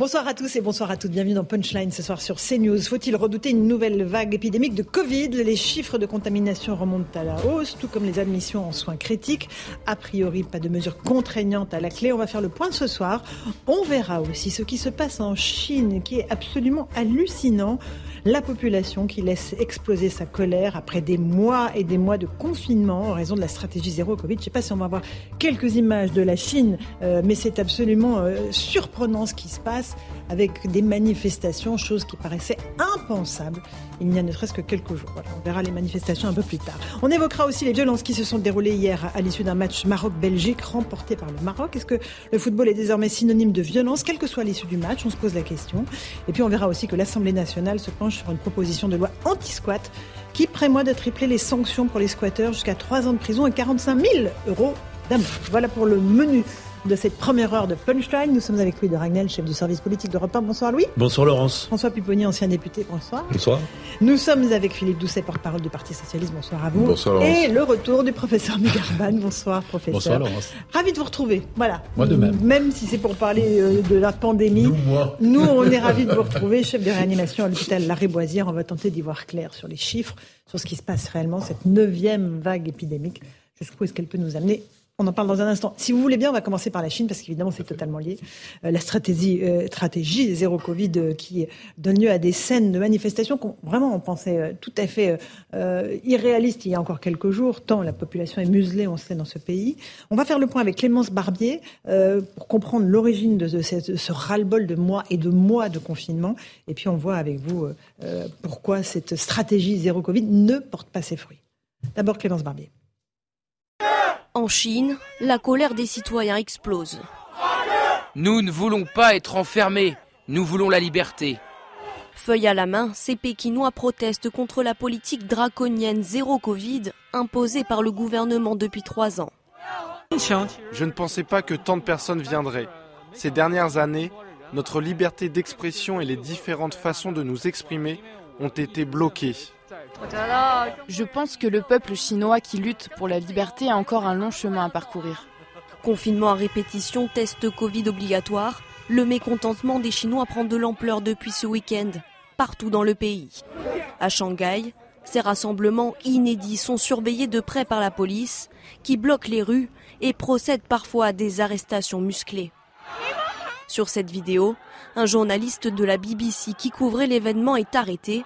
Bonsoir à tous et bonsoir à toutes. Bienvenue dans Punchline ce soir sur CNews. Faut-il redouter une nouvelle vague épidémique de Covid? Les chiffres de contamination remontent à la hausse, tout comme les admissions en soins critiques. A priori, pas de mesures contraignantes à la clé. On va faire le point ce soir. On verra aussi ce qui se passe en Chine, qui est absolument hallucinant la population qui laisse exploser sa colère après des mois et des mois de confinement en raison de la stratégie zéro Covid. Je ne sais pas si on va voir quelques images de la Chine, euh, mais c'est absolument euh, surprenant ce qui se passe avec des manifestations, chose qui paraissait impensable il y a ne serait-ce que quelques jours. Voilà, on verra les manifestations un peu plus tard. On évoquera aussi les violences qui se sont déroulées hier à l'issue d'un match Maroc-Belgique remporté par le Maroc. Est-ce que le football est désormais synonyme de violence, quelle que soit l'issue du match? On se pose la question. Et puis on verra aussi que l'Assemblée nationale se penche sur une proposition de loi anti-squat qui prévoit de tripler les sanctions pour les squatteurs jusqu'à 3 ans de prison et 45 000 euros d'amende. Voilà pour le menu de cette première heure de Punchline. Nous sommes avec Louis de Ragnel, chef du service politique d'Europe 1. Bonsoir Louis. Bonsoir Laurence. François Pupponi, ancien député. Bonsoir. Bonsoir. Nous sommes avec Philippe Doucet, porte-parole du Parti Socialiste. Bonsoir à vous. Bonsoir Laurence. Et le retour du professeur Migarban. Bonsoir professeur. Bonsoir Laurence. Ravi de vous retrouver. Voilà. Moi de même. Même si c'est pour parler euh, de la pandémie. Nous, moi. Nous, on est ravis de vous retrouver, chef de réanimation à l'hôpital Larré-Boisière. On va tenter d'y voir clair sur les chiffres, sur ce qui se passe réellement, cette neuvième vague épidémique. Jusqu'où est-ce qu'elle peut nous amener on en parle dans un instant. Si vous voulez bien, on va commencer par la Chine parce qu'évidemment c'est totalement lié. Euh, la stratégie, euh, stratégie zéro Covid euh, qui donne lieu à des scènes de manifestations qu'on vraiment on pensait tout à fait irréalistes il y a encore quelques jours, tant la population est muselée, on sait, dans ce pays. On va faire le point avec Clémence Barbier pour comprendre l'origine de, de, ce, ce ras-le-bol de mois et de mois de confinement. Et puis on voit avec vous pourquoi cette stratégie zéro Covid ne porte pas ses fruits. D'abord Clémence Barbier. En Chine, la colère des citoyens explose. Nous ne voulons pas être enfermés, nous voulons la liberté. Feuille à la main, ces Pékinois protestent contre la politique draconienne zéro Covid imposée par le gouvernement depuis trois ans. Je ne pensais pas que tant de personnes viendraient. Ces dernières années, notre liberté d'expression et les différentes façons de nous exprimer ont été bloquées. Je pense que le peuple chinois qui lutte pour la liberté a encore un long chemin à parcourir. Confinement à répétition, test Covid obligatoire, le mécontentement des Chinois prend de l'ampleur depuis ce week-end, partout dans le pays. À Shanghai, ces rassemblements inédits sont surveillés de près par la police, qui bloque les rues et procède parfois à des arrestations musclées. Sur cette vidéo, un journaliste de la BBC qui couvrait l'événement est arrêté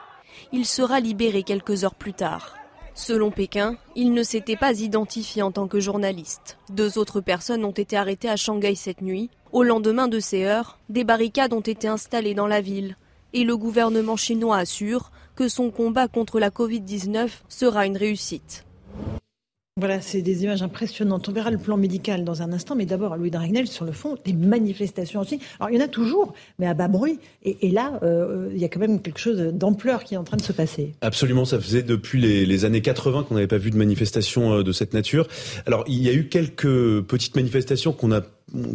il sera libéré quelques heures plus tard. Selon Pékin, il ne s'était pas identifié en tant que journaliste. Deux autres personnes ont été arrêtées à Shanghai cette nuit. Au lendemain de ces heures, des barricades ont été installées dans la ville. Et le gouvernement chinois assure que son combat contre la Covid-19 sera une réussite. Voilà, c'est des images impressionnantes. On verra le plan médical dans un instant, mais d'abord, Louis Dragnel, sur le fond, des manifestations en Chine. Alors, il y en a toujours, mais à bas bruit. Et, là, euh, il y a quand même quelque chose d'ampleur qui est en train de se passer. Absolument, ça faisait depuis les, années 80 qu'on n'avait pas vu de manifestations euh, de cette nature. Alors, il y a eu quelques petites manifestations qu'on a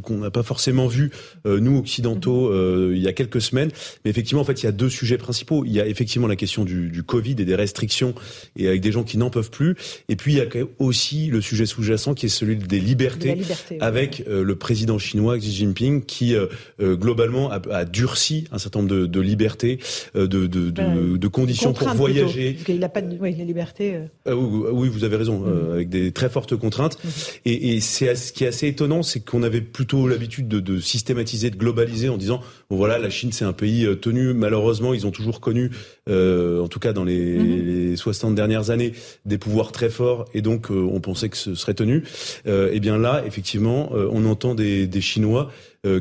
qu'on n'a pas forcément vu euh, nous occidentaux euh, il y a quelques semaines. Mais effectivement en fait il y a deux sujets principaux. Il y a effectivement la question du, du Covid et des restrictions et avec des gens qui n'en peuvent plus. Et puis il y a aussi le sujet sous-jacent qui est celui des libertés avec euh, le président chinois Xi Jinping qui globalement a, a, durci un certain nombre de, de libertés de, de, de, de conditions pour voyager. Il n'a pas de oui, liberté oui, vous avez raison mm. avec des très fortes contraintes. Mm. et, et c'est ce qui est assez étonnant c'est qu'on avait plutôt l'habitude de, de, systématiser, de globaliser en disant bon voilà la Chine c'est un pays euh, tenu malheureusement ils ont toujours connu euh, en tout cas dans les, les, 60 dernières années des pouvoirs très forts et donc euh, on pensait que ce serait tenu. Et bien là effectivement on entend des, des Chinois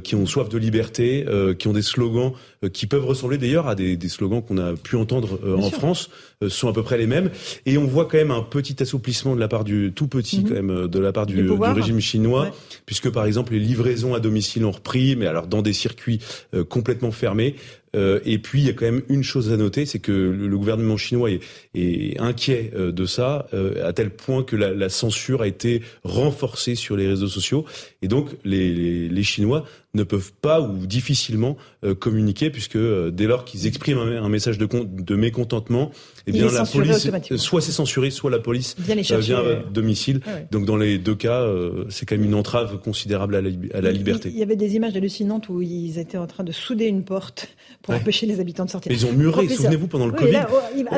qui ont soif de liberté, qui ont des slogans qui peuvent ressembler d'ailleurs à des, des slogans qu'on a pu entendre en France, sont à peu près les mêmes. Et on voit quand même un petit assouplissement de la part du tout petit mhm. quand même de la part du, du régime chinois, puisque par exemple les livraisons à domicile ont repris, mais alors dans des circuits complètement fermés. Euh, et puis il y a quand même une chose à noter, c'est que le, gouvernement chinois est, inquiet euh, de ça, euh, à tel point que la, censure a été renforcée sur les réseaux sociaux. Et donc les, Chinois ne peuvent pas ou difficilement communiquer, puisque dès lors qu'ils expriment un, message de mécontentement, eh bien la police, soit c'est censuré, soit la police vient, vient à domicile. Donc dans les deux cas, c'est quand même une entrave considérable à la, à la liberté. Il y avait des images hallucinantes où ils étaient en train de souder une porte pour empêcher les habitants de sortir. ils ont muré, souvenez-vous, pendant le Covid,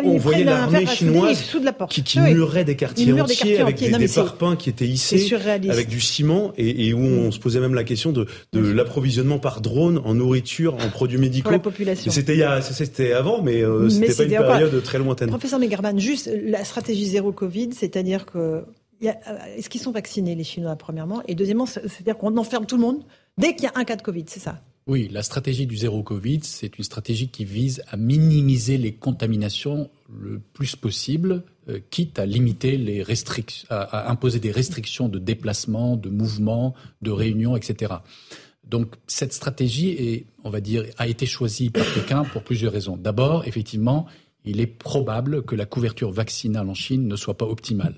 on voyait l'armée chinoise qui, qui murait des quartiers entiers avec des, parpaings qui étaient hissés, avec du ciment, et, où on se posait même la question de, l'approvisionnement par drone en nourriture, en produits médicaux. Pour la population. C'était avant, mais, euh, c'était pas une période très lointaine. Professeur Megarban, juste la stratégie zéro Covid, c'est-à-dire que euh, est-ce qu'ils sont vaccinés, les Chinois, premièrement? Et deuxièmement, c'est-à-dire qu'on enferme tout le monde dès qu'il y a un cas de Covid, c'est ça? Oui, la stratégie du zéro Covid, c'est une stratégie qui vise à minimiser les contaminations le plus possible, euh, quitte à limiter les restrictions, à, imposer des restrictions de déplacement, de mouvement, de réunion, etc. Donc cette stratégie est, on va dire, a été choisie par Pékin pour plusieurs raisons. D'abord, effectivement, il est probable que la couverture vaccinale en Chine ne soit pas optimale.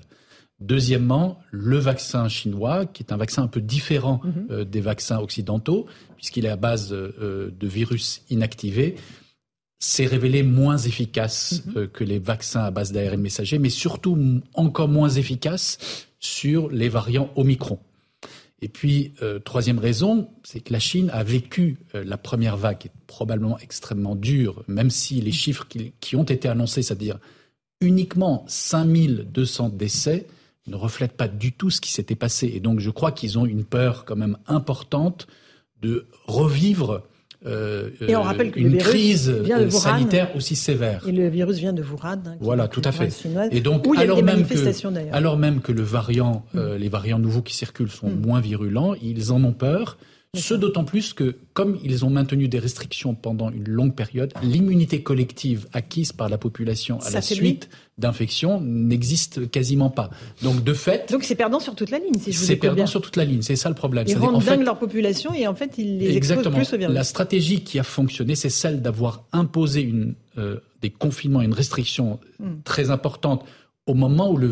Deuxièmement, le vaccin chinois, qui est un vaccin un peu différent mhm. euh, des vaccins occidentaux, puisqu'il est à base euh, de virus inactivés, s'est révélé moins efficace mhm. euh, que les vaccins à base d'ARN messager, mais surtout encore moins efficace sur les variants Omicron. Et puis, troisième raison, c'est que la Chine a vécu la première vague, qui probablement extrêmement dure, même si les chiffres qui, qui ont été annoncés, c'est-à-dire uniquement 5200 décès, ne reflète pas du tout ce qui s'était passé. Et donc je crois qu'ils ont une peur quand même importante de revivre euh, et on rappelle que une crise sanitaire aussi sévère. Et le virus vient de Wuhan. Hein, voilà, tout à fait. Et donc, alors, même que, alors même que le variant, euh, les variants nouveaux qui circulent sont mm. moins virulents, ils en ont peur. Ce d'autant plus que, comme ils ont maintenu des restrictions pendant une longue période, l'immunité collective acquise par la population à la suite d'infections n'existe quasiment pas. Donc, de fait. Donc, c'est perdant sur toute la ligne, si je vous C'est perdant sur toute la ligne, c'est ça le problème. Ils rendent dingue leur population et en fait, ils les exactement. plus au virus. La stratégie qui a fonctionné, c'est celle d'avoir imposé une, euh, des confinements, une restriction hmm. très importante au moment où le,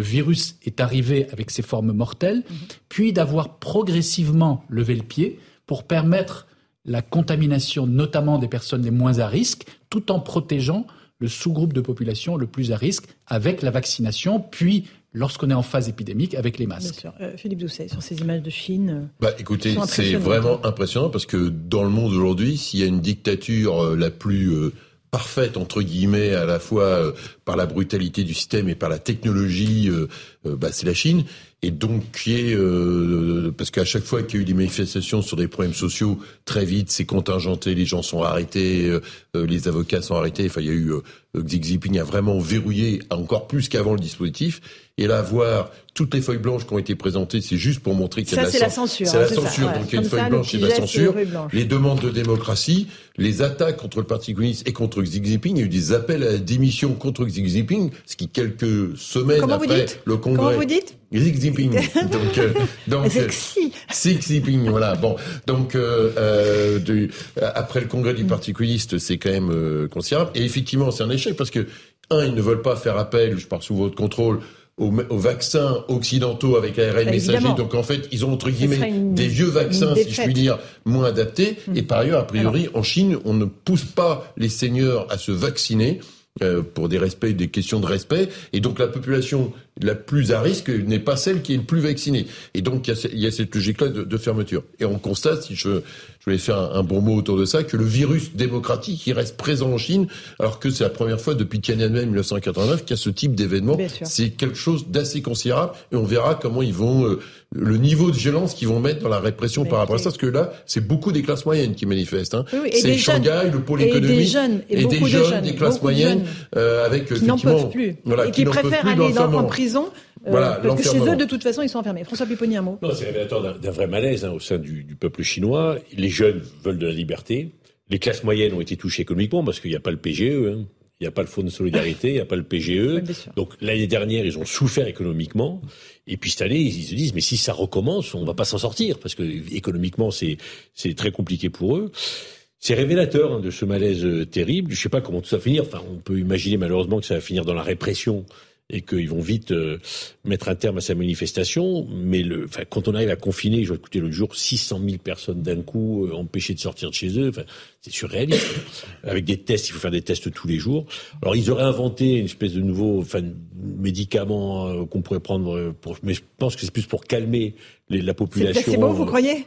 virus est arrivé avec ses formes mortelles, mhm. puis d'avoir progressivement levé le pied pour permettre la contamination notamment des personnes les moins à risque, tout en protégeant le sous-groupe de population le plus à risque avec la vaccination, puis lorsqu'on est en phase épidémique avec les masques. Bien sûr. Euh, Philippe Doucet, sur ces images de Chine. Euh, bah, écoutez, c'est vraiment impressionnant parce que dans le monde aujourd'hui, s'il y a une dictature euh, la plus parfaite entre guillemets à la fois euh, par la brutalité du système et par la technologie, euh, euh, bah, c'est la Chine. Et donc qui est parce qu'à chaque fois qu'il y a eu des manifestations sur des problèmes sociaux, très vite c'est contingenté, les gens sont arrêtés, les avocats sont arrêtés. Enfin, il y a eu Xi Jinping a vraiment verrouillé encore plus qu'avant le dispositif. Et là, voir toutes les feuilles blanches qui ont été présentées, c'est juste pour montrer qu'il y a ça, c'est la censure. C'est la censure. Donc il y a une feuille blanche, c'est la censure. Les demandes de démocratie, les attaques contre le Parti communiste et contre Xi Jinping. Il y a eu des appels à la démission contre Xi Jinping, ce qui quelques semaines après le Congrès. Comment vous dites Xi Jinping. donc, euh, donc Xi Jinping. Voilà. Bon, donc euh, euh, de, après le Congrès du Parti communiste, c'est quand même euh, considérable. Et effectivement, c'est un échec parce que un, ils ne veulent pas faire appel. Je pars sous votre contrôle aux, vaccins occidentaux avec ARN bah, messager. Donc en fait, ils ont entre guillemets des vieux vaccins, si je puis dire, moins adaptés. Mm. Et par ailleurs, a priori, en Chine, on ne pousse pas les seigneurs à se vacciner. Euh, pour des respects, des questions de respect, et donc la population la plus à risque n'est pas celle qui est le plus vaccinée. Et donc il y a, il y a cette logique-là de, de, fermeture. Et on constate, si je, je vais faire un, bon mot autour de ça, que le virus démocratique, il reste présent en Chine, alors que c'est la première fois depuis Tiananmen 1989 qu'il y a ce type d'événement. C'est quelque chose d'assez considérable, et on verra comment ils vont, euh, le niveau de violence qu'ils vont mettre dans la répression par rapport à ça, parce que là, c'est beaucoup des classes moyennes qui manifestent. Hein. c'est Shanghai, le pôle économique, et des jeunes, et, des, jeunes, des classes moyennes, euh, avec qui effectivement, plus. Voilà, et qui, préfèrent aller dans, en prison voilà, parce que chez eux, de toute façon, ils sont enfermés. François Pupponi, un mot. Non, c'est révélateur d'un vrai malaise hein, au sein du, du, peuple chinois. Les jeunes veulent de la liberté. Les classes moyennes ont été touchées économiquement parce qu'il n'y a pas le PGE. Hein. Il n'y a pas le fonds de solidarité, il n'y a pas le PGE. Donc l'année dernière, ils ont souffert économiquement. Et puis cette année, ils se disent, mais si ça recommence, on va pas s'en sortir, parce que économiquement, c'est c'est très compliqué pour eux. C'est révélateur hein, de ce malaise euh, terrible. Je ne sais pas comment tout ça va finir. Enfin, on peut imaginer malheureusement que ça va finir dans la répression et qu'ils vont vite euh, mettre un terme à sa manifestation. Mais le, enfin, quand on arrive à confiner, je vais écouter l'autre jour, 600 000 personnes d'un coup, euh, empêchées de sortir de chez eux, enfin, c'est surréaliste. Avec des tests, il faut faire des tests tous les jours. Alors, ils auraient inventé une espèce de nouveau enfin, médicament euh, qu'on pourrait prendre, pour, mais je pense que c'est plus pour calmer les, la population. C'est bon, vous croyez?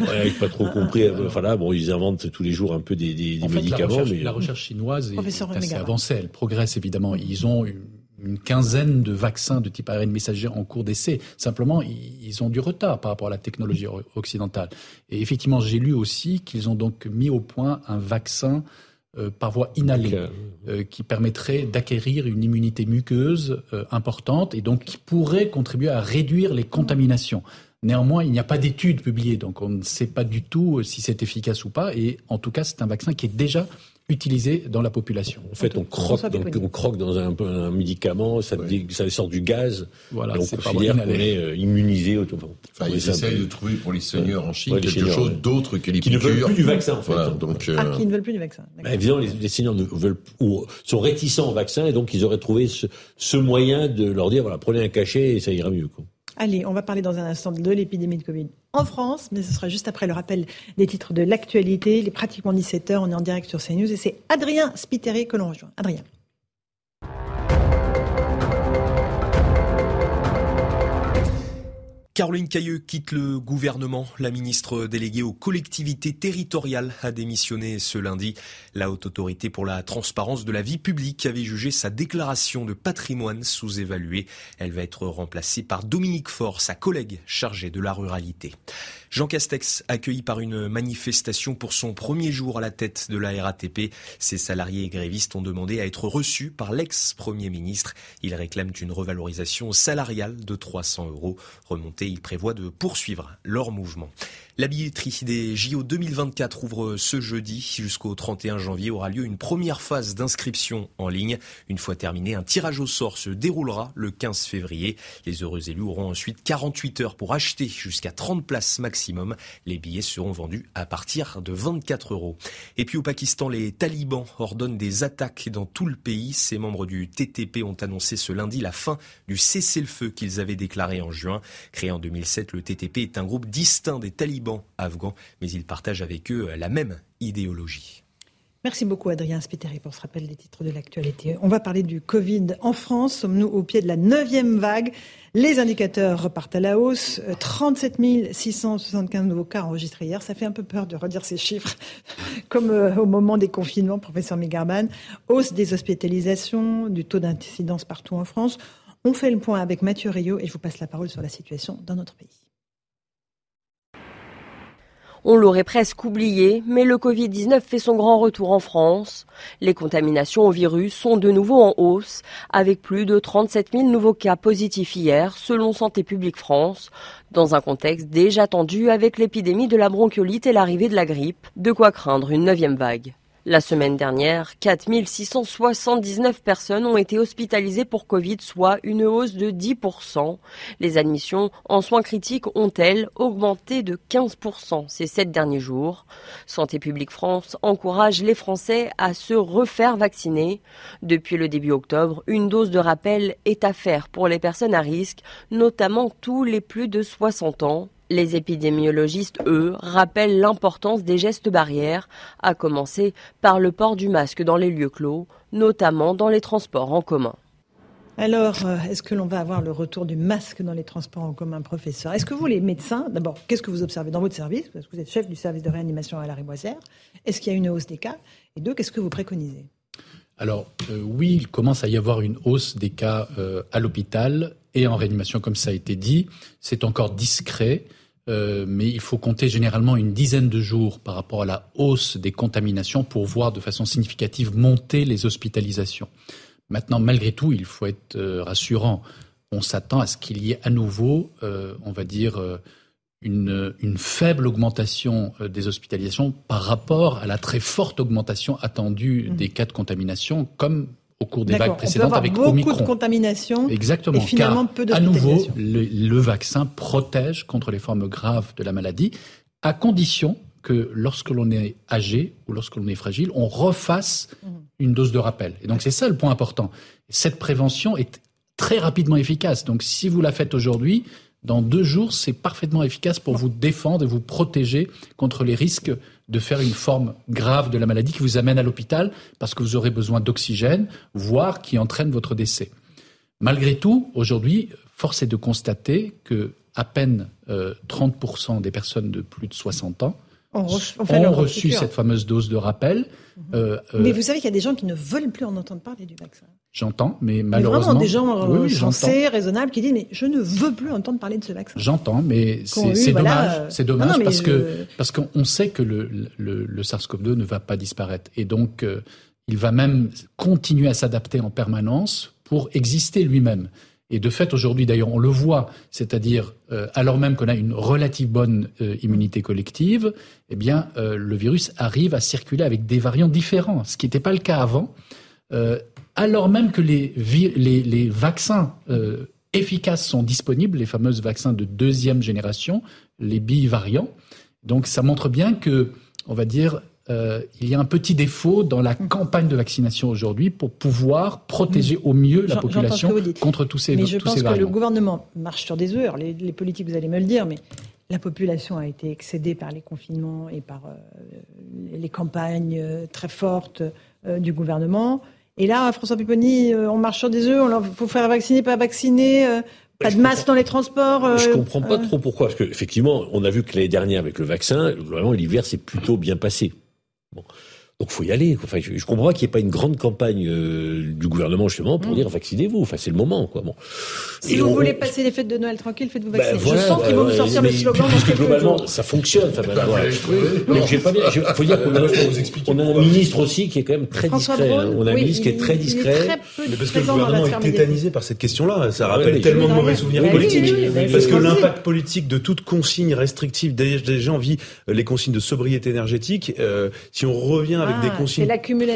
Ouais, pas trop compris. Enfin là, bon, ils inventent tous les jours un peu des, des, des médicaments. La recherche, mais... la recherche chinoise est, est assez avancée. Elle progresse évidemment. Ils ont une une quinzaine de vaccins de type ARN messager en cours d'essai. Simplement, ils ont du retard par rapport à la technologie occidentale. Et effectivement, j'ai lu aussi qu'ils ont donc mis au point un vaccin euh, par voie inhalée euh, qui permettrait d'acquérir une immunité muqueuse euh, importante et donc qui pourrait contribuer à réduire les contaminations. Néanmoins, il n'y a pas d'études publiées, donc on ne sait pas du tout si c'est efficace ou pas. Et en tout cas, c'est un vaccin qui est déjà utilisé dans la population. En fait, on croque, donc, on croque dans un, un médicament, ça, ça, sort du gaz, voilà, et on considère qu'on est euh, immunisé. Enfin, ils essayent de trouver pour les seigneurs en Chine quelque chose d'autre que les qui piqûres. ne veulent plus du vaccin, en fait. Voilà, donc, euh... Ah, qui ne veulent plus du vaccin. Bah, évidemment, les, les seigneurs ne veulent, ou sont réticents au vaccin, et donc ils auraient trouvé ce, ce moyen de leur dire, voilà, prenez un cachet et ça ira mieux. Quoi. Allez, on va parler dans un instant de l'épidémie de Covid en France, mais ce sera juste après le rappel des titres de l'actualité. Il est pratiquement 17h, on est en direct sur CNews et c'est Adrien Spiteri que l'on rejoint. Adrien. Caroline Cailleux quitte le gouvernement. La ministre déléguée aux collectivités territoriales a démissionné ce lundi. La haute autorité pour la transparence de la vie publique avait jugé sa déclaration de patrimoine sous-évaluée. Elle va être remplacée par Dominique Faure, sa collègue chargée de la ruralité. Jean Castex, accueilli par une manifestation pour son premier jour à la tête de la RATP. Ses salariés et grévistes ont demandé à être reçus par l'ex-premier ministre. Ils réclament une revalorisation salariale de 300 euros. Remontée, ils prévoient de poursuivre leur mouvement. La billetterie des JO 2024 ouvre ce jeudi. Jusqu'au 31 janvier aura lieu une première phase d'inscription en ligne. Une fois terminé, un tirage au sort se déroulera le 15 février. Les heureux élus auront ensuite 48 heures pour acheter jusqu'à 30 places maximum. Les billets seront vendus à partir de 24 euros. Et puis au Pakistan, les talibans ordonnent des attaques dans tout le pays. Ces membres du TTP ont annoncé ce lundi la fin du cessez-le-feu qu'ils avaient déclaré en juin. Créé en 2007, le TTP est un groupe distinct des talibans afghans, mais ils partagent avec eux la même idéologie. Merci beaucoup Adrien Spiteri pour ce rappel des titres de l'actualité. On va parler du Covid en France. Sommes-nous au pied de la neuvième vague? Les indicateurs repartent à la hausse. 37 675 nouveaux cas enregistrés hier. Ça fait un peu peur de redire ces chiffres, comme euh, au moment des confinements, professeur Megarban. Hausse des hospitalisations, du taux d'incidence partout en France. On fait le point avec Mathieu Rio et je vous passe la parole sur la situation dans notre pays. On l'aurait presque oublié, mais le Covid-19 fait son grand retour en France. Les contaminations au virus sont de nouveau en hausse, avec plus de 37 000 nouveaux cas positifs hier, selon Santé publique France, dans un contexte déjà tendu avec l'épidémie de la bronchiolite et l'arrivée de la grippe, de quoi craindre une neuvième vague. La semaine dernière, 4679 personnes ont été hospitalisées pour Covid, soit une hausse de 10%. Les admissions en soins critiques ont-elles augmenté de 15% ces sept derniers jours Santé publique France encourage les Français à se refaire vacciner. Depuis le début octobre, une dose de rappel est à faire pour les personnes à risque, notamment tous les plus de 60 ans. Les épidémiologistes, eux, rappellent l'importance des gestes barrières, à commencer par le port du masque dans les lieux clos, notamment dans les transports en commun. Alors, euh, est-ce que l'on va avoir le retour du masque dans les transports en commun, professeur? Est-ce que vous, les médecins, d'abord, qu'est-ce que vous observez dans votre service? Parce que vous êtes chef du service de réanimation à la Riboisière. Est-ce qu'il y a une hausse des cas? Et deux, qu'est-ce que vous préconisez? Alors euh, oui, il commence à y avoir une hausse des cas euh, à l'hôpital et en réanimation, comme ça a été dit. C'est encore discret. Euh, mais il faut compter généralement une dizaine de jours par rapport à la hausse des contaminations pour voir de façon significative monter les hospitalisations. Maintenant, malgré tout, il faut être euh, rassurant. On s'attend à ce qu'il y ait à nouveau, euh, on va dire, une, une, faible augmentation des hospitalisations par rapport à la très forte augmentation attendue mmh. des cas de contamination, comme au cours des vagues précédentes avec beaucoup Omicron. de contamination. Exactement. Et finalement, car, peu À nouveau, le, le, vaccin protège contre les formes graves de la maladie, à condition que lorsque l'on est âgé ou lorsque l'on est fragile, on refasse mmh. une dose de rappel. Et donc c'est ça le point important. Cette prévention est très rapidement efficace. Donc si vous la faites aujourd'hui, dans deux jours, c'est parfaitement efficace pour vous défendre et vous protéger contre les risques de faire une forme grave de la maladie qui vous amène à l'hôpital parce que vous aurez besoin d'oxygène, voire qui entraîne votre décès. Malgré tout, aujourd'hui, force est de constater que à peine euh, 30% des personnes de plus de 60 ans ont, ont reçu cette fameuse dose de rappel. Mmh. Euh, mais vous savez qu'il y a des gens qui ne veulent plus en entendre parler du vaccin. J'entends, mais malheureusement. Mais vraiment des gens oui, sensés, raisonnables, qui disent mais je ne veux plus entendre parler de ce vaccin. J'entends, mais c'est voilà, dommage. C'est dommage non, non, parce que euh... parce qu'on sait que le, le, le SARS-CoV-2 ne va pas disparaître et donc euh, il va même continuer à s'adapter en permanence pour exister lui-même. Et de fait, aujourd'hui, d'ailleurs, on le voit, c'est-à-dire, euh, alors même qu'on a une relative bonne euh, immunité collective, eh bien, euh, le virus arrive à circuler avec des variants différents, ce qui n'était pas le cas avant. alors même que les, les, les vaccins efficaces sont disponibles, les fameux vaccins de deuxième génération, les bivariants. Donc, ça montre bien que, on va dire, euh, il y a un petit défaut dans la campagne de vaccination aujourd'hui pour pouvoir protéger au mieux la population contre tous ces Mais je tous pense ces que variants. le gouvernement marche sur des œufs. Les, les, politiques, vous allez me le dire, mais la population a été excédée par les confinements et par euh, les campagnes euh, très fortes euh, du gouvernement. Et là, François Pupponi, on marche sur des œufs. Il faut faire vacciner, pas vacciner. Pas de masque dans les transports. Euh, je comprends pas euh... trop pourquoi, parce qu'effectivement, on a vu que l'année dernière avec le vaccin, vraiment l'hiver s'est plutôt bien passé. Bon. Donc faut y aller. Enfin, je, je comprends pas qu'il n'y ait pas une grande campagne euh, du gouvernement justement pour mmh. dire vaccinez-vous. Enfin, c'est le moment, quoi. Bon. Si Et vous on, voulez on... passer les fêtes de Noël tranquille, faites-vous vacciner. Bah, voilà, je sens qu'ils vont nous sortir le slogan. Parce que globalement, ça fonctionne. Enfin, ouais. oui, Donc j'ai pas bien. Il faut dire qu'on a, on a un ministre aussi qui est quand même très François discret. Braun, hein. On a un oui, ministre qui est très discret. Est très mais parce que le gouvernement est tétanisé par cette question-là. Ça rappelle tellement de mauvais souvenirs politiques. Parce que l'impact politique de toute consigne restrictive, des gens vit les consignes de sobriété énergétique. Si on revient avec des consignes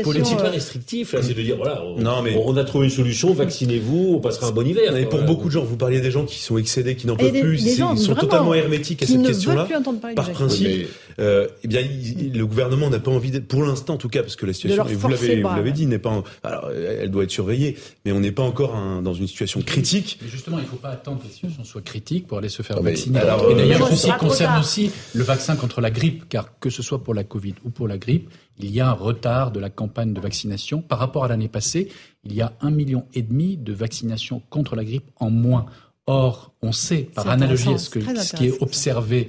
politique pas restrictif, c'est de dire voilà, on, non, mais... on, a trouvé une solution, vaccinez-vous, on passera un bon hiver. Mais pour beaucoup de gens, vous parliez des gens qui sont excédés, qui n'en peuvent plus, ils sont totalement hermétiques à cette question-là. Par principe, mais... euh, eh bien, il, le gouvernement n'a pas envie d'être, pour l'instant en tout cas, parce que la situation, et vous l'avez, vous l'avez dit, n'est pas, en, alors, elle doit être surveillée, mais on n'est pas encore un, dans une situation critique. Mais justement, il ne faut pas attendre que la situation soit critique pour aller se faire vacciner. Alors, et d'ailleurs, ceci concerne aussi le vaccin contre la grippe, car que ce soit pour la Covid ou pour la grippe, il y a un retard de la campagne de vaccination. Par rapport à l'année passée, il y a un million et demi de vaccinations contre la grippe en moins. Or, on sait, par analogie à ce, que, ce qui est observé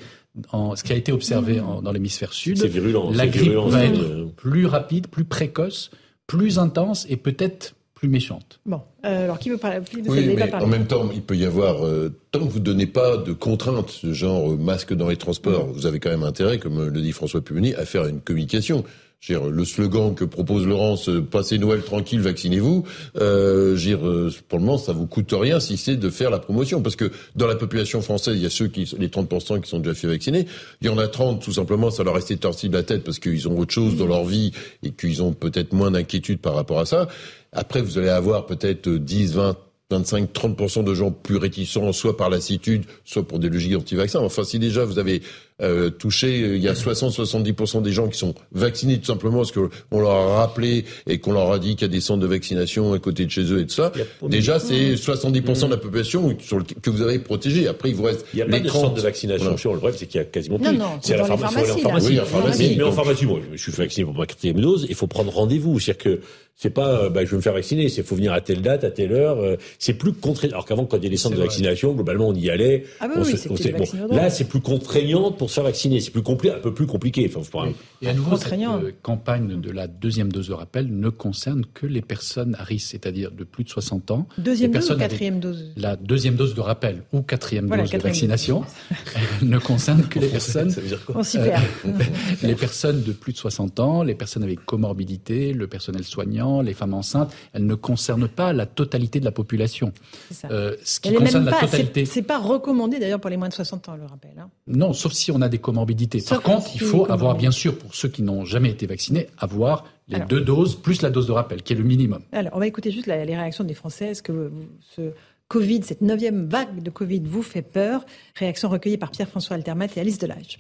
en, ce qui a été observé en, dans l'hémisphère sud, virulent, la grippe virulent, va être plus rapide, plus précoce, plus intense et peut-être plus méchante. Bon, euh, alors qui veut parler? Oui, mais en même temps, il peut y avoir, euh, tant que vous ne donnez pas de contraintes, genre euh, masque dans les transports, mmh. vous avez quand même intérêt, comme le dit François Pupponi, à faire une communication. Le slogan que propose Laurence, passez Noël tranquille, vaccinez-vous, euh, dire, pour le moment, ça vous coûte rien si c'est de faire la promotion. Parce que dans la population française, il y a ceux qui, les 30% qui sont déjà fait vacciner. Il y en a 30, tout simplement, ça leur restait torsi de la tête parce qu'ils ont autre chose dans leur vie et qu'ils ont peut-être moins d'inquiétude par rapport à ça. Après, vous allez avoir peut-être 10, 20, 25, 30% de gens plus réticents, soit par lassitude, soit pour des logiques anti-vaccins. Enfin, si déjà vous avez euh, touché, il y a 60-70% des gens qui sont vaccinés tout simplement parce qu'on leur a rappelé et qu'on leur a dit qu'il y a des centres de vaccination à côté de chez eux et tout ça. Déjà, c'est 70% de la population sur le, que vous avez protégé. Après, il vous reste il y a les pas 30. de vaccination. Voilà. Le problème, c'est qu'il y a quasiment plus. Non, non, c'est à la pharmacie. Oui, pharmacie. Mais en pharmacie, moi, je suis vacciné pour ma quatrième dose. Il faut prendre rendez-vous. C'est-à-dire que c'est pas, bah, je vais me faire vacciner. C'est faut venir à telle date, à telle heure. Euh, c'est plus contraignant. Alors qu'avant, quand il y a des centres de vaccination, globalement, on y allait. Ah bah on oui, se, on bon, là, c'est plus contraignant pour pour se faire vacciner. C'est plus compliqué, un peu plus compliqué. Enfin, et, à nouveau, cette euh, campagne de la deuxième dose de rappel ne concerne que les personnes à risque, c'est-à-dire de plus de 60 ans. Deuxième dose ou quatrième dose? La deuxième dose de rappel ou quatrième dose de vaccination ne concerne que les personnes. Ça veut dire quoi euh, Les personnes de plus de 60 ans, les personnes avec comorbidité, le personnel soignant, les femmes enceintes. Elles ne concernent pas la totalité de la population. Ça. Euh, ce qui concerne la totalité. C'est pas recommandé d'ailleurs pour les moins de 60 ans, le rappel. Hein. Non, sauf si on a des comorbidités. Par contre, il faut avoir, bien sûr, pour ceux qui n'ont jamais été vaccinés, avoir les deux doses plus la dose de rappel, qui est le minimum. Alors, on va écouter juste les réactions des Français. Est-ce que ce Covid, cette neuvième vague de Covid vous fait peur Réaction recueillie par Pierre-François Altermat et Alice Delage.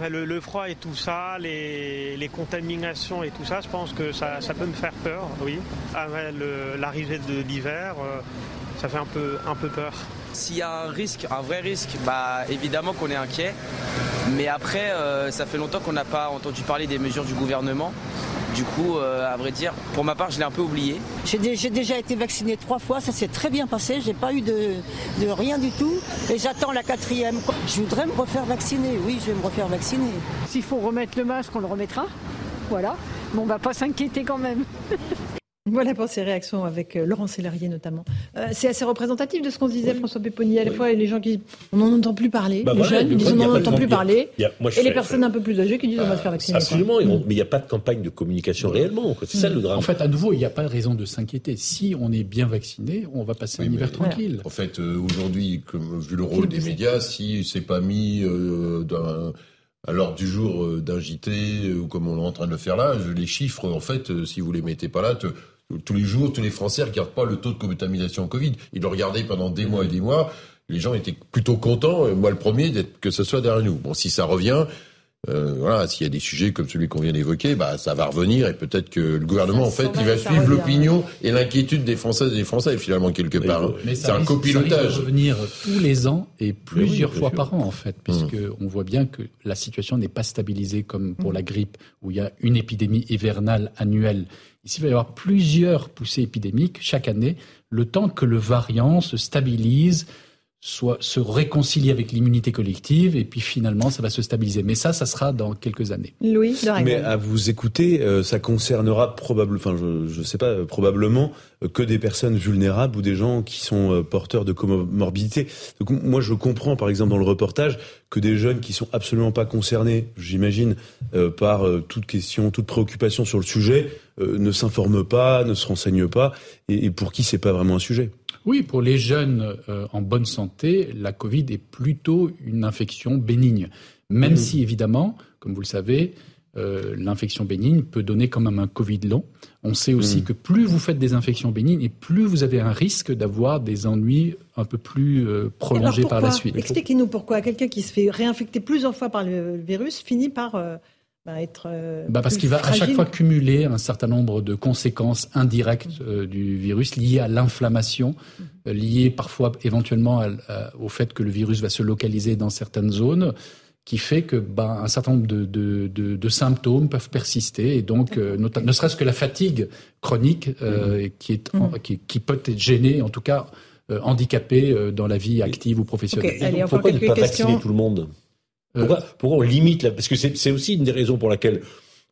Le, froid et tout ça, les, contaminations et tout ça, je pense que ça, peut me faire peur, oui. Avec l'arrivée de l'hiver, euh, ça fait un peu, un peu peur. S'il y a un risque, un vrai risque, bah évidemment qu'on est inquiet. Mais après, euh, ça fait longtemps qu'on n'a pas entendu parler des mesures du gouvernement. Du coup, euh, à vrai dire, pour ma part, je l'ai un peu oublié. J'ai déjà été vacciné trois fois, ça s'est très bien passé, j'ai pas eu de, rien du tout. Et j'attends la quatrième. Je voudrais me refaire vacciner, oui, je vais me refaire vacciner. S'il faut remettre le masque, on le remettra. Voilà. Mais on va pas s'inquiéter quand même. Voilà pour ces réactions avec euh, Laurent Sélarier notamment. Euh, c'est assez représentatif de ce qu'on se disait, François Péponi. À la fois, les gens qui on n'en entend plus parler, bah les jeunes ils disent on n'en entend plus parler, et les personnes un peu plus âgées qui disent on va se faire vacciner. Absolument, mais il n'y a pas de campagne de communication réellement. C'est ça le drame. En fait, à nouveau, il n'y a pas de raison de s'inquiéter. Si on est bien vacciné, on va passer un hiver tranquille. En fait, euh, aujourd'hui, vu le rôle des médias, si c'est pas mis à l'ordre du jour d'un JT ou comme on est en train de le faire là, les chiffres, en fait, si vous les mettez pas là, tous les jours, tous les Français ne regardent pas le taux de contamination Covid. Ils l'ont regardé pendant des mois et des mois. Les gens étaient plutôt contents, moi le premier, que ce soit derrière nous. Bon, si ça revient, euh, voilà, s'il y a des sujets comme celui qu'on vient d'évoquer, bah ça va revenir et peut-être que le gouvernement en fait il va suivre l'opinion et l'inquiétude des Françaises et des Français finalement quelque part. C'est un copilotage. Ça revenir tous les ans et plusieurs fois par an en fait, puisque mmh. on voit bien que la situation n'est pas stabilisée comme pour mmh. la grippe où il y a une épidémie hivernale annuelle Ici, il va y avoir plusieurs poussées épidémiques chaque année, le temps que le variant se stabilise, soit se réconcilier avec l'immunité collective et puis finalement ça va se stabiliser. Mais ça, ça sera dans quelques années. Louis, Mais à vous écouter, euh, ça concernera probablement, enfin je ne sais pas, euh, probablement euh, que des personnes vulnérables ou des gens qui sont porteurs de comorbidité. Donc moi je comprends par exemple dans le reportage que des jeunes qui sont absolument pas concernés, j'imagine, par toute question, toute préoccupation sur le sujet, ne s'informent pas, ne se renseignent pas, et, et pour qui c'est pas vraiment un sujet. Oui, pour les jeunes euh, en bonne santé, la Covid est plutôt une infection bénigne. Même si, évidemment, comme vous le savez, euh, l'infection bénigne peut donner quand même un Covid long. On sait aussi que plus vous faites des infections bénignes et plus vous avez un risque d'avoir des ennuis un peu plus euh, prolongés par la suite. Expliquez-nous pourquoi quelqu'un qui se fait réinfecter plusieurs fois par le virus finit par bah, être euh, bah Parce qu'il va à chaque fois cumuler un certain nombre de conséquences indirectes euh, du virus liées à l'inflammation, euh, liées parfois éventuellement au fait que le virus va se localiser dans certaines zones qui fait que bah, un certain nombre de, de, de, de, symptômes peuvent persister et donc ne serait-ce que la fatigue chronique mmh. qui, est mmh. qui, qui, peut être gênée, en tout cas handicapée dans la vie active ou professionnelle. Okay. Allez, Pourquoi ne pas vacciner tout le monde? Euh, pourquoi, on limite la... Parce que c'est aussi une des raisons pour laquelle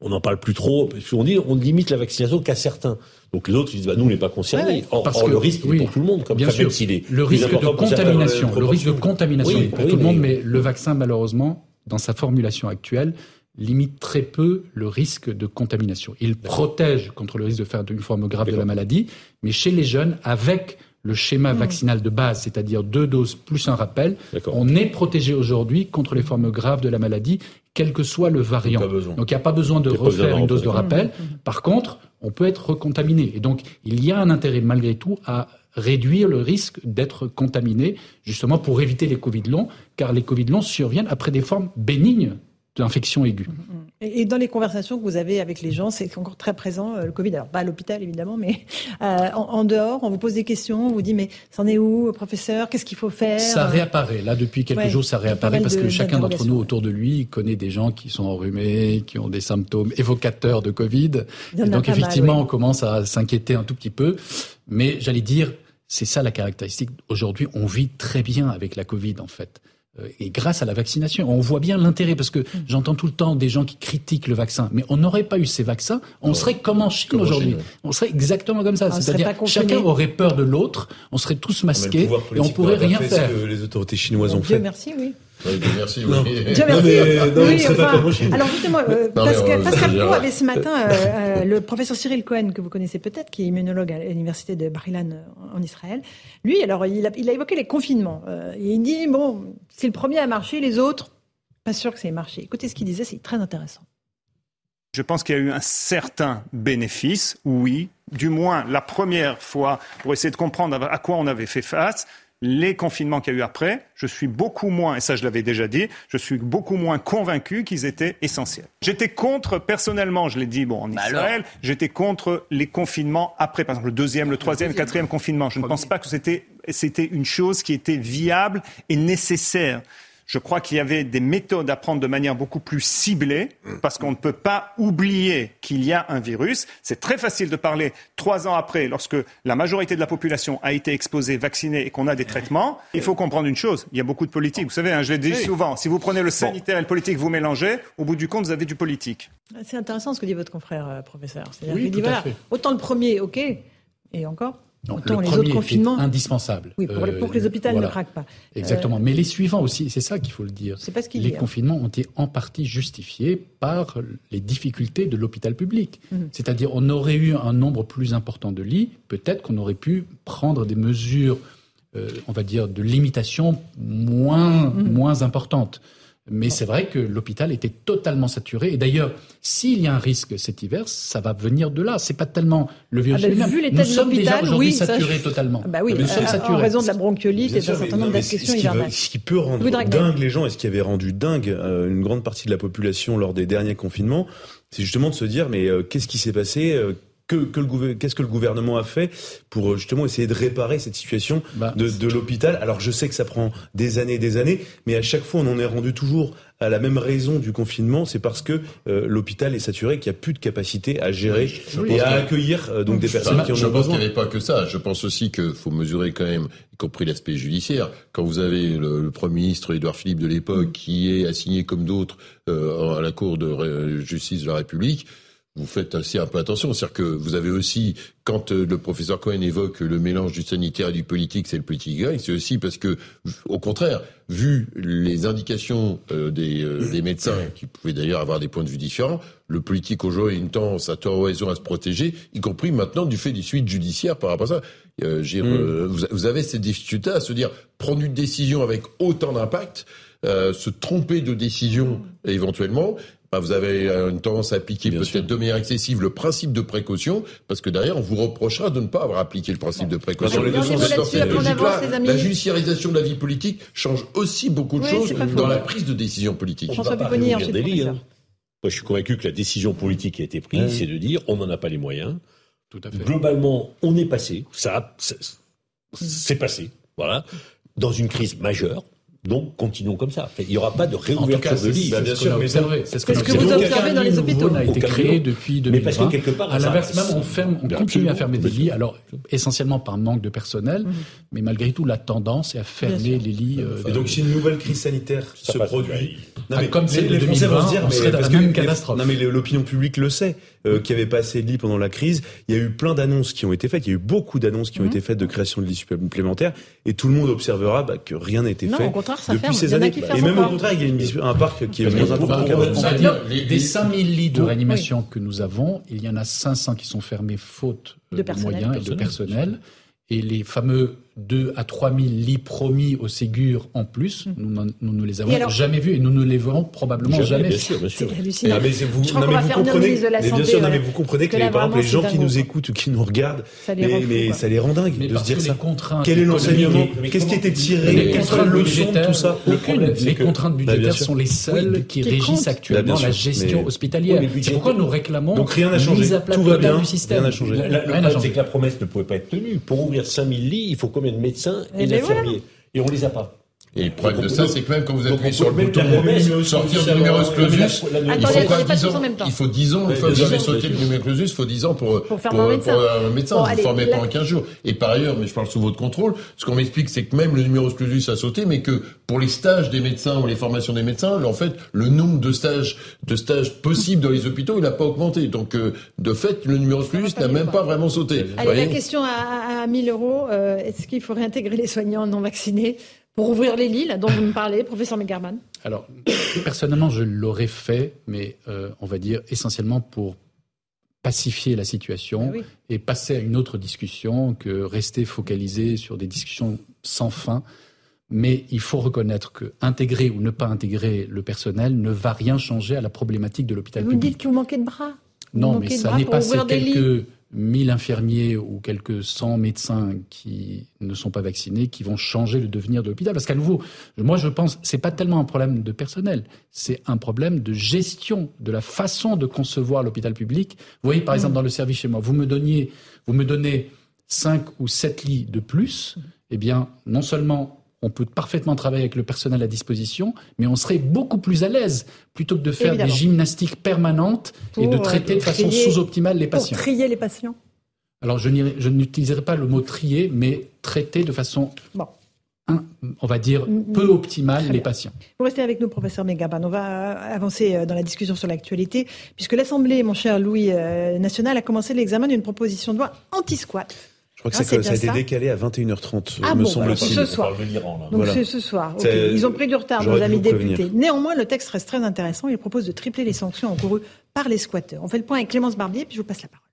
on n'en parle plus trop. Parce qu'on dit on limite la vaccination qu'à certains. Donc les autres ils disent bah nous on n'est pas concernés. parce que, le risque est pour tout le monde. Comme bien sûr. le risque de contamination, le risque de contamination est pour tout le monde, mais le vaccin malheureusement dans sa formulation actuelle limite très peu le risque de contamination. Il protège contre le risque de faire une forme grave de la maladie, mais chez les jeunes, avec le schéma hmm. vaccinal de base, c'est-à-dire deux doses plus un rappel, on est protégé aujourd'hui contre les formes graves de la maladie, quel que soit le variant. Donc il n'y a pas besoin de refaire une dose de rappel. Hmm. Par contre, on peut être recontaminé. Et donc il y a un intérêt malgré tout à réduire le risque d'être contaminé, justement pour éviter les Covid longs, car les Covid longs surviennent après des formes bénignes d'infection aiguë. Et dans les conversations que vous avez avec les gens, c'est encore très présent, euh, le Covid. Alors, pas à l'hôpital, évidemment, mais euh, en, dehors, on vous pose des questions, on vous dit, mais c'en est où, professeur? Qu'est-ce qu'il faut faire? Ça réapparaît. Là, depuis quelques jours, ça réapparaît parce que chacun d'entre nous, autour de lui, connaît des gens qui sont enrhumés, qui ont des symptômes évocateurs de Covid. Et donc, effectivement, on commence à s'inquiéter un tout petit peu. Mais j'allais dire, c'est ça la caractéristique. Aujourd'hui, on vit très bien avec la Covid, en fait. Euh, et grâce à la vaccination. On voit bien l'intérêt parce que mm. j'entends tout le temps des gens qui critiquent le vaccin, mais on n'aurait pas eu ces vaccins, on serait comme en Chine aujourd'hui. On serait exactement comme ça, c'est-à-dire chacun aurait peur de l'autre, on serait tous masqués et on pourrait rien faire. Ce que les autorités chinoises ont fait. merci, oui. Oui, merci. Oui. alors justement, euh, Pascal, Pascal avait ce matin euh, euh, le professeur Cyril Cohen, que vous connaissez peut-être, qui est immunologue à l'université de Bar-Ilan en Israël. Lui, alors, il a, il a évoqué les confinements. et il dit, bon, si le premier a marché, les autres, pas sûr que ça ait marché. Écoutez ce qu'il disait, c'est très intéressant. Je pense qu'il y a eu un certain bénéfice, oui, du moins la première fois, pour essayer de comprendre à quoi on avait fait face, les confinements qu'il y a eu après, je suis beaucoup moins, et ça je l'avais déjà dit, je suis beaucoup moins convaincu qu'ils étaient essentiels. J'étais contre, personnellement, je l'ai dit bon, en bah Israël, j'étais contre les confinements après, par exemple le deuxième, le troisième, le quatrième confinement. Je ne pense pas que c'était, c'était une chose qui était viable et nécessaire. Je crois qu'il y avait des méthodes à prendre de manière beaucoup plus ciblée, parce qu'on ne peut pas oublier qu'il y a un virus. C'est très facile de parler trois ans après, lorsque la majorité de la population a été exposée, vaccinée et qu'on a des traitements. Il faut comprendre une chose, il y a beaucoup de politique. Vous savez, hein, je l'ai dit souvent, si vous prenez le sanitaire et le politique, vous mélangez, au bout du compte, vous avez du politique. C'est intéressant ce que dit votre confrère, euh, professeur. Oui, dit, voilà, autant le premier, ok, et encore non, le les autres confinements. indispensable. Oui, pour, pour, que les hôpitaux ne craquent pas. Exactement. Euh, Mais les suivants aussi, c'est ça qu'il faut le dire. C'est pas ce qu'il Les confinements ont été en partie justifiés par les difficultés de l'hôpital public. Mhm. C'est-à-dire, on aurait eu un nombre plus important de lits, peut-être qu'on aurait pu prendre des mesures, euh, on va dire, de limitation moins, mhm. moins importantes. Mais c'est vrai que l'hôpital était totalement saturé. Et d'ailleurs, s'il y a un risque cet hiver, ça va venir de là. C'est pas tellement le virus ah bah, vu Nous sommes déjà aujourd'hui oui, saturés totalement. Bah oui, nous sommes saturés. En raison de la bronchiolite et d'un certain nombre d'infections hivernales. Ce qui peut rendre dingue les gens et ce qui avait rendu dingue euh, une grande partie de la population lors des derniers confinements, c'est justement de se dire mais euh, qu'est-ce qui s'est passé euh, qu'est-ce que le gouvernement a fait pour euh, justement essayer de réparer cette situation bah, de, l'hôpital? Alors je sais que ça prend des années et des années, mais à chaque fois on en est rendu toujours à la même raison du confinement, c'est parce que euh, l'hôpital est saturé, qu'il n'y a plus de capacité à gérer et à accueillir euh, donc des personnes qui en ont besoin. Je pense qu'il n'y avait pas que ça. Je pense aussi qu'il faut mesurer quand même, y compris l'aspect judiciaire. Quand vous avez le, Premier ministre Édouard Philippe de l'époque qui est assigné comme d'autres à la Cour de justice de la République, vous faites aussi un peu attention. C'est-à-dire que vous avez aussi, quand euh, le professeur Cohen évoque le mélange du sanitaire et du politique, c'est le politique gagne, c'est aussi parce que, au contraire, vu les indications euh, des, euh, des, médecins, qui pouvaient d'ailleurs avoir des points de vue différents, le politique aujourd'hui a une tendance à tort raison à se protéger, y compris maintenant du fait des suites judiciaires par rapport à ça. Mm. vous, avez cette difficulté à se dire, prendre une décision avec autant d'impact, se tromper de décision éventuellement, bah, vous avez une tendance à appliquer peut-être de manière excessive le principe de précaution, parce que derrière, on vous reprochera de ne pas avoir appliqué le principe de précaution. la judiciarisation de la vie politique change aussi beaucoup de choses dans la prise de décision politique. François hein. Moi, je suis convaincu que la décision politique qui a été prise, c'est de dire on n'en a pas les moyens. Tout à fait. Globalement, on est passé, ça, c'est passé, voilà, dans une crise majeure. Donc, continuons comme ça. Il n'y aura pas de réouverture de lits. bien sûr, mais c'est ce que, vous observez dans les hôpitaux. a été créé depuis 2020. Mais parce que quelque part, à l'inverse, même on ferme, on continue à fermer des lits. Alors, essentiellement par manque de personnel, mhm. mais malgré tout, la tendance est à fermer les lits. Euh, et donc, si une nouvelle crise sanitaire se produit, non, mais comme celle de 2020, dire, on serait dans la même catastrophe. Non, mais l'opinion publique le sait, euh, qu'il n'y avait pas assez de lits pendant la crise. Il y a eu plein d'annonces qui ont été faites. Il y a eu beaucoup d'annonces qui ont mhm. été faites de création de lits supplémentaires, et tout le monde observera bah, que rien n'a été fait depuis ces années. Et même au contraire, il y a un parc qui est moins important. Des 5000 lits de réanimation que nous avons, il y en a 500 qui sont fermés faute de, moyens et de personnel. Et les fameux 2 à 3 000 lits promis au Ségur en plus, mm. nous, nous ne les avons jamais vus et nous ne les verrons probablement jamais. Bien sûr, bien sûr. C'est mais vous, non, mais vous comprenez, bien sûr, non, mais vous comprenez que, les, par exemple, les gens qui nous écoutent ou qui nous regardent, ça les mais, mais ça les rend dingues de se dire ça. Quel est l'enseignement Qu'est-ce qui était tiré les leçons tout ça Les contraintes bah, budgétaires sont les seules qui régissent actuellement la gestion hospitalière. C'est pourquoi nous réclamons Donc rien n'a changé. Tout va bien. Rien n'a changé. Le problème, c'est que la promesse ne pouvait pas être tenue. Pour ouvrir 5000 lits, il faut combien de médecins et, d'infirmiers Et on les a pas. Et le problème de ça, c'est que même quand vous appuyez sur le bouton sortir du numéro clausus, il faut pas 10 ans. Il faut 10 ans. Une fois que vous avez sauté le numéro clausus, il faut 10 ans pour, pour, pour, un médecin. Bon, vous formez pendant 15 jours. Et par ailleurs, mais je parle sous votre contrôle, ce qu'on m'explique, c'est que même le numéro clausus a sauté, mais que pour les stages des médecins ou les formations des médecins, en fait, le nombre de stages, de stages possibles dans les hôpitaux, il n'a pas augmenté. Donc, euh, de fait, le numéro clausus n'a même pas vraiment sauté. Allez, la question à, à 1000 euros, euh, est-ce qu'il faut réintégrer les soignants non vaccinés? Pour ouvrir les lits, là, dont vous me parlez, professeur Megarman Alors, personnellement, je l'aurais fait, mais euh, on va dire essentiellement pour pacifier la situation et passer à une autre discussion que rester focalisé sur des discussions sans fin. Mais il faut reconnaître que intégrer ou ne pas intégrer le personnel ne va rien changer à la problématique de l'hôpital public. Vous dites que vous manquez de bras Non, mais ça n'est pas ces quelques 1000 infirmiers ou quelques 100 médecins qui ne sont pas vaccinés qui vont changer le devenir de l'hôpital. Parce qu'à nouveau, moi je pense, c'est pas tellement un problème de personnel, c'est un problème de gestion, de la façon de concevoir l'hôpital public. Vous voyez, par exemple, dans le service chez moi, vous me donniez, vous me donnez 5 ou 7 lits de plus, eh bien, non seulement on peut parfaitement travailler avec le personnel à disposition, mais on serait beaucoup plus à l'aise plutôt que de faire des gymnastiques permanentes et de traiter de façon sous-optimale les patients. Pour trier les patients Alors, je n'utiliserai pas le mot trier, mais traiter de façon, on va dire, peu optimale les patients. Vous restez avec nous, professeur Megaban. On va avancer euh, dans la discussion sur l'actualité, puisque l'Assemblée, mon cher Louis, euh, national, a commencé l'examen d'une proposition de loi anti-squat. Je crois que, ah, ça, a été décalé à 21h30, ah me bon, semble-t-il. ce soir. Donc c'est ce soir. Ils ont pris du retard, nos amis députés. Néanmoins, le texte reste très intéressant. Il propose de tripler les sanctions encourues par les squatteurs. On fait le point avec Clémence Barbier, puis je vous passe la parole.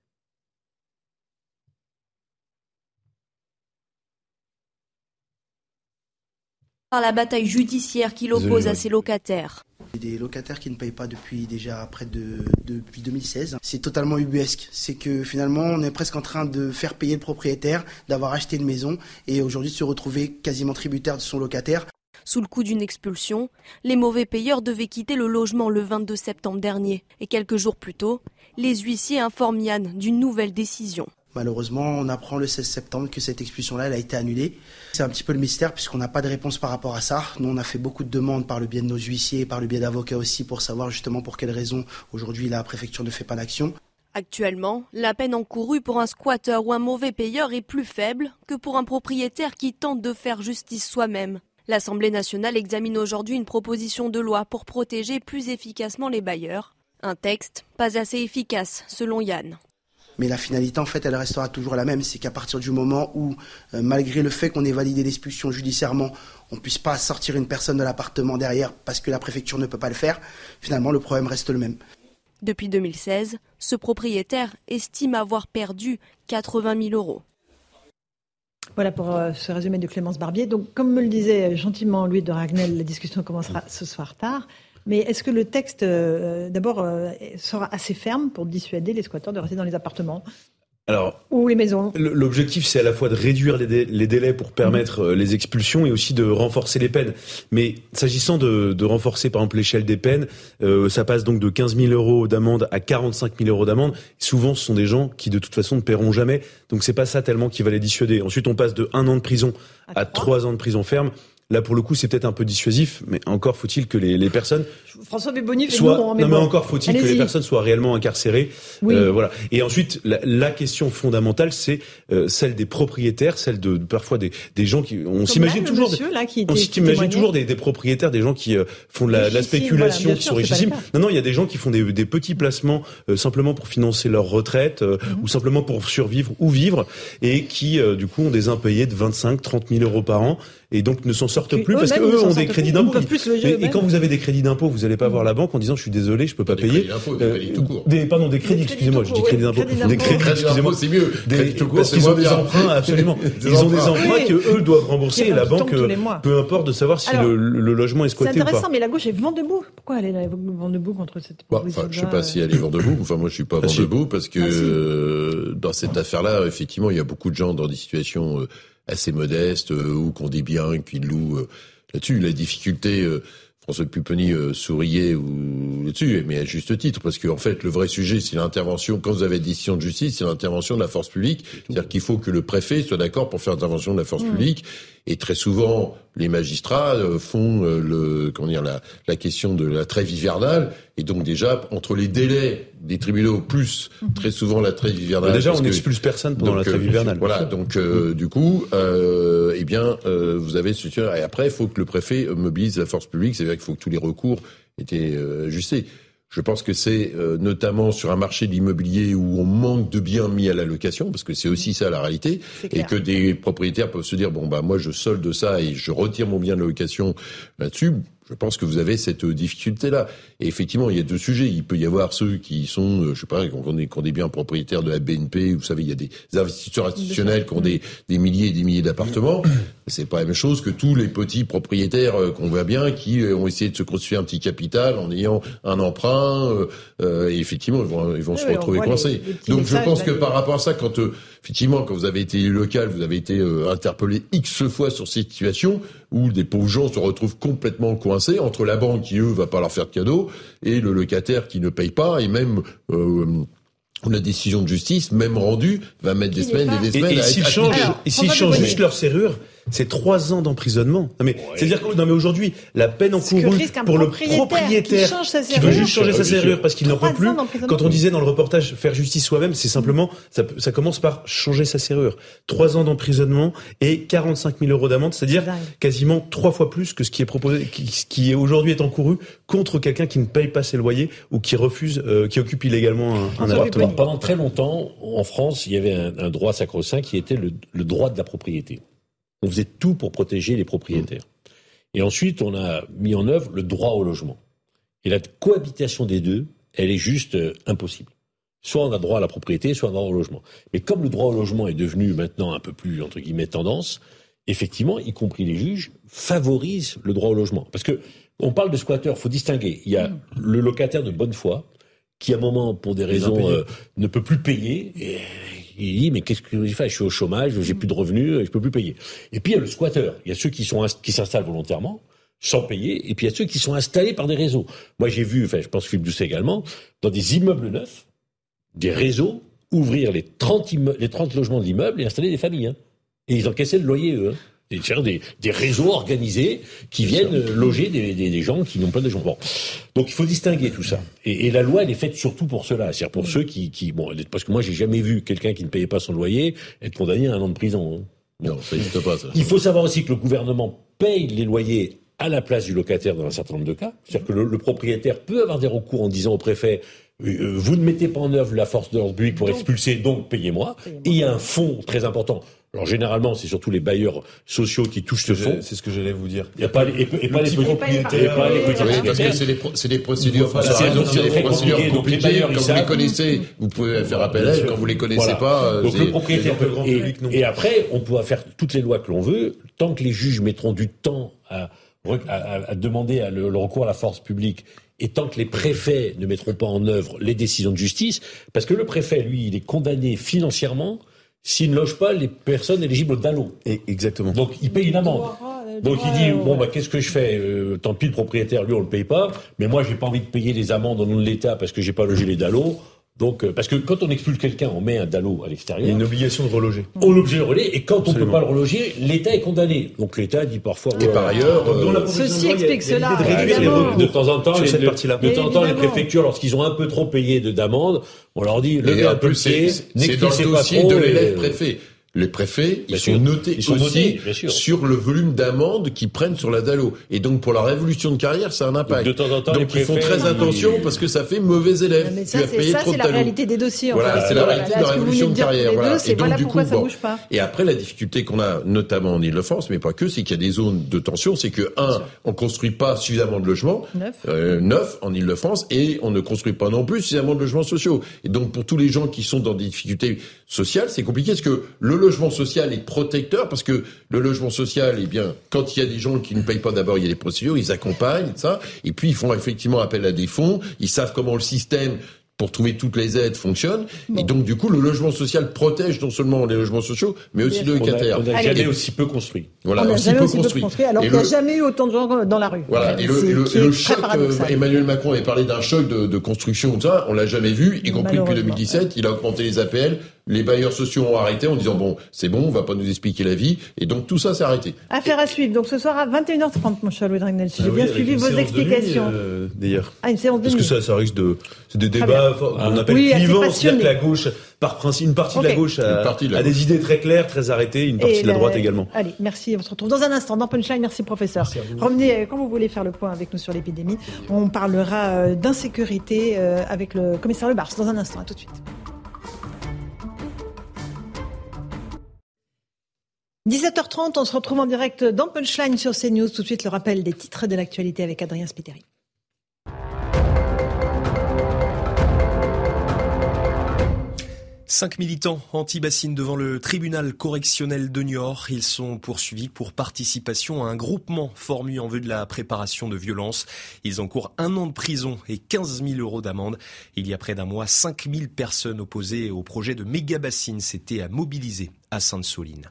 Par la bataille judiciaire qui l'oppose à ses locataires. Des locataires qui ne payent pas depuis déjà près de depuis 2016. C'est totalement ubuesque. C'est que finalement, on est presque en train de faire payer le propriétaire d'avoir acheté une maison et aujourd'hui de se retrouver quasiment tributaire de son locataire. Sous le coup d'une expulsion, les mauvais payeurs devaient quitter le logement le 22 septembre dernier. Et quelques jours plus tôt, les huissiers informent Yann d'une nouvelle décision. Malheureusement, on apprend le 16 septembre que cette expulsion-là, a été annulée. C'est un petit peu le mystère puisqu'on n'a pas de réponse par rapport à ça. Nous, on a fait beaucoup de demandes par le biais de nos huissiers, par le biais d'avocats aussi, pour savoir justement pour quelles raisons aujourd'hui la préfecture ne fait pas d'action. Actuellement, la peine encourue pour un squatteur ou un mauvais payeur est plus faible que pour un propriétaire qui tente de faire justice soi-même. L'Assemblée nationale examine aujourd'hui une proposition de loi pour protéger plus efficacement les bailleurs. Un texte pas assez efficace, selon Yann. Mais la finalité, en fait, elle restera toujours la même. C'est qu'à partir du moment où, euh, malgré le fait qu'on ait validé l'expulsion judiciairement, on ne puisse pas sortir une personne de l'appartement derrière parce que la préfecture ne peut pas le faire, finalement, le problème reste le même. Depuis 2016, ce propriétaire estime avoir perdu 80 000 euros. Voilà pour euh, ce résumé de Clémence Barbier. Donc, comme me le disait gentiment Louis de Ragnel, la discussion commencera ce soir tard. Mais est-ce que le texte, euh, d'abord, euh, sera assez ferme pour dissuader les squatteurs de rester dans les appartements alors, ou les maisons? L'objectif, c'est à la fois de réduire les, délais pour permettre euh, les expulsions et aussi de renforcer les peines. Mais s'agissant de, renforcer, par exemple, l'échelle des peines, ça passe donc de 15 000 euros d'amende à 45 000 euros d'amende. Souvent, ce sont des gens qui, de toute façon, ne paieront jamais. Donc, c'est pas ça tellement qui va les dissuader. Ensuite, on passe de un an de prison à, trois ans de prison ferme. Là, pour le coup, c'est peut-être un peu dissuasif, mais encore faut-il que les, personnes François Béboni soient. non, mais, encore faut-il que les personnes soient réellement incarcérées. Oui. Euh, voilà. Et ensuite, la, la question fondamentale, c'est euh, celle des propriétaires, celle de, parfois des, des gens qui. On s'imagine toujours. Des, là, qui on s'imagine toujours des, des, propriétaires, des gens qui euh, font de la, la spéculation, qui sont richissimes. Non, non, il y a des gens qui font des, des petits placements euh, simplement pour financer leur retraite mhm. ou simplement pour survivre ou vivre et qui, du coup, ont des impayés de 25, 30 000 euros par an et donc ne s'en sortent plus parce qu'eux ont des crédits d'impôt. Et, quand vous avez des crédits d'impôt, vous n'allez pas voir la banque en disant je suis désolé, je peux pas payer. Euh, des, tout court. des pardon, des crédits, excusez-moi, je dis crédits d'impôt. Des crédits, excusez-moi, c'est mieux. Des, parce qu'ils ont des emprunts, absolument. Ils ont des emprunts que eux doivent rembourser et la banque, peu importe de savoir si le logement est squatté ou pas. C'est intéressant, mais la gauche est vent debout. Pourquoi elle est vent debout contre cette bah, proposition Je sais pas si elle est vent debout. Enfin, moi, je suis pas ah, vent debout parce que ah, dans cette affaire-là, effectivement, il y a beaucoup de gens dans des situations euh, assez modestes euh, ou qui ont des biens, qui louent. Euh, là-dessus, la difficulté, euh, François Pupponi souriait ou dessus, mais à juste titre, parce qu'en en fait, le vrai sujet, c'est l'intervention, quand vous avez des décisions de justice, c'est l'intervention de la force publique. C'est-à-dire qu'il faut que le préfet soit d'accord pour faire l'intervention de la force mmh. publique. Et très souvent, les magistrats euh, font euh, le, comment dire, la, la, question de la trêve hivernale. Et donc déjà, entre les délais des tribunaux plus mmh. très souvent la trêve hivernale. déjà, on n'expulse personne pendant la trêve hivernale. Voilà. Donc euh, du coup, euh, eh bien, vous avez ce et après, il faut que le préfet mobilise la force publique. C'est-à-dire qu'il faut que tous les recours étaient ajustés. Je pense que c'est euh, notamment sur un marché de l'immobilier où on manque de biens mis à la location, parce que c'est aussi ça la réalité, et que des propriétaires peuvent se dire bon bah moi je solde ça et je retire mon bien de location là-dessus. Je pense que vous avez cette difficulté-là. Et effectivement, il y a deux sujets. Il peut y avoir ceux qui sont, euh, je sais pas, qui ont, des, qui ont des biens propriétaires de la BNP. Vous savez, il y a des investisseurs institutionnels qui ont des, des milliers et des milliers d'appartements. C'est pas la même chose que tous les petits propriétaires euh, qu'on voit bien qui euh, ont essayé de se construire un petit capital en ayant un emprunt. et effectivement, ils vont, ils vont se retrouver coincés. Donc, je pense que par rapport à ça, quand effectivement, quand vous avez été élu local, vous avez été interpellé x fois sur cette situation où des pauvres gens se retrouvent complètement coincés entre la banque qui eux va pas leur faire de cadeaux et le locataire qui ne paye pas et même euh, la décision de justice, même rendue, va mettre des semaines et des semaines et, à s'ils changent, et s'ils changent juste leur serrure, c'est trois ans d'emprisonnement. Non mais c'est-à-dire que non mais aujourd'hui, la peine encourue pour le propriétaire qui, veut juste changer sa serrure parce qu'il n'en peut plus. Quand on disait dans le reportage faire justice soi-même, c'est simplement ça, ça, commence par changer sa serrure. Trois ans d'emprisonnement et 45 000 euros d'amende, c'est-à-dire quasiment trois fois plus que ce qui est proposé, qui, qui aujourd'hui est encouru contre quelqu'un qui ne paye pas ses loyers ou qui refuse, euh, qui occupe illégalement un, un appartement. Pendant très longtemps, en France, il y avait un, un droit sacro-saint qui était le, le droit de la propriété. On faisait tout pour protéger les propriétaires. Et ensuite, on a mis en œuvre le droit au logement. Et la cohabitation des deux, elle est juste euh, impossible. Soit on a droit à la propriété, soit on a droit au logement. Mais comme le droit au logement est devenu maintenant un peu plus, entre guillemets, tendance, effectivement, y compris les juges, favorisent le droit au logement. Parce que on parle de squatteurs, faut distinguer. Il y a le locataire de bonne foi, qui à un moment, pour des raisons, euh, ne peut plus payer, et il dit mais qu'est-ce que je fais Je suis au chômage, j'ai plus de revenus, je peux plus payer. Et puis il y a le squatteur. Il y a ceux qui s'installent volontairement sans payer, et puis il y a ceux qui sont installés par des réseaux. Moi j'ai vu, enfin je pense Philippe Doucet également, dans des immeubles neufs, des réseaux ouvrir les 30, les 30 logements de l'immeuble et installer des familles. Hein. Et ils encaissaient le loyer eux. Hein des, des réseaux organisés qui viennent loger des, des, des, gens qui n'ont pas de. Bon. Donc il faut distinguer tout ça. Et, et, la loi, elle est faite surtout pour cela, c'est-à-dire pour ceux qui, qui, bon, parce que moi j'ai jamais vu quelqu'un qui ne payait pas son loyer être condamné à un an de prison. Hein. Non, ça n'existe pas. Ça. Il faut savoir aussi que le gouvernement paye les loyers à la place du locataire dans un certain nombre de cas. C'est-à-dire que le, le, propriétaire peut avoir des recours en disant au préfet euh, vous ne mettez pas en œuvre la force de l'ordre public pour expulser, donc payez-moi. et il y a un fonds très important. Alors généralement, c'est surtout les bailleurs sociaux qui touchent ce fonds. C'est ce que j'allais vous dire. Il n'y a pas les, et, et pas les propriétaires. Pas les petits oui, parce que c'est des, procédures, voilà, c'est des procédures compliquées. Quand vous les connaissez, vous pouvez faire appel à elles. Quand vous les connaissez voilà. pas, euh, donc le propriétaire peut, et, et après, on pourra faire toutes les lois que l'on veut, tant que les juges mettront du temps à, à, à demander à le, le recours à la force publique et tant que les préfets ne mettront pas en œuvre les décisions de justice, parce que le préfet, lui, il est condamné financièrement s'il ne loge pas les personnes éligibles au DALO. Et exactement. Donc il paye une amende. Donc il dit bon bah qu'est-ce que je fais? Euh, Tant pis le propriétaire lui on le paye pas, mais moi j'ai pas envie de payer les amendes au nom de l'État parce que j'ai pas logé les DALO. Donc, euh, parce que quand on expulse quelqu'un, on met un dallo à l'extérieur. Il y a une obligation de reloger. On est obligé de reloger, et quand Absolument. on peut pas le reloger, l'État est condamné. Donc l'État dit parfois. Et par ailleurs, euh, ceci explique cela. De, temps en temps, les, de temps en temps, les préfectures, lorsqu'ils ont un peu trop payé de d'amende, on leur dit levez un peu le pied, C'est dans le dossier de l'élève préfet les préfets, ils sont notés ils sont aussi notés, sur le volume d'amendes qu'ils prennent sur la DALO. Et donc, pour la révolution de carrière, ça a un impact. Donc, de temps en temps, donc ils font très attention parce que ça fait mauvais élève. Mais ça, c'est la réalité des dossiers. Voilà, c'est la réalité de la révolution de carrière. Voilà. et donc, du coup, bon. Et après, la difficulté qu'on a, notamment en Ile-de-France, mais pas que, c'est qu'il y a des zones de tension. C'est que, un, on construit pas suffisamment de logements, neuf, euh, neuf en Ile-de-France, et on ne construit pas non plus suffisamment de logements sociaux. Et donc, pour tous les gens qui sont dans des difficultés sociales, c'est compliqué parce que le logement social est protecteur parce que le logement social, eh bien, quand il y a des gens qui ne payent pas d'abord, il y a des procédures, ils accompagnent, ça, et puis ils font effectivement appel à des fonds, ils savent comment le système pour trouver toutes les aides fonctionne. Et donc, du coup, le logement social protège non seulement les logements sociaux, mais aussi le locataire. On n'a jamais aussi peu construit. Voilà, on aussi, peu, aussi construit. peu construit. alors qu'il n'y a jamais eu autant de gens dans la rue. Voilà, et le, le, choc, euh, Emmanuel Macron avait parlé d'un choc de, de construction, tout ça, on l'a jamais vu, y compris depuis 2017. Il a augmenté les APL, les bailleurs sociaux ont arrêté en disant bon, c'est bon, on va pas nous expliquer la vie, et donc tout ça s'est arrêté. Affaire à suivre. Donc ce soir à 21h30, mon cher Louis Dragnel, si j'ai ah bien suivi vos explications. Euh, d'ailleurs. Ah, une séance de Parce que ça, ça risque de, c'est des débats, on appelle oui, clivants, c'est-à-dire que la gauche, par principe, une partie de la gauche a, a des idées très claires, très arrêtées, une partie de la, droite également. Allez, merci. On se retrouve dans un instant dans Punchline. Merci professeur. Merci Revenez euh, quand vous voulez faire le point avec nous sur l'épidémie. On parlera euh, d'insécurité avec le commissaire Le Bars dans un instant. À tout de suite. 17h30, on se retrouve en direct dans Punchline sur CNews. Tout de suite, le rappel des titres de l'actualité avec Adrien Spiteri. Cinq militants anti-bassines devant le tribunal correctionnel de Niort. Ils sont poursuivis pour participation à un groupement formé en vue de la préparation de violences. Ils encourent un an de prison et 15 000 euros d'amende. Il y a près d'un mois, 5 000 personnes opposées au projet de méga bassines s'étaient mobilisées à Sainte-Soline.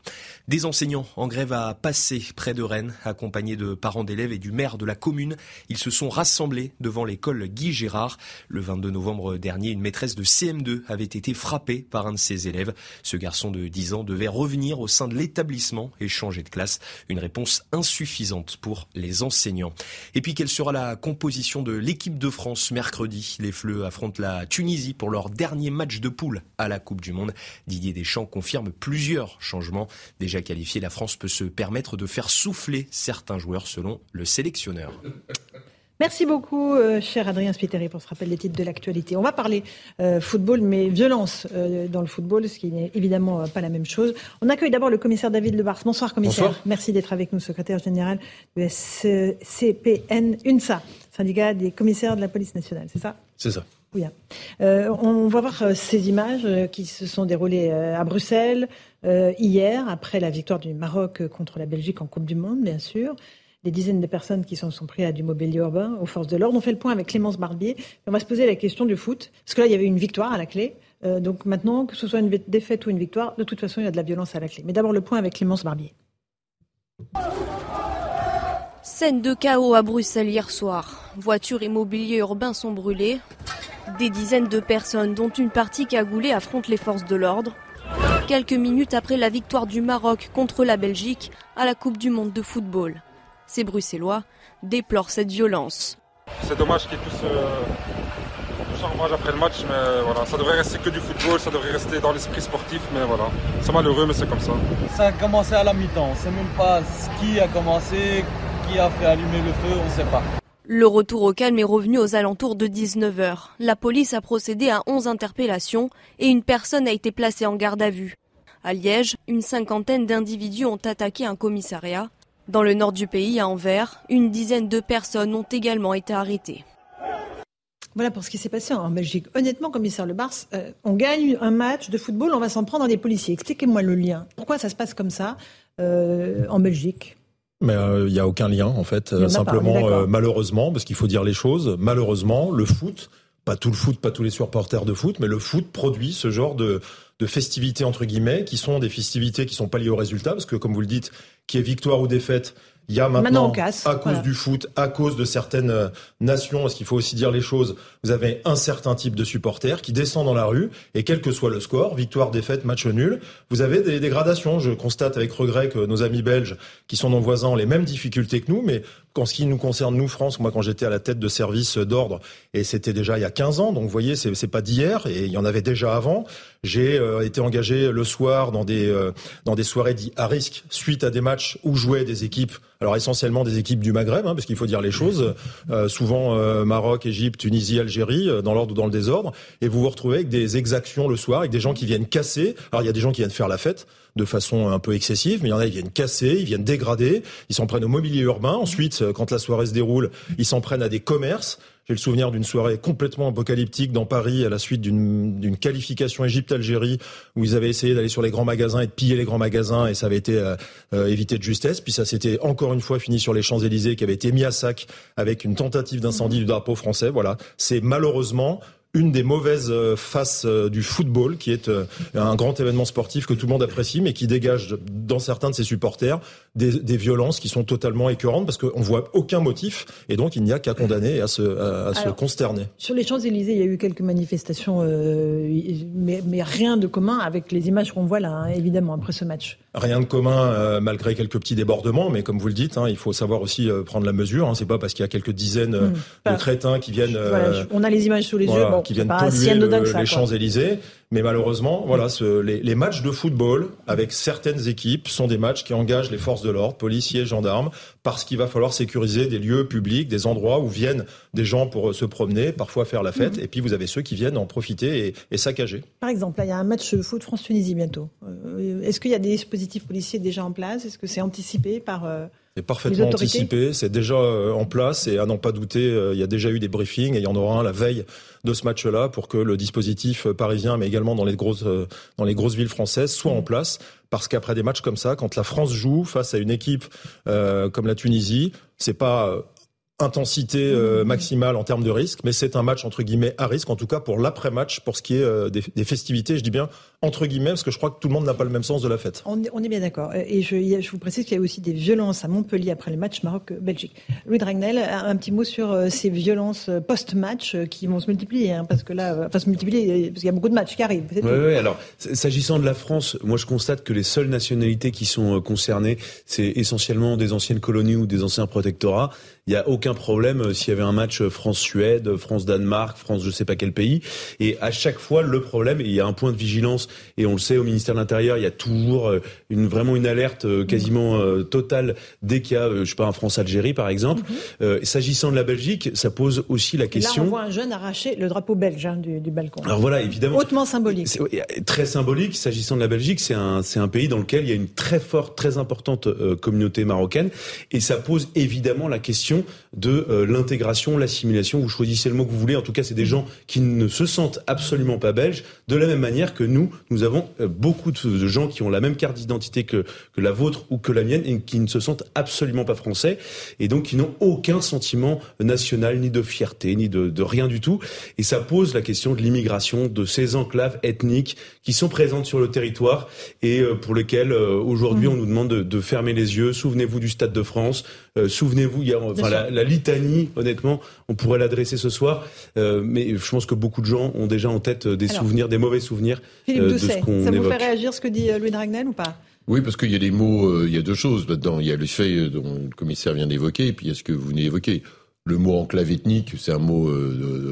Des enseignants en grève à passer près de Rennes, accompagnés de parents d'élèves et du maire de la commune. Ils se sont rassemblés devant l'école Guy Gérard. Le 22 novembre dernier, une maîtresse de CM2 avait été frappée par un de ses élèves. Ce garçon de 10 ans devait revenir au sein de l'établissement et changer de classe. Une réponse insuffisante pour les enseignants. Et puis, quelle sera la composition de l'équipe de France mercredi? Les Fleux affrontent la Tunisie pour leur dernier match de poule à la Coupe du Monde. Didier Deschamps confirme plusieurs changements. Déjà qualifiés, la France peut se permettre de faire souffler certains joueurs selon le sélectionneur. Merci beaucoup, euh, cher Adrien Spiteri, pour ce rappel des titres de l'actualité. On va parler euh, football, mais violence euh, dans le football, ce qui n'est évidemment pas la même chose. On accueille d'abord le commissaire David Lebars. Bonsoir, commissaire. Merci d'être avec nous, secrétaire général du SCPN UNSA, syndicat des commissaires de la police nationale, c'est ça? C'est ça. Oui. on va voir ces images qui se sont déroulées à Bruxelles hier, après la victoire du Maroc contre la Belgique en Coupe du Monde, bien sûr des dizaines de personnes qui s'en sont pris à du mobilier urbain, aux forces de l'ordre. On fait le point avec Clémence Barbier. On va se poser la question du foot, parce que là, il y avait une victoire à la clé. Euh, donc maintenant, que ce soit une défaite ou une victoire, de toute façon, il y a de la violence à la clé. Mais d'abord, le point avec Clémence Barbier. Scène de chaos à Bruxelles hier soir. Voitures et mobilier urbain sont brûlés. Des dizaines de personnes, dont une partie cagoulée, affrontent les forces de l'ordre. Quelques minutes après la victoire du Maroc contre la Belgique à la Coupe du Monde de football. Ces Bruxellois déplorent cette violence. C'est dommage qu'ils puissent rage après le match, mais voilà, ça devrait rester que du football, ça devrait rester dans l'esprit sportif, mais voilà, c'est malheureux, mais c'est comme ça. Ça a commencé à la mi-temps, on ne sait même pas qui a commencé, qui a fait allumer le feu, on ne sait pas. Le retour au calme est revenu aux alentours de 19h. La police a procédé à 11 interpellations et une personne a été placée en garde à vue. À Liège, une cinquantaine d'individus ont attaqué un commissariat. Dans le nord du pays, à Anvers, une dizaine de personnes ont également été arrêtées. Voilà pour ce qui s'est passé en Belgique. Honnêtement, commissaire Le Bars, euh, on gagne un match de football, on va s'en prendre à des policiers. Expliquez-moi le lien. Pourquoi ça se passe comme ça euh, en Belgique? Mais euh, il n'y a aucun lien en fait. Simplement, malheureusement, parce qu'il faut dire les choses, malheureusement, le foot, pas tout le foot, pas tous les supporters de foot, mais le foot produit ce genre de, de festivités entre guillemets, qui sont des festivités qui sont pas liées au résultat, parce que comme vous le dites, qui est victoire ou défaite, il y a maintenant, à cause du foot, à cause de certaines euh, nations, parce qu'il faut aussi dire les choses, vous avez un certain type de supporters qui descend dans la rue, et quel que soit le score, victoire, défaite, match nul, vous avez des dégradations. Je constate avec regret que nos amis belges, qui sont nos voisins, ont les mêmes difficultés que nous, mais en ce qui nous concerne, nous, France, moi, quand j'étais à la tête de service d'ordre, et c'était déjà il y a 15 ans, donc vous voyez, c'est, c'est pas d'hier, et il y en avait déjà avant. J'ai euh, été engagé le soir dans des, euh, dans des soirées dites à risque, suite à des matchs où jouaient des équipes, alors essentiellement des équipes du Maghreb, hein, parce qu'il faut dire les choses, euh, souvent Maroc, Égypte, Tunisie, Algérie, dans l'ordre ou dans le désordre, et vous vous retrouvez avec des exactions le soir, avec des gens qui viennent casser. Alors il y a des gens qui viennent faire la fête, de façon un peu excessive, mais il y en a, ils viennent casser, ils viennent dégrader, ils s'en prennent au mobilier urbain. Ensuite, euh, quand la soirée se déroule, ils s'en prennent à des commerces. J'ai le souvenir d'une soirée complètement apocalyptique dans Paris à la suite d'une qualification Égypte-Algérie où ils avaient essayé d'aller sur les grands magasins et de piller les grands magasins et ça avait été euh, euh, évité de justesse. Puis ça s'était encore une fois fini sur les Champs-Élysées qui avait été mis à sac avec une tentative d'incendie du drapeau français. Voilà, c'est malheureusement une des mauvaises euh, faces euh, du football, qui est euh, un grand événement sportif que tout le monde apprécie, mais qui dégage dans certains de ses supporters des, des violences qui sont totalement écœurantes parce qu'on voit aucun motif et donc il n'y a qu'à condamner et à se, à, se consterner. Sur les Champs-Élysées, il y a eu quelques manifestations, mais, mais, rien de commun avec les images qu'on voit là, hein, évidemment, après ce match. Rien de commun, malgré quelques petits débordements, mais comme vous le dites, hein, il faut savoir aussi prendre la mesure. Hein, C'est pas parce qu'il y a quelques dizaines hmm. de crétins qui viennent. on a les images sous les yeux qui viennent polluer les Champs-Élysées. Mais malheureusement, voilà, ce, les, les, matchs de football avec certaines équipes sont des matchs qui engagent les forces de l'ordre, policiers, gendarmes, parce qu'il va falloir sécuriser des lieux publics, des endroits où viennent des gens pour se promener, parfois faire la fête, mmh. et puis vous avez ceux qui viennent en profiter et, et saccager. Par exemple, là, il y a un match de foot France-Tunisie bientôt. Euh, est-ce qu'il y a des dispositifs policiers déjà en place? Est-ce que c'est anticipé par euh, c'est parfaitement anticipé, c'est déjà euh, en place et à n'en pas douter, euh, il y a déjà eu des briefings et il y en aura un la veille de ce match-là pour que le dispositif parisien, mais également dans les grosses euh, dans les grosses villes françaises, soit en place. Parce qu'après des matchs comme ça, quand la France joue face à une équipe comme la Tunisie, c'est pas intensité euh, maximale en termes de risque, mais c'est un match entre guillemets à risque, en tout cas pour l'après-match, pour ce qui est euh, des, des, festivités, je dis bien entre guillemets, parce que je crois que tout le monde n'a pas le même sens de la fête. On, on est bien d'accord. Et je, je, vous précise qu'il y a aussi des violences à Montpellier après le match Maroc-Belgique. Louis Dragnel, un, petit mot sur euh, ces violences post-match qui vont se multiplier, hein, parce que là, enfin se multiplier, parce qu'il y a beaucoup de matchs qui arrivent. Oui, oui, alors s'agissant de la France, moi je constate que les seules nationalités qui sont concernées, c'est essentiellement des anciennes colonies ou des anciens protectorats. Il n'y a aucun problème euh, s'il y avait un match euh, France-Suède, France-Danemark, France je sais pas quel pays. Et à chaque fois, le problème, et il y a un point de vigilance, et on le sait au ministère de l'Intérieur, il y a toujours euh, une, vraiment une alerte quasiment totale dès qu'il y a, je sais pas, un France-Algérie par exemple. Mhm. S'agissant de la Belgique, ça pose aussi la question. Là, on voit un jeune arracher le drapeau belge hein, du, du, balcon. Alors voilà, évidemment. Hautement symbolique. Très symbolique. S'agissant de la Belgique, c'est un, c'est un pays dans lequel il y a une très forte, très importante communauté marocaine, et ça pose évidemment la question de euh, l'intégration, l'assimilation. Vous choisissez le mot que vous voulez. En tout cas, c'est des gens qui ne se sentent absolument pas belges. De la même manière que nous, nous avons euh, beaucoup de gens qui ont la même carte d'identité que, que la vôtre ou que la mienne et qui ne se sentent absolument pas français et donc qui n'ont aucun sentiment national, ni de fierté, ni de, de rien du tout. Et ça pose la question de l'immigration, de ces enclaves ethniques qui sont présentes sur le territoire et euh, pour lesquelles aujourd'hui mmh. on nous demande de, de fermer les yeux. Souvenez-vous du Stade de France. Souvenez-vous, il y a enfin, la, la litanie, honnêtement, on pourrait l'adresser ce soir, euh, mais je pense que beaucoup de gens ont déjà en tête des souvenirs, des mauvais souvenirs euh, de ce qu'on Ça vous fait réagir ce que dit euh, Louis Dragnel ou pas? Oui, parce qu'il y a des mots, il y a deux choses là-dedans. Il y a le fait dont le commissaire vient d'évoquer, et puis il y a ce que vous venez d'évoquer. Le mot enclave ethnique, c'est un mot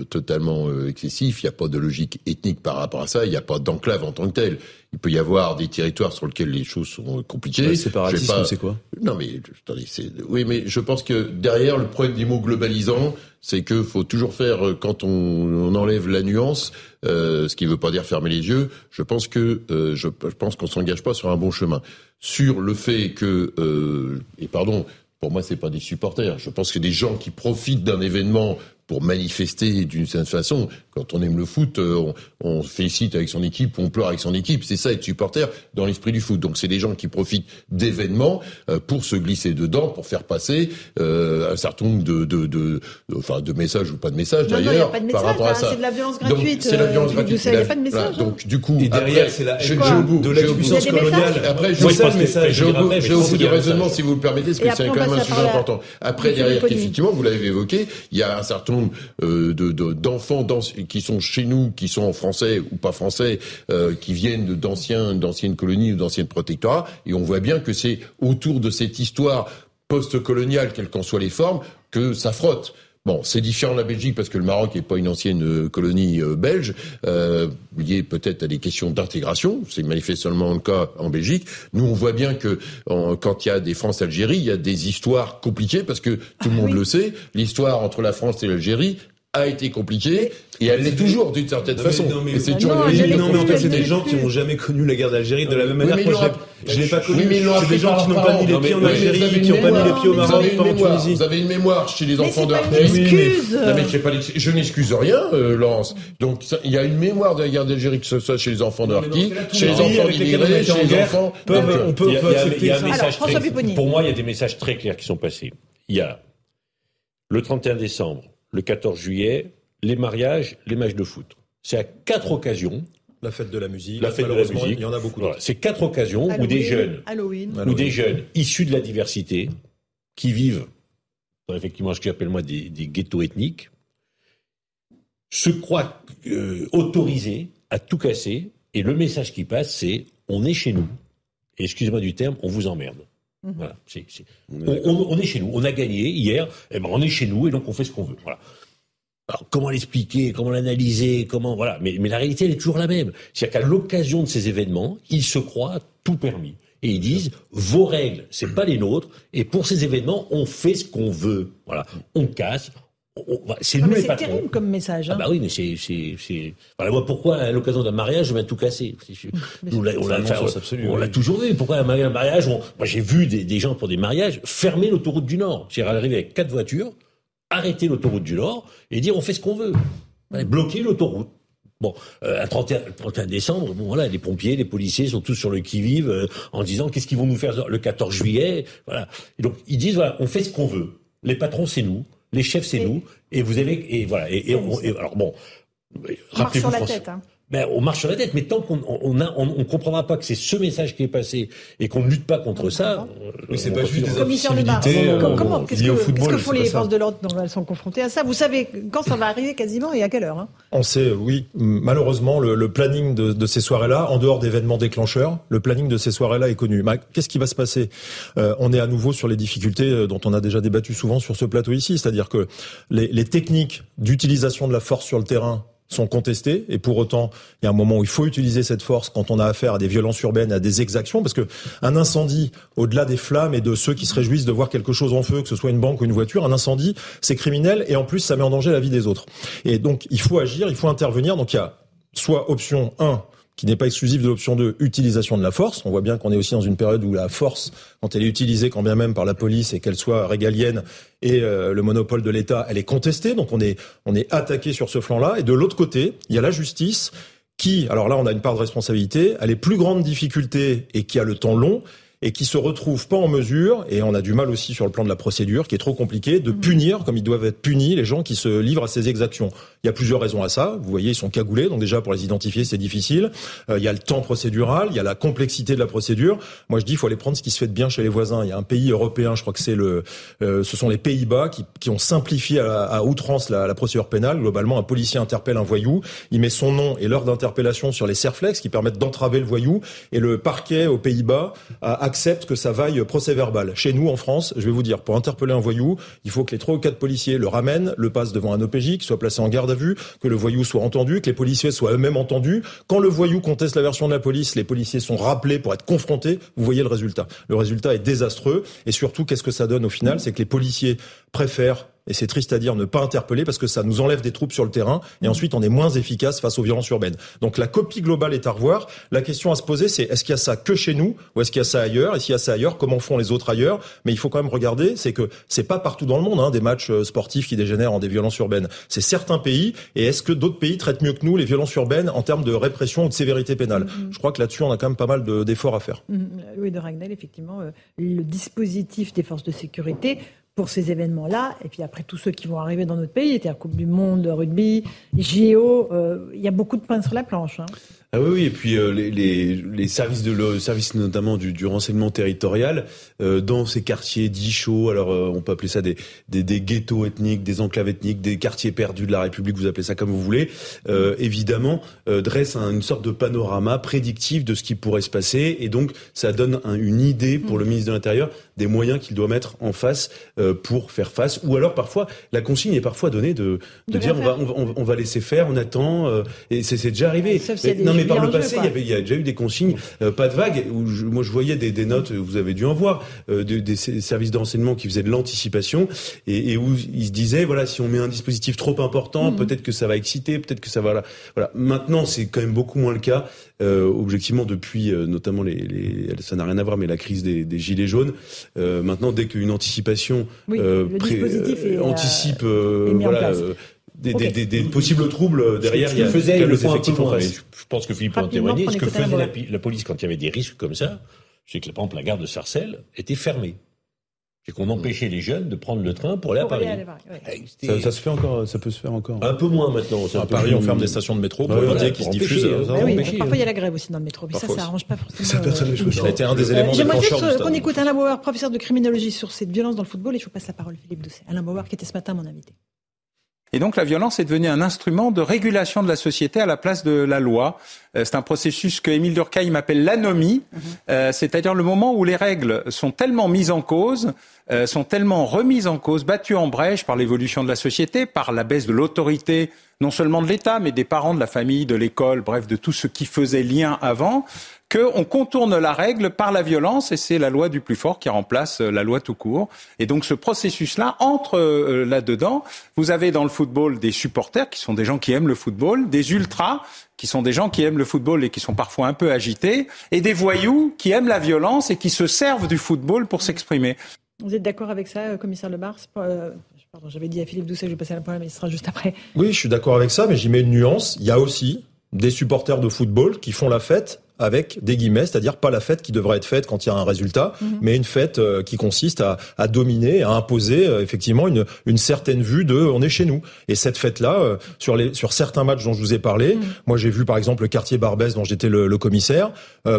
totalement excessif. Il n'y a pas de logique ethnique par rapport à ça. Il n'y a pas d'enclave en tant que tel. Il peut y avoir des territoires sur lesquels les choses sont compliquées. Le séparatisme, c'est quoi? Non, mais attendez, oui, mais je pense que derrière le problème des mots globalisants, c'est que faut toujours faire euh, quand on, on enlève la nuance, euh, ce qui ne veut pas dire fermer les yeux. Je pense que euh, je, je, pense qu'on s'engage pas sur un bon chemin. Sur le fait que euh, et pardon, pour moi, c'est pas des supporters. Je pense que des gens qui profitent d'un événement pour manifester d'une certaine façon. Quand on aime le foot, euh, on, on, félicite avec son équipe, on pleure avec son équipe. C'est ça être supporter dans l'esprit du foot. Donc c'est des gens qui profitent d'événements euh, pour se glisser dedans, pour faire passer euh, un certain nombre de, de, de, enfin, de messages ou pas de messages d'ailleurs par rapport à ça. C'est de la violence gratuite. C'est la violence gratuite. Il n'y a pas de message. Voilà. Donc du coup, et derrière, c'est la, de la puissance coloniale. Après, je j'ai au bout du raisonnement, si vous le permettez, parce que c'est quand même un sujet important. Après, derrière, effectivement, vous l'avez évoqué, il y a un certain de d'enfants qui sont chez nous, qui sont en français ou pas français, euh, qui viennent d'anciens d'anciennes colonies ou d'anciennes protectorats, et on voit bien que c'est autour de cette histoire post-coloniale, quelles qu'en soient les formes, que ça frotte. Bon, c'est différent de la Belgique parce que le Maroc n'est pas une ancienne euh, colonie belge, euh, liée peut-être à des questions d'intégration. C'est manifestement le cas en Belgique. Nous, on voit bien que quand il y a des France-Algérie, il y a des histoires compliquées parce que tout le ah monde le sait. L'histoire entre la France et l'Algérie a été compliquée et elle l'est toujours d'une certaine façon. Non, mais, c'est toujours non, mais en fait, c'est des gens qui n'ont jamais connu la guerre d'Algérie de la même manière que je l'ai pas connu. c'est des gens qui n'ont pas mis les pieds en Algérie, qui n'ont pas mis les pieds au Maroc, pas en Tunisie. Vous avez une mémoire chez les enfants de Je n'excuse rien, euh, Laurence. Donc, il y a une mémoire de la guerre d'Algérie, que ce soit chez les enfants de Harki, chez les enfants d'immigrés, chez les enfants. On peut accepter. Pour moi, il y a des messages très clairs qui sont passés. Il y a le 31 décembre, le 14 juillet, les mariages, les matchs de foot. C'est à quatre occasions. La fête de la musique. La fête de la musique. Il y en a beaucoup. Voilà. C'est quatre occasions où des jeunes, Halloween. où des jeunes issus de la diversité, qui vivent dans effectivement ce que j'appelle moi des, des, ghettos ethniques, se croient euh, autorisés à tout casser. Et le message qui passe, c'est on est chez nous. Et excusez-moi du terme, on vous emmerde. Mmh. Voilà, on, on, on, est chez nous. On a gagné hier. Eh ben, on est chez nous et donc on fait ce qu'on veut. Voilà. Alors, comment l'expliquer, comment l'analyser, comment voilà. Mais, mais la réalité, elle est toujours la même. C'est-à-dire qu'à l'occasion de ces événements, ils se croient tout permis et ils disent vos règles, c'est pas les nôtres. Et pour ces événements, on fait ce qu'on veut. Voilà, on casse. C'est nous les patrons. C'est terrible comme message. Hein. Ah bah oui, mais c'est. Voilà, moi pourquoi à l'occasion d'un mariage je vais tout casser Nous, on l'a toujours vu. Pourquoi à un mariage on... Moi j'ai vu des, des gens pour des mariages fermer l'autoroute du Nord. J'ai arrivé avec quatre voitures, arrêter l'autoroute du Nord et dire on fait ce qu'on veut, bloquer l'autoroute. Bon, euh, à 31, 31 décembre, bon voilà, les pompiers, les policiers sont tous sur le qui-vive euh, en disant qu'est-ce qu'ils vont nous faire le 14 juillet, voilà. Et donc ils disent voilà, on fait ce qu'on veut. Les patrons c'est nous, les chefs c'est nous, et vous avez et voilà. Et, et, on, et alors bon, rappelez-vous la tête, hein. Ben, on marche sur la tête, mais tant qu'on on, a, on, on comprendra pas que c'est ce message qui est passé et qu'on ne lutte pas contre ça. Oui, c'est pas juste des de euh, comment, qu'est-ce que, qu'est-ce que font les forces de l'ordre elles sont confrontées à ça? Vous savez quand ça va arriver quasiment et à quelle heure hein? On sait, oui. Malheureusement, le, le planning de, de ces soirées-là, en dehors d'événements déclencheurs, le planning de ces soirées-là est connu. Qu'est-ce qui va se passer? Euh, On est à nouveau sur les difficultés dont on a déjà débattu souvent sur ce plateau ici, c'est-à-dire que les, les techniques d'utilisation de la force sur le terrain sont contestés et pour autant il y a un moment où il faut utiliser cette force quand on a affaire à des violences urbaines, à des exactions parce que un incendie au-delà des flammes et de ceux qui se réjouissent de voir quelque chose en feu, que ce soit une banque ou une voiture, un incendie c'est criminel et en plus ça met en danger la vie des autres. Et donc il faut agir, il faut intervenir. Donc il y a soit option 1 qui n'est pas exclusive de l'option 2, utilisation de la force. On voit bien qu'on est aussi dans une période où la force, quand elle est utilisée, quand bien même par la police et qu'elle soit régalienne et euh, le monopole de l'État, elle est contestée. Donc on est, on est attaqué sur ce flanc-là. Et de l'autre côté, il y a la justice qui, alors là on a une part de responsabilité, a les plus grandes difficultés et qui a le temps long et qui se retrouvent pas en mesure, et on a du mal aussi sur le plan de la procédure, qui est trop compliqué, de punir, comme ils doivent être punis, les gens qui se livrent à ces exactions. Il y a plusieurs raisons à ça. Vous voyez, ils sont cagoulés, donc déjà pour les identifier, c'est difficile. Euh, il y a le temps procédural, il y a la complexité de la procédure. Moi, je dis, il faut aller prendre ce qui se fait de bien chez les voisins. Il y a un pays européen, je crois que c'est le, euh, ce sont les Pays-Bas qui, qui, ont simplifié à, à outrance la, la, procédure pénale. Globalement, un policier interpelle un voyou, il met son nom et l'heure d'interpellation sur les serflex qui permettent d'entraver le voyou, et le parquet aux Pays-Bas a accepte que ça vaille procès verbal. Chez nous, en France, je vais vous dire, pour interpeller un voyou, il faut que les trois ou quatre policiers le ramènent, le passent devant un OPJ, qu'il soit placé en garde à vue, que le voyou soit entendu, que les policiers soient eux-mêmes entendus. Quand le voyou conteste la version de la police, les policiers sont rappelés pour être confrontés. Vous voyez le résultat. Le résultat est désastreux. Et surtout, qu'est-ce que ça donne au final? C'est que les policiers préfèrent et c'est triste à dire, ne pas interpeller parce que ça nous enlève des troupes sur le terrain et ensuite on est moins efficace face aux violences urbaines. Donc la copie globale est à revoir. La question à se poser, c'est est-ce qu'il y a ça que chez nous ou est-ce qu'il y a ça ailleurs? Et s'il y a ça ailleurs, comment font les autres ailleurs? Mais il faut quand même regarder, c'est que c'est pas partout dans le monde hein, des matchs sportifs qui dégénèrent en des violences urbaines. C'est certains pays. Et est-ce que d'autres pays traitent mieux que nous les violences urbaines en termes de répression ou de sévérité pénale? Mm-hmm. Je crois que là-dessus, on a quand même pas mal d'efforts à faire. Louis de Ragnel, effectivement, euh, le dispositif des forces de sécurité pour ces événements-là. Et puis après, tous ceux qui vont arriver dans notre pays, c'est-à-dire Coupe du Monde, rugby, JO, euh, il y a beaucoup de pain sur la planche. Hein. Ah oui, oui, et puis euh, les, services de le notamment du, renseignement territorial dans ces quartiers dits chauds, alors euh, on peut appeler ça des, des, des, ghettos ethniques, des enclaves ethniques, des quartiers perdus de la République, vous appelez ça comme vous voulez, euh, évidemment dresse un, une sorte de panorama prédictif de ce qui pourrait se passer et donc ça donne un, une idée pour le ministre de l'Intérieur des moyens qu'il doit mettre en face pour faire face, ou alors parfois la consigne est parfois donnée de, de, de dire on va, on, on, va laisser faire, on attend, et c'est déjà arrivé. non mais par le passé, il y, avait, il y a déjà eu des consignes, euh, pas de vagues. Où je, moi, je voyais des, des, notes, vous avez dû en voir, euh, de, des services d'enseignement qui faisaient de l'anticipation et, et, où ils se disaient, voilà, si on met un dispositif trop important, mmh. peut-être que ça va exciter, peut-être que ça va. Voilà. voilà. Maintenant, c'est quand même beaucoup moins le cas. Euh, objectivement, depuis euh, notamment les, les, ça n'a rien à voir, mais la crise des, des gilets jaunes. Euh, maintenant, dès qu'une anticipation oui, pré, est, anticipe, voilà des, okay. des, des, possibles troubles derrière. il y a faisait le font un peu moins. Je pense que Philippe peut en témoigner. Ce que faisait la, la, police quand il y avait des risques comme ça, c'est que par exemple la gare de Sarcelles était fermée. c'est qu'on empêchait les jeunes de prendre le train pour aller à Paris. ça, ça, se fait encore, ça peut se faire encore. Un peu moins maintenant. À Paris, on ferme des stations de métro pour éviter qu'ils se diffusent. Euh, parfois, il y a la grève aussi dans le métro, mais ça, ça arrange pas forcément. Ça, ça a été un des éléments J'aimerais juste qu'on écoute Alain Bauer, professeur de criminologie sur cette violence dans le football, et je vous passe la parole, Philippe Doucet. Alain Bauer, qui était ce matin mon invité. Et donc la violence est devenue un instrument de régulation de la société à la place de la loi. Euh, c'est un processus que Émile Durkheim appelle l'anomie, mhm. euh, c'est-à-dire le moment où les règles sont tellement mises en cause, euh, sont tellement remises en cause, battues en brèche par l'évolution de la société, par la baisse de l'autorité non seulement de l'État, mais des parents, de la famille, de l'école, bref, de tout ce qui faisait lien avant, qu'on contourne la règle par la violence et c'est la loi du plus fort qui remplace euh, la loi tout court. Et donc ce processus-là entre euh, là-dedans. Vous avez dans le football des supporters qui sont des gens qui aiment le football, des ultras qui sont des gens qui aiment le football et qui sont parfois un peu agités, et des voyous qui aiment la violence et qui se servent du football pour s'exprimer. Vous êtes d'accord avec ça, euh, commissaire Le Bars Pardon, j'avais dit à Philippe Doucet que je vais passer à la parole, mais ce sera juste après. Oui, je suis d'accord avec ça, mais j'y mets une nuance. Il y a aussi des supporters de football qui font la fête avec des guillemets, c'est-à-dire pas la fête qui devrait être faite quand il y a un résultat, mhm. mais une fête euh, qui consiste à, à, dominer, à imposer euh, effectivement une, une certaine vue de on est chez nous. Et cette fête-là, euh, sur les sur certains matchs dont je vous ai parlé, mhm. moi j'ai vu par exemple le quartier Barbès dont j'étais le, le, commissaire,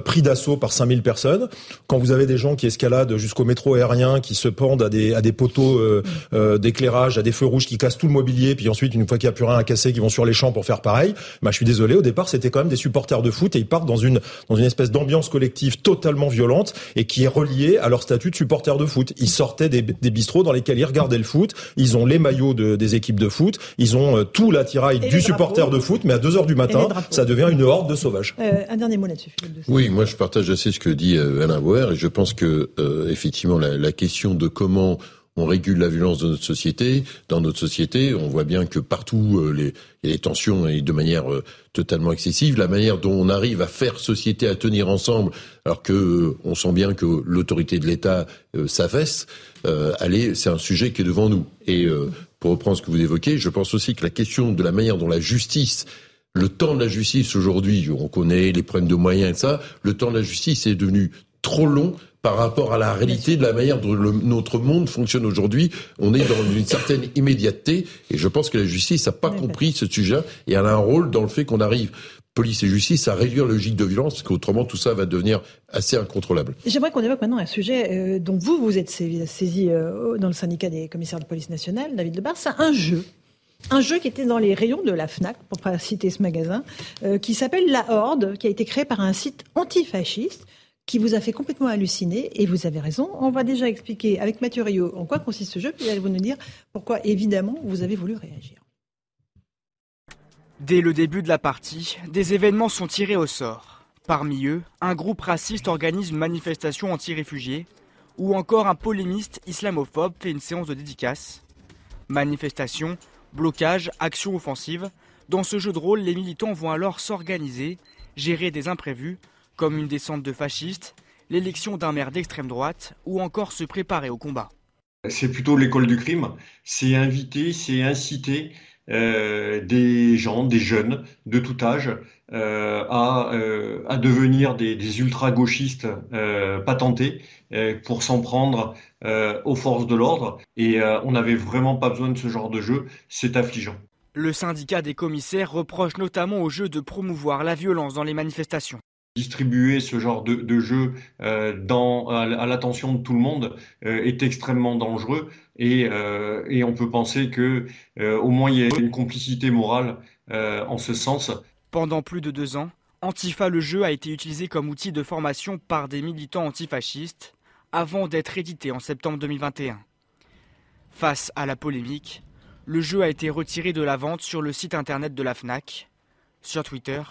pris d'assaut par 5000 personnes. Quand vous avez des gens qui escaladent jusqu'au métro aérien, qui se pendent à des à des poteaux mhm. d'éclairage, à des feux rouges, qui cassent tout le mobilier, puis ensuite une fois qu'il n'y a plus rien à casser, qui vont sur les champs pour faire pareil, bah je suis désolé. Au départ, c'était quand même des supporters de foot et ils partent dans une dans une espèce d'ambiance collective totalement violente et qui est reliée à leur statut de supporter de foot. Ils sortaient des, des bistrots dans lesquels ils regardaient le foot, ils ont les maillots de, des équipes de foot, ils ont euh, tout l'attirail du supporter de foot, mais à 2 heures du matin, ça devient une horde de sauvages. Euh, un dernier mot là-dessus. Oui, moi je partage assez ce que dit euh, Alain Bauer et je pense que effectivement la, la question de comment on régule la violence de notre société. Dans notre société, on voit bien que partout, euh, il y a des tensions et de manière euh, totalement excessive. La manière dont on arrive à faire société, à tenir ensemble, alors que euh, on sent bien que l'autorité de l'État s'affaisse, allez, c'est un sujet qui est devant nous. Et pour reprendre ce que vous évoquez, je pense aussi que la question de la manière dont la justice le temps de la justice aujourd'hui, on connaît les problèmes de moyens et ça, le temps de la justice est devenu trop long par rapport à la réalité de la manière dont notre monde fonctionne aujourd'hui. On est dans une certaine immédiateté et je pense que la justice n'a pas compris ce sujet et elle a un rôle dans le fait qu'on arrive police et justice à réduire la logique de violence, parce qu'autrement tout ça va devenir assez incontrôlable. J'aimerais qu'on évoque maintenant un sujet euh, dont vous, vous êtes saisi euh, dans le syndicat des commissaires de police nationale, David Lebar, c'est un jeu. Un jeu qui était dans les rayons de la FNAC, pour pas citer ce magasin, euh, qui s'appelle La Horde, qui a été créé par un site antifasciste qui vous a fait complètement halluciner, et vous avez raison. On va déjà expliquer avec Mathieu Rio en quoi consiste ce jeu, puis allez-vous nous dire pourquoi, évidemment, vous avez voulu réagir. Dès le début de la partie, des événements sont tirés au sort. Parmi eux, un groupe raciste organise une manifestation anti-réfugiés, ou encore un polémiste islamophobe fait une séance de dédicace. Manifestation, blocage, action offensive. Dans ce jeu de rôle, les militants vont alors s'organiser, gérer des imprévus, comme une descente de fascistes, l'élection d'un maire d'extrême droite ou encore se préparer au combat. C'est plutôt l'école du crime, c'est inviter, c'est inciter euh, des gens, des jeunes de tout âge euh, à, euh, à, devenir des, des ultra-gauchistes patentés pour s'en prendre aux forces de l'ordre. Et on n'avait vraiment pas besoin de ce genre de jeu, c'est affligeant. Le syndicat des commissaires reproche notamment au jeu de promouvoir la violence dans les manifestations distribuer ce genre de, jeu euh, à, l'attention de tout le monde euh, est extrêmement dangereux et, euh, et, on peut penser que au moins il y a une complicité morale en ce sens. Pendant plus de deux ans, Antifa le jeu a été utilisé comme outil de formation par des militants antifascistes avant d'être édité en septembre 2021. Face à la polémique, le jeu a été retiré de la vente sur le site internet de la FNAC. Sur Twitter,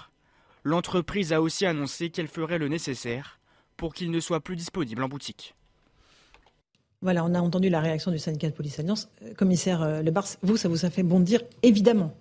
l'entreprise a aussi annoncé qu'elle ferait le nécessaire pour qu'il ne soit plus disponible en boutique. Voilà, on a entendu la réaction du syndicat de police Alliance. Euh, commissaire euh, Le Bars, vous, ça vous a fait bondir, évidemment.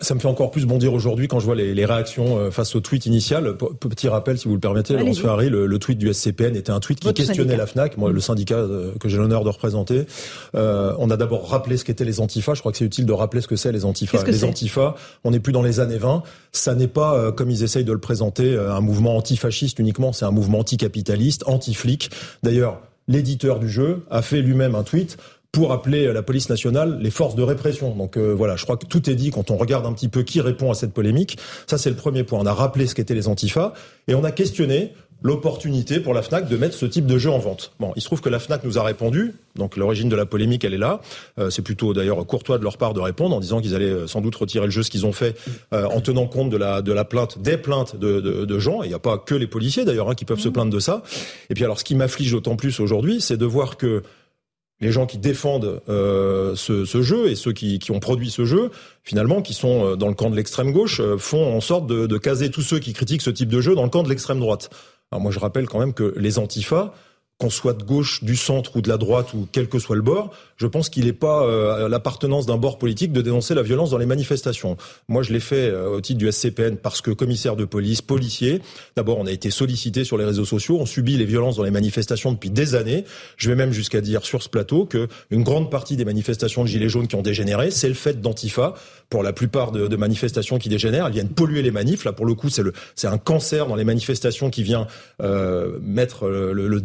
Ça me fait encore plus bondir aujourd'hui quand je vois les, les, réactions euh, face au tweet initial. Petit rappel, si vous le permettez, Laurence Ferrari, le, le, tweet du SCPN était un tweet qui questionnait la FNAC, moi, le syndicat euh, que j'ai l'honneur de représenter. Euh, on a d'abord rappelé ce qu'étaient les antifas. Je crois que c'est utile de rappeler ce que c'est les antifas. Les antifas, on n'est plus dans les années 20. Ça n'est pas, euh, comme ils essayent de le présenter, un mouvement antifasciste uniquement. C'est un mouvement anticapitaliste, anti-flic. D'ailleurs, l'éditeur du jeu, a fait lui-même un tweet pour appeler la police nationale les forces de répression. Donc euh, voilà, je crois que tout est dit quand on regarde un petit peu qui répond à cette polémique. Ça, c'est le premier point. On a rappelé ce qu'étaient les antifas et on a questionné l'opportunité pour la FNAC de mettre ce type de jeu en vente. Bon, il se trouve que la FNAC nous a répondu, donc l'origine de la polémique, elle est là. Euh, c'est plutôt d'ailleurs courtois de leur part de répondre en disant qu'ils allaient euh, sans doute retirer le jeu, ce qu'ils ont fait, euh, en tenant compte de la, de la plainte, des plaintes de, de, de gens. Il n'y a pas que les policiers d'ailleurs hein, qui peuvent se mmh. plaindre de ça. Et puis alors, ce qui m'afflige d'autant plus aujourd'hui, c'est de voir que les gens qui défendent euh, ce, jeu et ceux qui, ont produit ce jeu, finalement, qui sont dans le camp de l'extrême gauche, font en sorte de, de caser tous ceux qui critiquent ce type de jeu dans le camp de l'extrême droite. Alors moi, je rappelle quand même que les antifas, qu'on soit de gauche, du centre ou de la droite ou quel que soit le bord, je pense qu'il n'est pas euh, l'appartenance d'un bord politique de dénoncer la violence dans les manifestations. Moi, je l'ai fait euh, au titre du SCPN parce que commissaire de police, policier, d'abord, on a été sollicité sur les réseaux sociaux, on subit les violences dans les manifestations depuis des années. Je vais même jusqu'à dire sur ce plateau que une grande partie des manifestations de gilets jaunes qui ont dégénéré, c'est le fait d'antifa. Pour la plupart de, manifestations qui dégénèrent, elles viennent polluer les manifs. Là, pour le coup, c'est un cancer dans les manifestations qui vient euh, mettre le, le, le,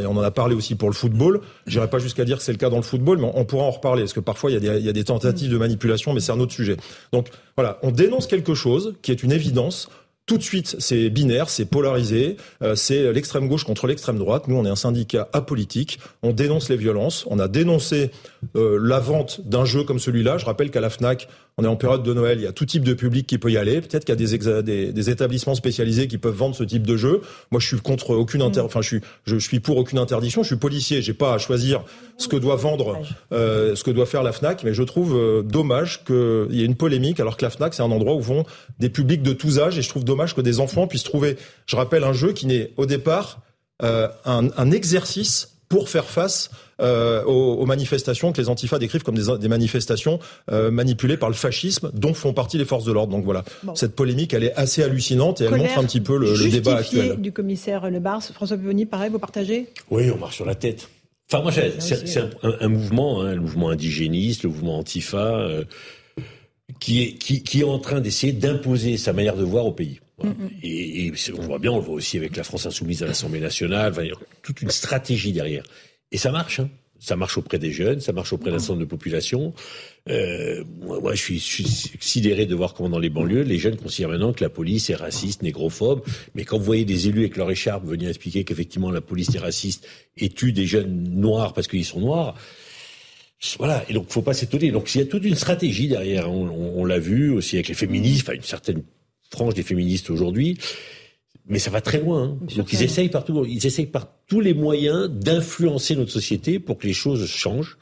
Et on en a parlé aussi pour le football. J'irai pas jusqu'à dire que c'est le cas dans le football mais on pourra en reparler, parce que parfois il y a des, il y a des tentatives de manipulation, mais c'est un autre sujet. Donc voilà, on dénonce quelque chose qui est une évidence. Tout de suite, c'est binaire, c'est polarisé, euh, c'est l'extrême gauche contre l'extrême droite. Nous, on est un syndicat apolitique, on dénonce les violences, on a dénoncé euh, la vente d'un jeu comme celui-là. Je rappelle qu'à la FNAC, on est en période de Noël, il y a tout type de public qui peut y aller. Peut-être qu'il y a des, des, établissements spécialisés qui peuvent vendre ce type de jeu. Moi, je suis contre aucune inter... Mm. enfin, je suis, je, suis pour aucune interdiction. Je suis policier, j'ai pas à choisir ce que doit vendre, euh, ce que doit faire la Fnac, mais je trouve euh, dommage qu'il y ait une polémique, alors que la Fnac, c'est un endroit où vont des publics de tous âges, et je trouve dommage que des enfants puissent trouver. Je rappelle un jeu qui n'est au départ euh, un, un exercice pour faire face euh, aux, aux, manifestations que les antifas décrivent comme des, des manifestations euh, manipulées par le fascisme, dont font partie les forces de l'ordre. Donc voilà, bon. cette polémique, elle est assez hallucinante et elle montre un petit peu le, le débat actuel. du commissaire Le Bars, François Pivoni, pareil, vous partagez? Oui, on marche sur la tête. Enfin, moi, c'est un, un, mouvement, hein, le mouvement indigéniste, le mouvement antifa, euh, qui, est, qui, qui est en train d'essayer d'imposer sa manière de voir au pays. Voilà. Mm -hmm. et, et, on voit bien, on le voit aussi avec la France insoumise à l'Assemblée nationale, enfin, il y a toute une stratégie derrière. Et ça marche. Hein. Ça marche auprès des jeunes, ça marche auprès d'un certain nombre de populations. Euh, moi, moi je, suis, je suis sidéré de voir comment dans les banlieues, les jeunes considèrent maintenant que la police est raciste, négrophobe. Mais quand vous voyez des élus avec leur écharpe venir expliquer qu'effectivement la police est raciste et tue des jeunes noirs parce qu'ils sont noirs, voilà, et donc faut pas s'étonner. Donc il y a toute une stratégie derrière. On, on, on l'a vu aussi avec les féministes, enfin une certaine frange des féministes aujourd'hui. Mais ça va très loin. Hein. Donc ils essayent partout, ils essayent par tous les moyens d'influencer notre société pour que les choses changent.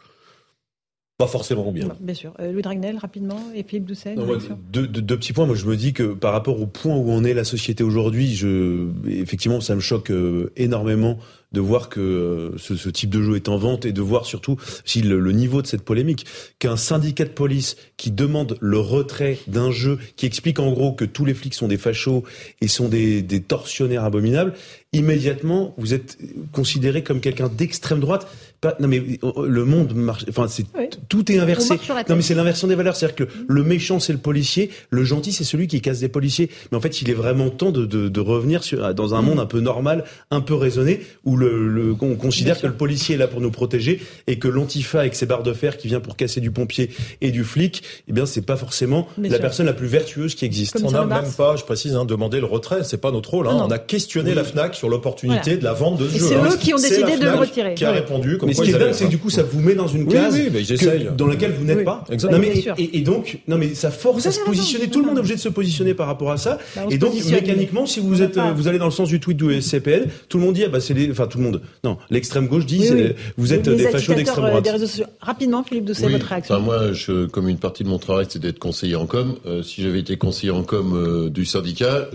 Pas forcément bien. Bien sûr. Euh, Louis Dragnel, rapidement, et Philippe Doucet. Non, moi, deux, deux, deux, petits points. Moi, je me dis que par rapport au point où on est la société aujourd'hui, je, effectivement, ça me choque euh, énormément de voir que euh, ce, ce, type de jeu est en vente et de voir surtout si le, le niveau de cette polémique qu'un syndicat de police qui demande le retrait d'un jeu qui explique en gros que tous les flics sont des fachos et sont des, des tortionnaires abominables immédiatement vous êtes considéré comme quelqu'un d'extrême droite pas, non mais le monde marche enfin c'est oui. tout est inversé. non mais c'est l'inversion des valeurs. C'est-à-dire que le méchant c'est le policier. Le gentil c'est celui qui casse des policiers. Mais en fait il est vraiment temps de, de, de revenir sur, dans un monde un peu normal un peu raisonné où le, le on considère que le policier est là pour nous protéger et que l'antifa avec ses barres de fer qui vient pour casser du pompier et du flic eh bien c'est pas forcément Bien la sûr. personne la plus vertueuse qui existe. On n'a même pas je précise hein, demandé le retrait. C'est pas notre rôle hein. on a questionné oui. la Fnac sur l'opportunité voilà. de la vente de ce et jeu c'est eux qui ont décidé de le retirer. qui a répondu mais ce qui est dingue c'est que du coup ça vous met dans une case oui, oui, que, dans laquelle vous n'êtes pas. Exactement. Non, mais, et, et, donc non mais ça force à se positionner. tout le monde est obligé de se positionner par rapport à ça. Bah, et donc mécaniquement si vous êtes vous allez dans le sens du tweet du SCPN tout le monde dit ah bah c'est les enfin tout le monde. Non l'extrême gauche dit vous êtes des fachos d'extrême euh, droite. rapidement Philippe Doucet votre réaction. Moi je comme une partie de mon travail c'est d'être conseiller en com. Euh, si j'avais été conseiller en com euh, du syndicat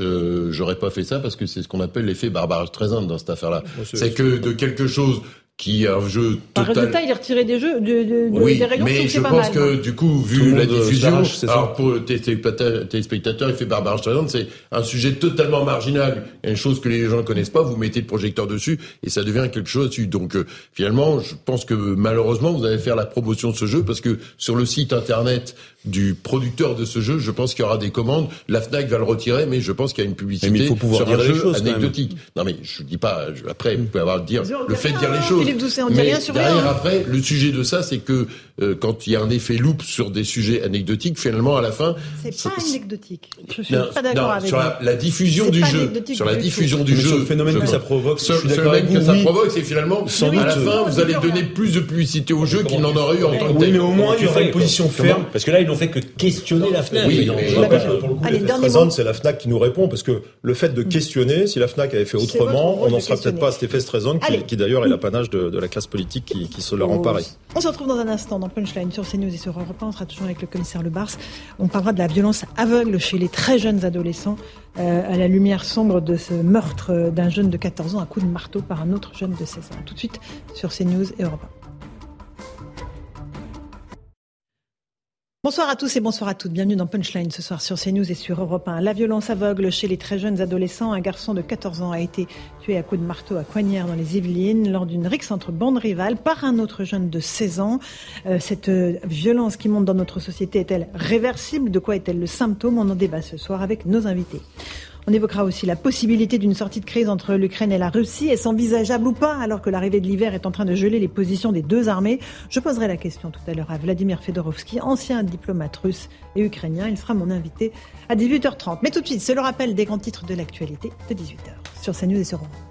j'aurais pas fait ça parce que c'est ce qu'on appelle l'effet barbarage très dans cette affaire-là. C'est que de quelque chose qui est un jeu total. Par résultat, il a retiré des jeux, de, de, oui, des règles, mais je pense mal. que du coup, vu la diffusion, alors pour tes téléspectateurs, il fait Barbara Streisand, c'est un sujet totalement marginal, une chose que les gens ne connaissent pas, vous mettez le projecteur dessus et ça devient quelque chose dessus. Donc euh, finalement, je pense que malheureusement, vous allez faire la promotion de ce jeu parce que sur le site internet du producteur de ce jeu, je pense qu'il y aura des commandes. La Fnac va le retirer, mais je pense qu'il y a une publicité mais il faut pouvoir sur dire un jeu choses, anecdotique. Non mais je dis pas. Je, après, vous pouvez avoir dire le fait de dire les choses. Philippe Doucet, on dit rien sur derrière, rien. après, le sujet de ça, c'est que euh, quand il y a un effet loupe sur des sujets anecdotiques, finalement, à la fin... C'est pas anecdotique. Je suis pas d'accord avec Sur la, la diffusion du jeu, sur la diffusion du jeu... le phénomène que ça provoque, sur, je suis sur d'accord le avec que ça oui. provoque, c'est finalement, Sans à la fin, vous allez donner plus de publicité au jeu qu'il n'en aurait eu en tant que Oui, tel. mais au moins, il y aura une position ferme. Parce que là, n'ont fait que questionner la FNAC. Oui, je rappelle que pour le coup, Allez, c'est la FNAC qui nous répond, parce que le fait de questionner, si la FNAC avait fait autrement, on n'en sera peut-être pas à Stéphane Strezon, Allez. qui, qui d'ailleurs est l'apanage de, de la classe politique qui, qui se leur emparait. On se retrouve dans un instant dans Punchline sur CNews et sur Europe 1. On sera toujours avec le commissaire Le Bars. On parlera de la violence aveugle chez les très jeunes adolescents euh, à la lumière sombre de ce meurtre euh, d'un jeune de 14 ans à coup de marteau par un autre jeune de 16 ans. Tout de suite sur CNews et Europe 1. Bonsoir à tous et bonsoir à toutes. Bienvenue dans Punchline ce soir sur CNews et sur Europe 1. La violence aveugle chez les très jeunes adolescents. Un garçon de 14 ans a été tué à coups de marteau à Coignères dans les Yvelines lors d'une rixe entre bandes rivales par un autre jeune de 16 ans. Euh, cette euh, violence qui monte dans notre société est-elle réversible? De quoi est-elle le symptôme? On en débat ce soir avec nos invités. On évoquera aussi la possibilité d'une sortie de crise entre l'Ukraine et la Russie. Est-ce envisageable ou pas alors que l'arrivée de l'hiver est en train de geler les positions des deux armées? Je poserai la question tout à l'heure à Vladimir Fedorovski, ancien diplomate russe et ukrainien. Il sera mon invité à 18h30. Mais tout de suite, c'est le rappel des grands titres de l'actualité de 18h sur CNews et sur Europe.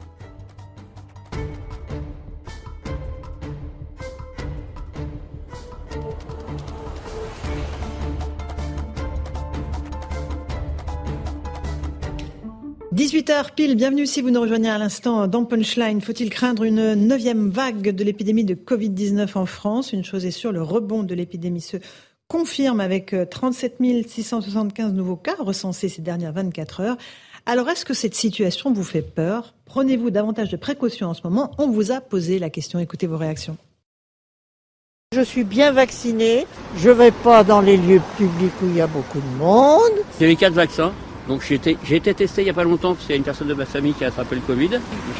18h pile, bienvenue si vous nous rejoignez à l'instant dans Punchline. Faut-il craindre une neuvième vague de l'épidémie de Covid-19 en France? Une chose est sûre, le rebond de l'épidémie se confirme avec euh, 37 675 nouveaux cas recensés ces dernières 24 heures. Alors est-ce que cette situation vous fait peur? Prenez-vous davantage de précautions en ce moment? On vous a posé la question, écoutez vos réactions. Je suis bien vaccinée. Je vais pas dans les lieux publics où il y a beaucoup de monde. J'ai eu quatre vaccins. Donc j'ai été, testé il n'y a pas longtemps parce qu'il y a une personne de ma famille qui a attrapé le Covid.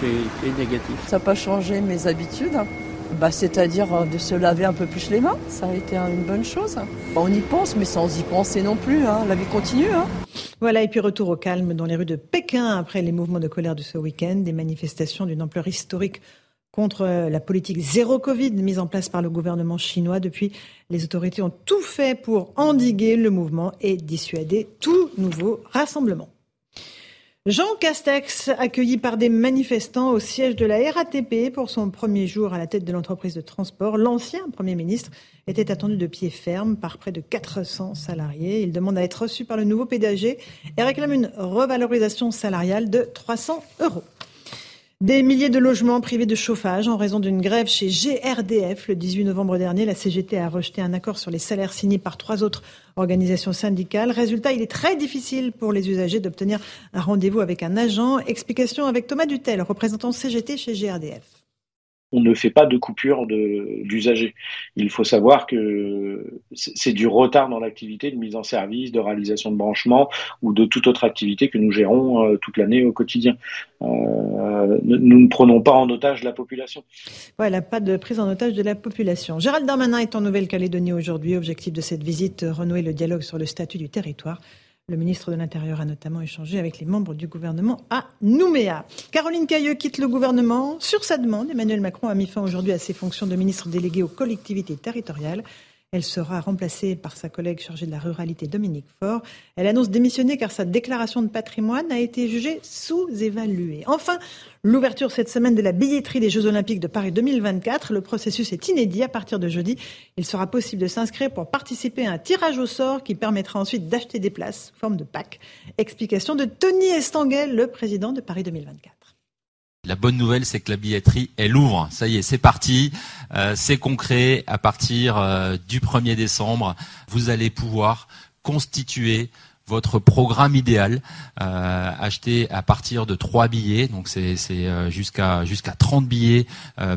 J'ai été négatif. Ça n'a pas changé mes habitudes. Bah, C'est-à-dire euh, de se laver un peu plus les mains, ça a été une bonne chose. On y pense, mais sans y penser non plus. hein. La vie continue. hein. Voilà, et puis retour au calme dans les rues de Pékin après les mouvements de colère de ce week-end, des manifestations d'une ampleur historique contre euh, la politique zéro Covid mise en place par le gouvernement chinois. Depuis, les autorités ont tout fait pour endiguer le mouvement et dissuader tout nouveau rassemblement. Jean Castex, accueilli par des manifestants au siège de la RATP pour son premier jour à la tête de l'entreprise de transport, l'ancien Premier ministre était attendu de pied ferme par près de 400 salariés. Il demande à être reçu par le nouveau PDG et réclame une revalorisation salariale de 300 euros. Des milliers de logements privés de chauffage en raison d'une grève chez GRDF. Le 18 novembre dernier, la CGT a rejeté un accord sur les salaires signés par trois autres organisations syndicales. Résultat, il est très difficile pour les usagers d'obtenir un rendez-vous avec un agent. Explication avec Thomas Dutel, représentant CGT chez GRDF. On ne fait pas de coupure d'usagers. Il faut savoir que c'est du retard dans l'activité de mise en service, de réalisation de branchement ou de toute autre activité que nous gérons euh, toute l'année au quotidien. Euh, nous nous ne prenons pas en otage la population. Voilà, pas de prise en otage de la population. Gérald Darmanin est en Nouvelle-Calédonie aujourd'hui. Objectif de cette visite, renouer le dialogue sur le statut du territoire. Le ministre de l'Intérieur a notamment échangé avec les membres du gouvernement à Nouméa. Caroline Cailleux quitte le gouvernement. Sur sa demande, Emmanuel Macron a mis fin aujourd'hui à ses fonctions de ministre délégué aux collectivités territoriales. Elle sera remplacée par sa collègue chargée de la ruralité, Dominique Faure. Elle annonce démissionner car sa déclaration de patrimoine a été jugée sous-évaluée. Enfin, l'ouverture cette semaine de la billetterie des Jeux Olympiques de Paris 2024. Le processus est inédit. À partir de jeudi, il sera possible de s'inscrire pour participer à un tirage au sort qui permettra ensuite d'acheter des places sous forme de pack. Explication de Tony Estanguel, le président de Paris 2024. La bonne nouvelle, c'est que la billetterie, elle ouvre. Ça y est, c'est parti. Euh, c'est concret. À partir euh, du 1er décembre, vous allez pouvoir constituer votre programme idéal, euh, acheter à partir de 3 billets, donc c'est euh, jusqu'à jusqu'à 30 billets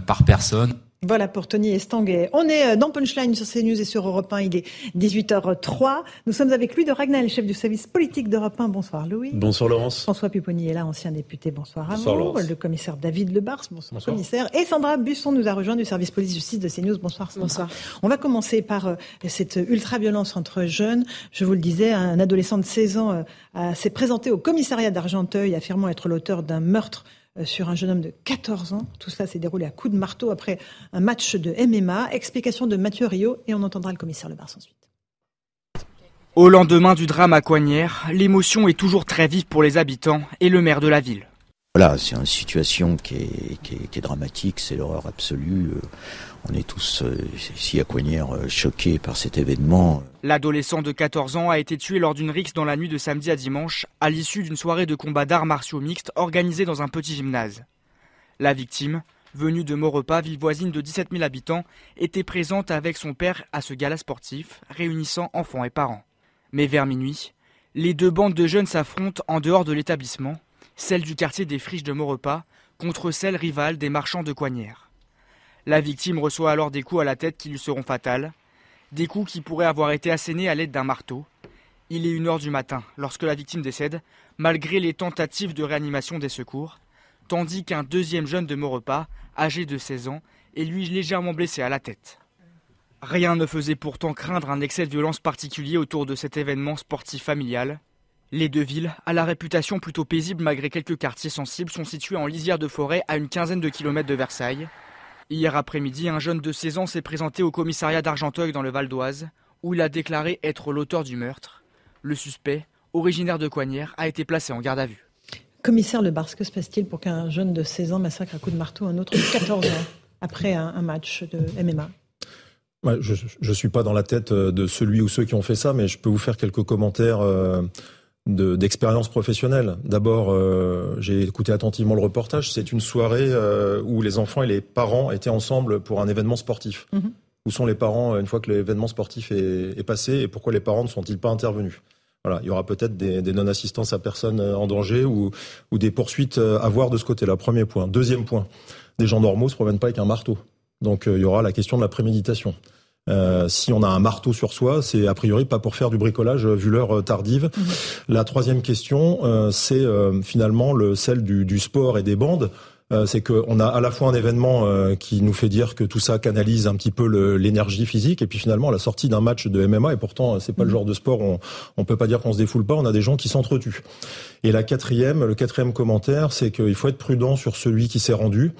par personne. Voilà pour Tony Estanguet. On est euh, dans Punchline sur CNews et sur Europe 1. Il est 18h03. Nous sommes avec Louis de Ragnal, chef du service politique d'Europe 1. Bonsoir Louis. Bonsoir Laurence. François Pupponi est là, ancien député. Bonsoir à Bonsoir, vous. Laurence. Le commissaire David Lebars. Bonsoir, Bonsoir. commissaire. Et Sandra Busson nous a rejoint du service police-justice de CNews. Bonsoir Sandra. Bonsoir. On va commencer par euh, cette ultra-violence entre jeunes. Je vous le disais, un adolescent de 16 ans euh, s'est présenté au commissariat d'Argenteuil affirmant être l'auteur d'un meurtre sur un jeune homme de 14 ans. Tout cela s'est déroulé à coups de marteau après un match de MMA. Explication de Mathieu Rio et on entendra le commissaire Le Bars ensuite. Au lendemain du drame à Coignères, l'émotion est toujours très vive pour les habitants et le maire de la ville. Voilà, c'est une situation qui est, dramatique, c'est l'horreur absolue. Euh, on est tous euh, ici à Coignères euh, choqués par cet événement. L'adolescent de 14 ans a été tué lors d'une rixe dans la nuit de samedi à dimanche, à l'issue d'une soirée de combat d'arts martiaux mixtes organisée dans un petit gymnase. La victime, venue de Maurepas, ville voisine de 17 000 habitants, était présente avec son père à ce gala sportif, réunissant enfants et parents. Mais vers minuit, les deux bandes de jeunes s'affrontent en dehors de l'établissement celle du quartier des Friches de Maurepas, contre celle rivale des marchands de Coignères. La victime reçoit alors des coups à la tête qui lui seront fatals, des coups qui pourraient avoir été assénés à l'aide d'un marteau. Il est une heure du matin lorsque la victime décède, malgré les tentatives de réanimation des secours, tandis qu'un deuxième jeune de Maurepas, âgé de 16 ans, est lui légèrement blessé à la tête. Rien ne faisait pourtant craindre un excès de violence particulier autour de cet événement sportif familial, les deux villes, à la réputation plutôt paisible malgré quelques quartiers sensibles, sont situées en lisière de forêt à une quinzaine de kilomètres de Versailles. Hier après-midi, un jeune de 16 ans s'est présenté au commissariat d'Argenteuil dans le Val d'Oise, où il a déclaré être l'auteur du meurtre. Le suspect, originaire de Coignères, a été placé en garde à vue. Commissaire Lebars, que se passe-t-il pour qu'un jeune de 16 ans massacre à coups de marteau un autre de 14 ans après un, match de MMA je ne suis pas dans la tête euh, de celui ou ceux qui ont fait ça, mais je peux vous faire quelques commentaires. Euh, d'expérience professionnelle. D'abord, euh, j'ai écouté attentivement le reportage. C'est une soirée euh, où les enfants et les parents étaient ensemble pour un événement sportif. Mhm. Où sont les parents une fois que l'événement sportif est, est, passé et pourquoi les parents ne sont-ils pas intervenus? Voilà, il y aura peut-être des, des non-assistances à personnes euh, en danger ou, ou des poursuites à voir de ce côté-là. Premier point. Deuxième point, des gens normaux se promènent pas avec un marteau. Donc il y aura la question de la préméditation. Euh, si on a un marteau sur soi, c'est a priori pas pour faire du bricolage euh, vu l'heure euh, tardive. Mhm. La troisième question, c'est finalement le, celle du, du, sport et des bandes. c'est qu'on a à la fois un événement qui nous fait dire que tout ça canalise un petit peu l'énergie physique, et puis finalement la sortie d'un match de MMA, et pourtant c'est pas le mhm. genre de sport, on, on peut pas dire qu'on se défoule pas, on a des gens qui s'entretuent. Et la quatrième, le quatrième commentaire, c'est qu'il faut être prudent sur celui qui s'est rendu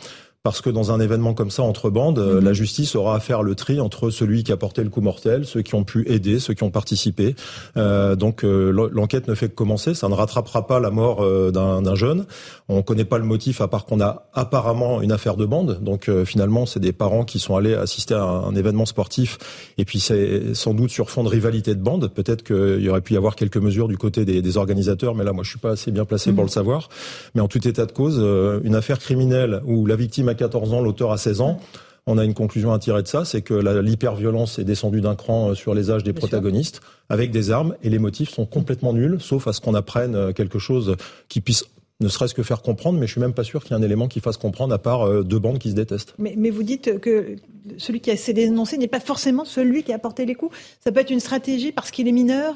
parce que dans un événement comme ça entre bandes, euh, mhm. la justice aura à faire le tri entre celui qui a porté le coup mortel, ceux qui ont pu aider, ceux qui ont participé. Euh, donc euh, l'enquête ne fait que commencer, ça ne rattrapera pas la mort euh, d'un jeune. On ne connaît pas le motif à part qu'on a apparemment une affaire de bande. Donc finalement, c'est des parents qui sont allés assister à un, événement sportif et puis c'est sans doute sur fond de rivalité de bande. Peut-être qu'il y aurait pu y avoir quelques mesures du côté des, des organisateurs, mais là, moi, je suis pas assez bien placé pour mhm. le savoir. Mais en tout état de cause, une affaire criminelle où la victime 14 ans, l'auteur a 16 ans. On a une conclusion à tirer de ça, c'est que l'hyperviolence est descendue d'un cran euh, sur les âges des protagonistes, avec des armes, et les motifs sont complètement nuls, sauf à ce qu'on apprenne euh, quelque chose qui puisse ne serait-ce que faire comprendre, mais je suis même pas sûr qu'il y ait un élément qui fasse comprendre à part euh, deux bandes qui se détestent. Mais, mais vous dites que celui qui a s'est dénoncé n'est pas forcément celui qui a porté les coups. Ça peut être une stratégie parce qu'il est mineur,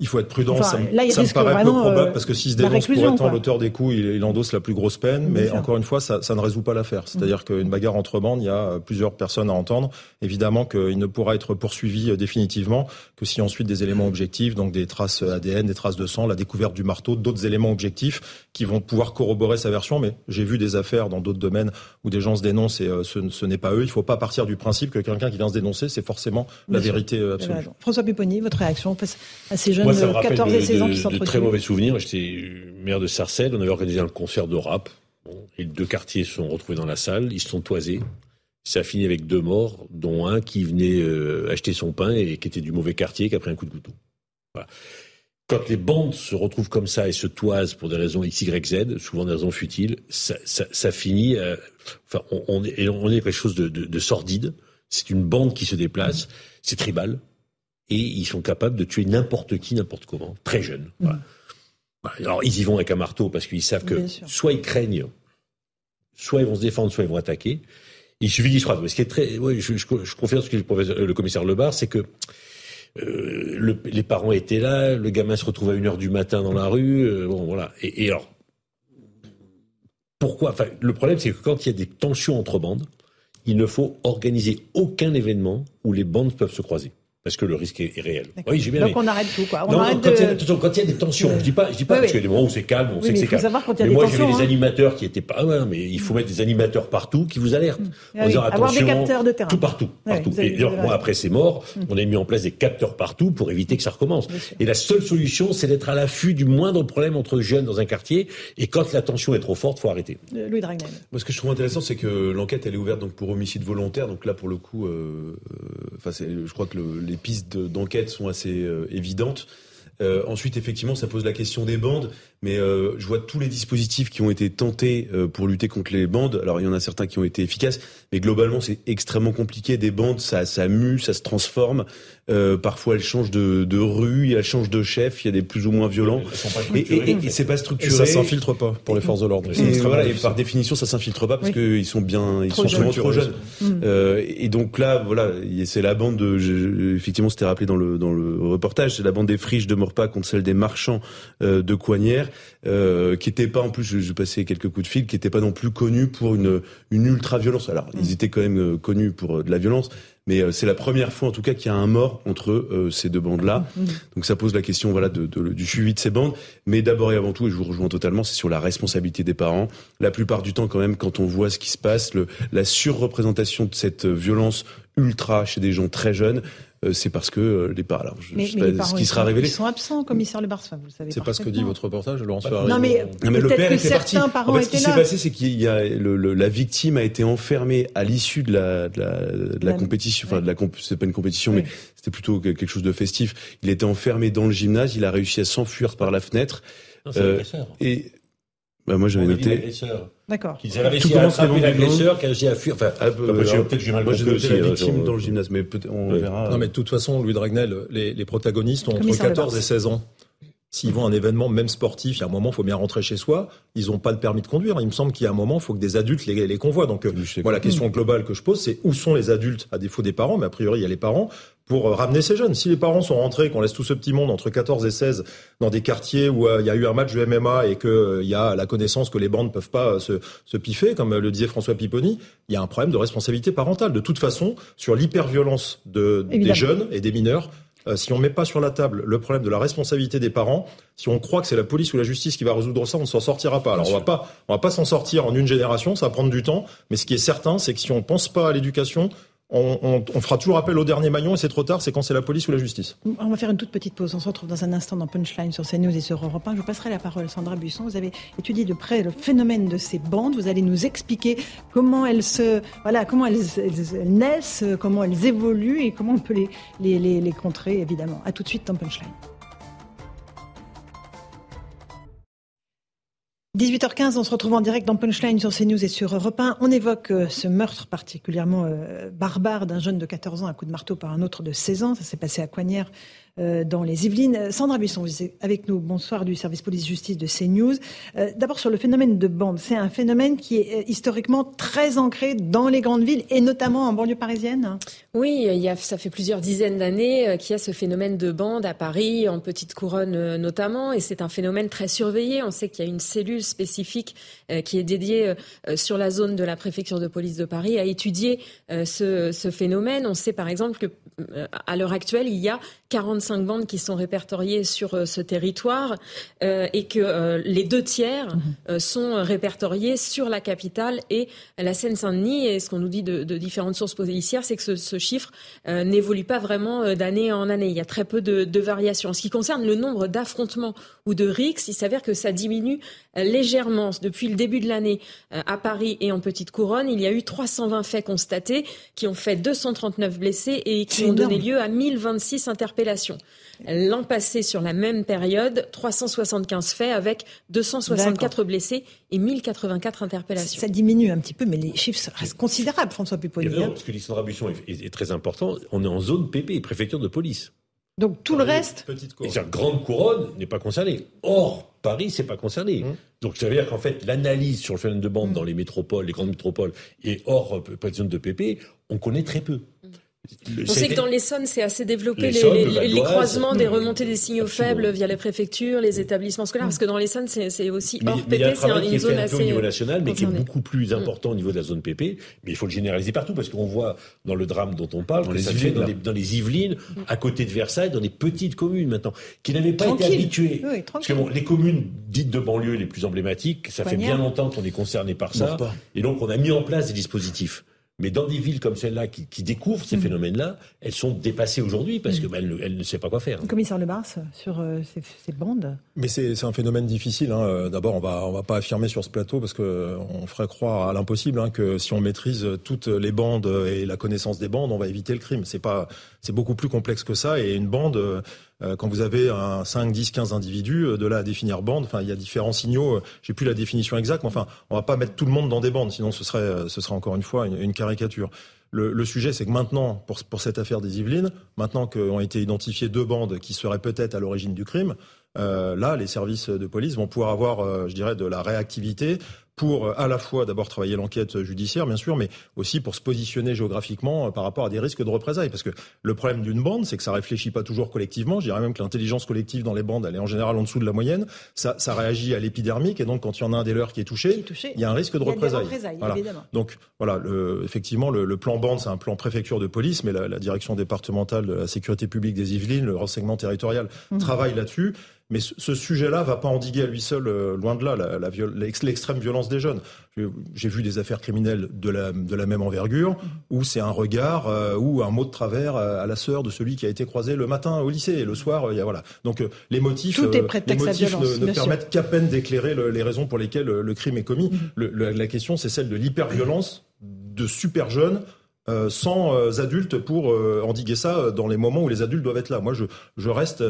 il faut être prudent. ça, me, ça me paraît peu probable euh, parce que s'il se dénonce pour être l'auteur des coups, il, endosse la plus grosse peine. mais encore une fois, ça, ça, ne résout pas l'affaire. C'est-à-dire qu'une bagarre entre bandes, il y a euh, plusieurs personnes à entendre. Évidemment qu'il ne pourra être poursuivi euh, définitivement que si ensuite des éléments objectifs, donc des traces ADN, des traces de sang, la découverte du marteau, d'autres éléments objectifs qui vont pouvoir corroborer sa version. Mais j'ai vu des affaires dans d'autres domaines où des gens se dénoncent et ce, ce n'est pas eux. Il ne faut pas partir du principe que quelqu'un qui vient se dénoncer, c'est forcément la vérité absolue. François Pupponi, votre réaction face à ces jeunes 14 et 16 ans qui de, très mauvais souvenirs. J'étais maire de Sarcelles, on avait organisé un concert de rap. et deux quartiers se sont retrouvés dans la salle, ils se sont toisés. Ça a fini avec deux morts, dont un qui venait euh, acheter son pain et qui était du mauvais quartier, qui a pris un coup de couteau. Voilà. Quand les bandes se retrouvent comme ça et se toisent pour des raisons X, Y, Z, souvent des raisons futiles, ça, ça, ça finit. Euh, enfin, on, on, est, on est quelque chose de, de, de sordide. C'est une bande qui se déplace. C'est tribal et ils sont capables de tuer n'importe qui, n'importe comment, très jeunes. Mm. Alors ils y vont avec un marteau parce qu'ils savent que soit ils craignent, soit ils vont se défendre, soit ils vont attaquer. Il suffit qu'ils soient. Ce qui est très, je, je, je confirme ce que le, le commissaire Lebar, c'est que euh, le, les parents étaient là, le gamin se retrouve à une heure du matin dans la rue, euh, bon voilà. Et, et alors, pourquoi Enfin, le problème c'est que quand il y a des tensions entre bandes, il ne faut organiser aucun événement où les bandes peuvent se croiser. Parce que le risque est, réel. Oui, j'ai bien Donc on arrête tout, quoi. On arrête quand, il y a, quand, il y a, des tensions, je dis pas, je dis pas parce qu'il y a des moments où c'est calme, on sait que c'est calme. Savoir quand il y a mais des moi, j'avais des hein. animateurs qui étaient pas, ouais, mais il faut mettre des animateurs partout qui vous alertent. Ah oui, avoir des capteurs de terrain. Tout partout, partout. et moi, après c'est mort, mm. on a mis en place des capteurs partout pour éviter que ça recommence. Et la seule solution, c'est d'être à l'affût du moindre problème entre jeunes dans un quartier. Et quand la tension est trop forte, faut arrêter. Euh, Louis Dragnel. Moi, ce que je trouve intéressant, c'est que l'enquête, elle est ouverte donc pour homicide volontaire. Donc là, pour le coup, euh, enfin, je crois que le, les pistes d'enquête sont assez euh, évidentes. Euh, ensuite, effectivement, ça pose la question des bandes, mais euh, je vois tous les dispositifs qui ont été tentés euh, pour lutter contre les bandes. Alors, il y en a certains qui ont été efficaces, mais globalement, c'est extrêmement compliqué. Des bandes, ça, ça mue, ça se transforme. Euh, parfois, elles changent de, de rue, elles changent de chef. Il y a des plus ou moins violents. Et, et, et, c'est pas structuré. Et ça s'infiltre pas pour les forces de l'ordre. Et, voilà, et par définition, ça s'infiltre pas parce qu'ils sont bien, ils sont souvent trop jeunes. Mm. et donc là, voilà, c'est la bande de. Je, effectivement, c'était rappelé dans le dans le reportage. C'est la bande des friches de pas contre celle des marchands euh, de Coignères, euh, qui n'étaient pas en plus, je, je passais quelques coups de fil, qui n'étaient pas non plus connus pour une, une ultra violence. Alors ils mm. étaient quand même euh, connus pour de la violence, mais c'est la première fois en tout cas qu'il y a un mort entre ces deux bandes-là. Mm. Donc ça pose la question voilà de, du suivi de ces bandes. Mais d'abord et avant tout, et je vous rejoins totalement, c'est sur la responsabilité des parents. La plupart du temps quand même, quand on voit ce qui se passe, le, la surreprésentation de cette violence ultra chez des gens très jeunes, euh, c'est parce que euh, les parents. Alors, je, mais, sais pas ce qui sera révélé. Ils sont absents, commissaire Le Barça, vous le savez. C'est pas ce que dit votre reportage, Laurence bah, Non, mais, non, mais le père était parti. En fait, ce qui s'est passé, c'est qu'il y a le, le, la victime a été enfermée à l'issue de la, de la, de la, compétition. Enfin, de la c'est pas une compétition, mais c'était plutôt quelque chose de festif. Il était enfermé dans le gymnase. Il a réussi à s'enfuir par la fenêtre. Non, euh, et bah, moi, j'avais noté. D'accord. Qu'ils avaient réussi à attraper l'agresseur, qui a réussi à fuir. Enfin, ah, peut-être j'ai mal compris aussi. la euh, victime dans le gymnase, mais on verra. Non, mais de toute façon, Louis Dragnel, les, les protagonistes ont entre 14 et 16 ans. S'ils vont à un événement, même sportif, il y a un moment, il faut bien rentrer chez soi. Ils n'ont pas de permis de conduire. Il me semble qu'il y a un moment, il faut que des adultes les, les convoient. Donc, euh, voilà, la question globale que je pose, c'est où sont les adultes, à défaut des parents, mais a priori, il y a les parents, pour euh, ramener ces jeunes. Si les parents sont rentrés, qu'on laisse tout ce petit monde entre 14 et 16 dans des quartiers où euh, il y a eu un match de MMA et qu'il y a la connaissance que les bandes ne peuvent pas se, se piffer, comme le disait François Pipponi, il y a un problème de responsabilité parentale. De toute façon, sur l'hyperviolence de, des jeunes et des mineurs, euh, si on met pas sur la table le problème de la responsabilité des parents, si on croit que c'est la police ou la justice qui va résoudre ça, on ne s'en sortira pas. Alors on va pas, on va pas s'en sortir en une génération, ça va prendre du temps. Mais ce qui est certain, c'est que si on pense pas à l'éducation, on, fera toujours appel au dernier maillon et c'est trop tard, c'est quand c'est la police ou la justice. On va faire une toute petite pause. On se retrouve dans un instant dans Punchline sur CNews et sur Europe 1. Je vous passerai la parole, Sandra Buisson. Vous avez étudié de près le phénomène de ces bandes. Vous allez nous expliquer comment elles se, voilà, comment elles, naissent, comment elles évoluent et comment on peut les, les, les, les contrer, évidemment. À tout de suite dans Punchline. 18h15, on se retrouve en direct dans Punchline sur CNews et sur Europe 1. On évoque euh, ce meurtre particulièrement euh, barbare d'un jeune de 14 ans à coup de marteau par un autre de 16 ans. Ça s'est passé à Coignères dans les Yvelines. Sandra Buisson, avec nous. Bonsoir du service police-justice de CNews. Euh, d'abord sur le phénomène de bande. C'est un phénomène qui est euh, historiquement très ancré dans les grandes villes et notamment en banlieue parisienne. Oui, ça fait plusieurs dizaines d'années qu'il y a ce phénomène de bande à Paris, en petite couronne notamment, et c'est un phénomène très surveillé. On sait qu'il y a une cellule spécifique qui est dédiée sur la zone de la préfecture de police de Paris à étudier ce phénomène. On sait par exemple que à l'heure actuelle, il y a 45 bandes qui sont répertoriées sur euh, ce territoire euh, et que euh, les deux tiers mhm. sont répertoriés sur la capitale et la Seine-Saint-Denis. Et ce qu'on nous dit de, différentes sources policières, c'est que ce, chiffre n'évolue pas vraiment d'année en année. Il y a très peu de, de variations. En ce qui concerne le nombre d'affrontements ou de rixes, il s'avère que ça diminue légèrement. Depuis le début de l'année, à Paris et en Petite Couronne, il y a eu 320 faits constatés qui ont fait 239 blessés et qui ont donné lieu à 1026 interpellations. L'an passé, sur la même période, 375 faits avec 264 blessés et 1084 interpellations. Ça diminue un petit peu, mais les chiffres restent considérables, François Pupponi. Non, parce que l'histoire Buisson est, est, très important. On est en zone PP, préfecture de police. Donc tout le reste Petite couronne. grande couronne n'est pas concernée. Or, Paris, c'est pas concerné. Mmh. Donc ça veut dire qu'en fait, l'analyse sur le phénomène de bande mmh. dans les métropoles, les grandes métropoles, et hors euh, zone de PP, on connaît très peu. Mmh. On sait que dans l'Essonne, c'est assez développé les, croisements des remontées des signaux faibles via les préfectures, les établissements scolaires, parce que dans l'Essonne, c'est aussi hors PP, c'est une zone assez. au niveau national, mais qui est beaucoup plus important au niveau de la zone PP. Mais il faut le généraliser partout, parce qu'on voit dans le drame dont on parle, dans, les, ça Yvelines, dans, les, dans les Yvelines, à côté de Versailles, dans des petites communes maintenant, qui n'avaient pas été habituées. parce que bon, les communes dites de banlieue les plus emblématiques, ça fait bien longtemps qu'on est concerné par ça. Et donc, on a mis en place des dispositifs. Mais dans des villes comme celle-là qui, qui, découvrent ces mm. phénomènes-là, elles sont dépassées aujourd'hui parce mm. qu'elles elles ne savent pas quoi faire. Commissaire Le Mars, sur euh, ces, ces, bandes Mais c'est un phénomène difficile. Hein. Euh, d'abord, on va, on va pas affirmer sur ce plateau parce qu'on euh, ferait croire à l'impossible hein, que si on maîtrise toutes les bandes et la connaissance des bandes, on va éviter le crime. C'est pas, c'est beaucoup plus complexe que ça. Et une bande, euh, quand vous avez un 5, 10, 15 individus, euh, de là à définir bande, enfin, il y a différents signaux. Euh, j'ai plus la définition exacte, mais enfin, on va pas mettre tout le monde dans des bandes, sinon ce serait, ce serait encore une fois une, caricature. Le, le, sujet, c'est que maintenant, pour, pour cette affaire des Yvelines, maintenant qu'ont été identifiées deux bandes qui seraient peut-être à l'origine du crime, euh, là, les services de police vont pouvoir avoir, je dirais, de la réactivité pour euh, à la fois d'abord travailler l'enquête judiciaire, bien sûr, mais aussi pour se positionner géographiquement euh, par rapport à des risques de représailles. Parce que le problème d'une bande, c'est que ça réfléchit pas toujours collectivement. Je dirais même que l'intelligence collective dans les bandes, elle est en général en dessous de la moyenne. Ça, ça réagit à l'épidermique, et donc quand il y en a un des leurs qui est touché, il y a un risque de représailles. Voilà. Donc voilà, le, effectivement, le, plan bande, c'est un plan préfecture de police, mais la, direction départementale de la sécurité publique des Yvelines, le renseignement territorial, mmh. travaille là-dessus. Mais ce, sujet-là va pas endiguer à lui seul, euh, loin de là, l'extrême la, violence des jeunes. J'ai vu des affaires criminelles de la, de la même envergure, où c'est un regard euh, ou un mot de travers euh, à la sœur de celui qui a été croisé le matin au lycée. Et le soir, il y a, voilà. Donc les motifs, les motifs ne, permettent qu'à peine d'éclairer les raisons pour lesquelles le, crime est commis. Mm-hmm. la question, c'est celle de l'hyperviolence de super jeunes euh, sans euh, adultes pour euh, endiguer ça dans les moments où les adultes doivent être là. Moi, je, je reste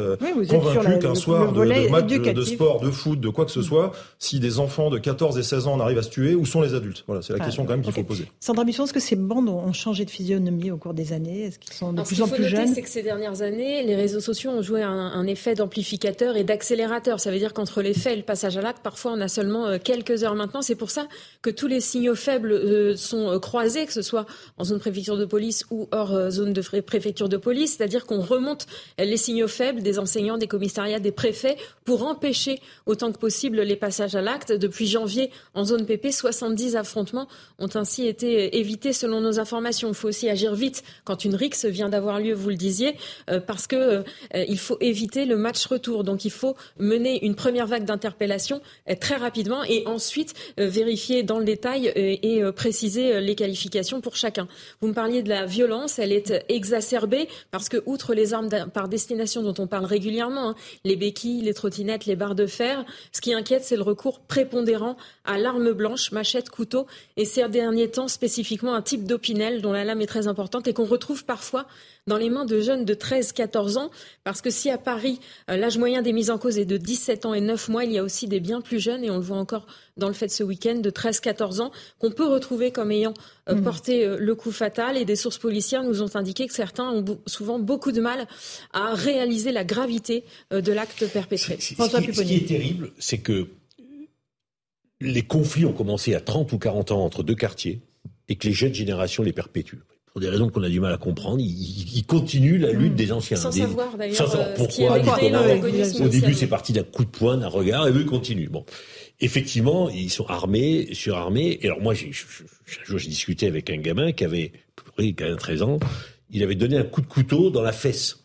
convaincu qu'un soir de, de match de, sport, de foot, de quoi que ce soit, si des enfants de 14 et 16 ans en arrivent à se tuer, où sont les adultes? Voilà, c'est la question quand même qu'il faut poser. Sandra Busson, est-ce que ces bandes ont changé de physionomie au cours des années? Est-ce qu'ils sont de plus en plus jeunes? c'est que ces dernières années, les réseaux sociaux ont joué un, un effet d'amplificateur et d'accélérateur. Ça veut dire qu'entre les faits et le passage à l'acte, parfois on a seulement quelques heures maintenant. C'est pour ça que tous les signaux faibles sont croisés, que ce soit en zone préfecture de police ou hors euh, zone de préfecture de police, c'est-à-dire qu'on remonte les signaux faibles des enseignants, des commissariats, des préfets pour empêcher autant que possible les passages à l'acte. Depuis janvier, en zone PP, 70 affrontements ont ainsi été évités selon nos informations. Il faut aussi agir vite quand une rixe vient d'avoir lieu, vous le disiez, euh, parce que euh, il faut éviter le match retour. Donc il faut mener une première vague d'interpellation très rapidement et ensuite vérifier dans le détail et préciser les qualifications pour chacun. Vous me parliez de la violence, elle est exacerbée parce que, outre les armes par destination dont on parle régulièrement, hein, les béquilles, les trottinettes, les barres de fer, ce qui inquiète, c'est le recours prépondérant à l'arme blanche, machette, couteau, et ces derniers temps spécifiquement un type d'opinel dont la lame est très importante et qu'on retrouve parfois dans les mains de jeunes de 13-14 ans, parce que si à Paris, euh, l'âge moyen des mises en cause est de 17 ans et 9 mois, il y a aussi des bien plus jeunes, et on le voit encore dans le fait de ce week-end, de 13-14 ans, qu'on peut retrouver comme ayant euh, mmh. porté euh, le coup fatal, et des sources policières nous ont indiqué que certains ont souvent beaucoup de mal à réaliser la gravité de l'acte perpétré. Ce, qui, est terrible, c'est que les conflits ont commencé à 30 ou 40 ans entre deux quartiers, et que les jeunes générations les perpétuent pour des raisons qu'on a du mal à comprendre, il, continue la lutte des anciens. Sans savoir d'ailleurs euh, pourquoi, Au début, c'est parti d'un coup de poing, d'un regard, et eux, ils continuent. Bon, effectivement, ils sont armés, surarmés. Et alors moi, j'ai, un jour, j'ai discuté avec un gamin qui avait, oui, 13 ans, il avait donné un coup de couteau dans la fesse.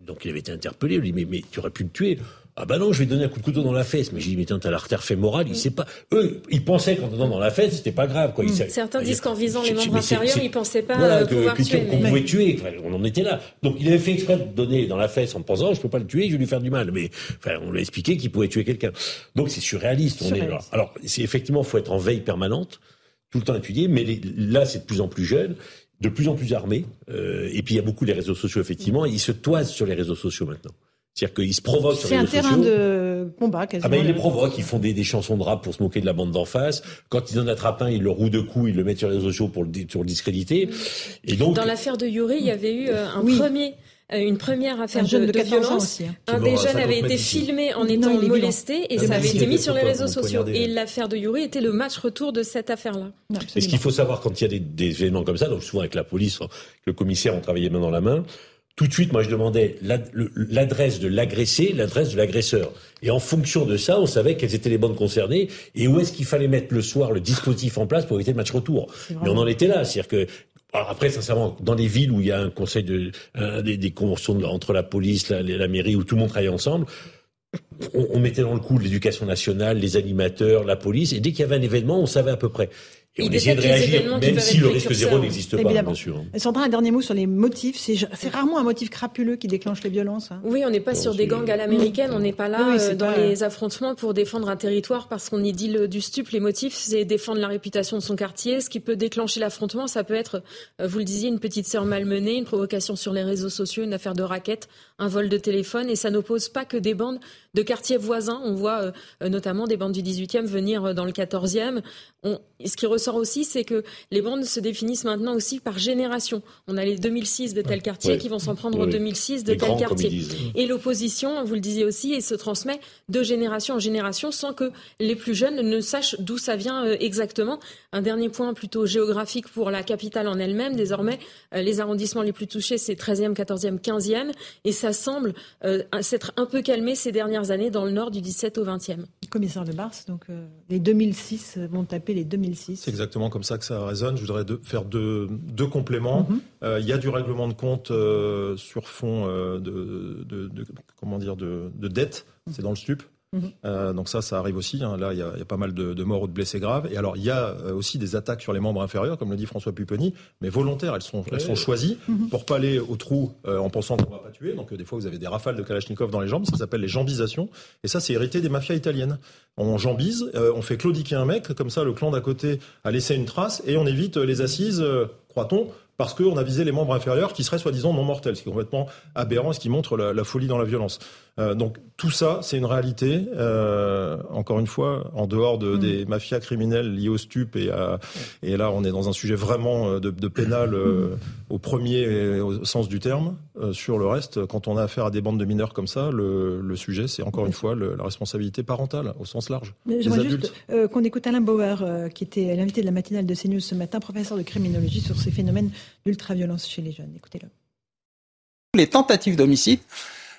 Donc il avait été interpellé. Il lui dit mais, mais tu aurais pu le tuer. Ah bah non, je vais donner un coup de couteau dans la fesse. Mais j'ai dit, mais t'as l'artère fémorale, il sait pas. Eux, ils pensaient qu'en donnant dans la fesse, c'était pas grave, quoi. Certains disent qu'en visant les membres inférieurs, ils pensaient pas voilà, euh, pouvoir tuer. Qu'on pouvait tuer. on en était là. Donc il avait fait exprès de donner dans la fesse en pensant, je peux pas le tuer, je vais lui faire du mal. Mais enfin, on lui a expliqué qu'il pouvait tuer quelqu'un. Donc c'est surréaliste. On est là. Alors, c'est effectivement, faut être en veille permanente, tout le temps étudier. Mais là, c'est de plus en plus jeune de plus en plus armés. Euh, et puis il y a beaucoup les réseaux sociaux, effectivement. Ils se toisent sur les réseaux sociaux maintenant. C'est-à-dire qu'ils se provoquent sur les réseaux sociaux. C'est un terrain de combat, quasiment. Ah ben, ils les provoquent, ils font des, des, chansons de rap pour se moquer de la bande d'en face. Quand ils en attrapent un, ils le rouent de coups, ils le mettent sur les réseaux sociaux pour le, pour le discréditer. Et donc... Dans l'affaire de Yuri, il y avait eu euh, un premier une première affaire de, de, violence. Hein. Un des jeunes avait été filmé en étant molesté et ça avait été mis sur les réseaux sociaux. Et l'affaire de Yuri était le match retour de cette affaire-là. Et ce qu'il faut savoir quand il y a des, des événements comme ça, donc souvent avec la police, le commissaire, on travaillait main dans la main. Tout de suite, moi, je demandais l'adresse de l'agressé, l'adresse de l'agresseur. Et en fonction de ça, on savait quelles étaient les bandes concernées et où est-ce qu'il fallait mettre le soir le dispositif en place pour éviter le match retour. Mais on en était là. C'est-à-dire que alors après, sincèrement, dans les villes où il y a un conseil de des, des, conventions entre la police, la, la, mairie, où tout le monde travaille ensemble, on, on mettait dans le coup l'éducation nationale, les animateurs, la police, et dès qu'il y avait un événement, on savait à peu près. Et on essayait de réagir, même si le risque zéro n'existe pas, bien sûr. Sandra, un dernier mot sur les motifs. C'est rarement un motif crapuleux qui déclenche les violences. Hein. Oui, on n'est pas sur des gangs à l'américaine. On n'est pas là euh, dans les affrontements pour défendre un territoire parce qu'on y dit le, du stup. Les motifs, c'est défendre la réputation de son quartier. Ce qui peut déclencher l'affrontement, ça peut être, euh, vous le disiez, une petite sœur malmenée, une provocation sur les réseaux sociaux, une affaire de raquette, un vol de téléphone. Et ça n'oppose pas que des bandes de quartiers voisins. On voit euh, notamment des bandes du 18e venir dans le 14e. On, ce qui ressort aussi, c'est que les bandes se définissent maintenant aussi par génération. On a les 2006 de tel quartier qui vont s'en prendre en 2006 de tel quartier. Et l'opposition, vous le disiez aussi, et se transmet de génération en génération sans que les plus jeunes ne sachent d'où ça vient euh, exactement. Un dernier point plutôt géographique pour la capitale en elle-même. Désormais, euh, les arrondissements les plus touchés, c'est 13e, 14e, 15e. Et ça semble euh, s'être un peu calmé ces dernières années dans le nord du 17 au 20e. Commissaire de Bars, donc les 2006 vont taper les 2006. C'est exactement comme ça que ça résonne. Je voudrais faire deux, deux compléments. Mhm. Euh, il y a du règlement de compte euh, sur fond euh, de, de, de, comment dire de, de dette. C'est dans le stup. Mhm. Euh, donc ça, ça arrive aussi. Hein. Là, il y, a, y, a, pas mal de, de, morts ou de blessés graves. Et alors, il y a euh, aussi des attaques sur les membres inférieurs, comme le dit François Pupponi, mais volontaires. Elles sont, elles sont choisies mhm. pour pas aller au trou euh, en pensant qu'on va pas tuer. Donc des fois, vous avez des rafales de Kalachnikov dans les jambes. Ça s'appelle les jambisations. Et ça, c'est hérité des mafias italiennes. On jambise, on fait claudiquer un mec, comme ça, le clan d'à côté a laissé une trace, et on évite les assises, croit-on, parce qu'on a visé les membres inférieurs qui seraient soi-disant non mortels, ce qui est complètement aberrant, ce qui montre la, la folie dans la violence. Euh, donc tout ça, c'est une réalité. Euh, encore une fois, en dehors de, mm. des mafias criminelles liées au stup et, à, et là, on est dans un sujet vraiment euh, de, de pénal euh, au premier au sens du terme. Sur le reste, quand on a affaire à des bandes de mineurs comme ça, le, le sujet, c'est encore une fois le, la responsabilité parentale au sens large. J'aimerais juste qu'on écoute Alain Bauer, qui était l'invité de la matinale de CNews ce matin, professeur de criminologie sur ces phénomènes d'ultraviolence chez les jeunes. Écoutez-le. Les tentatives d'homicide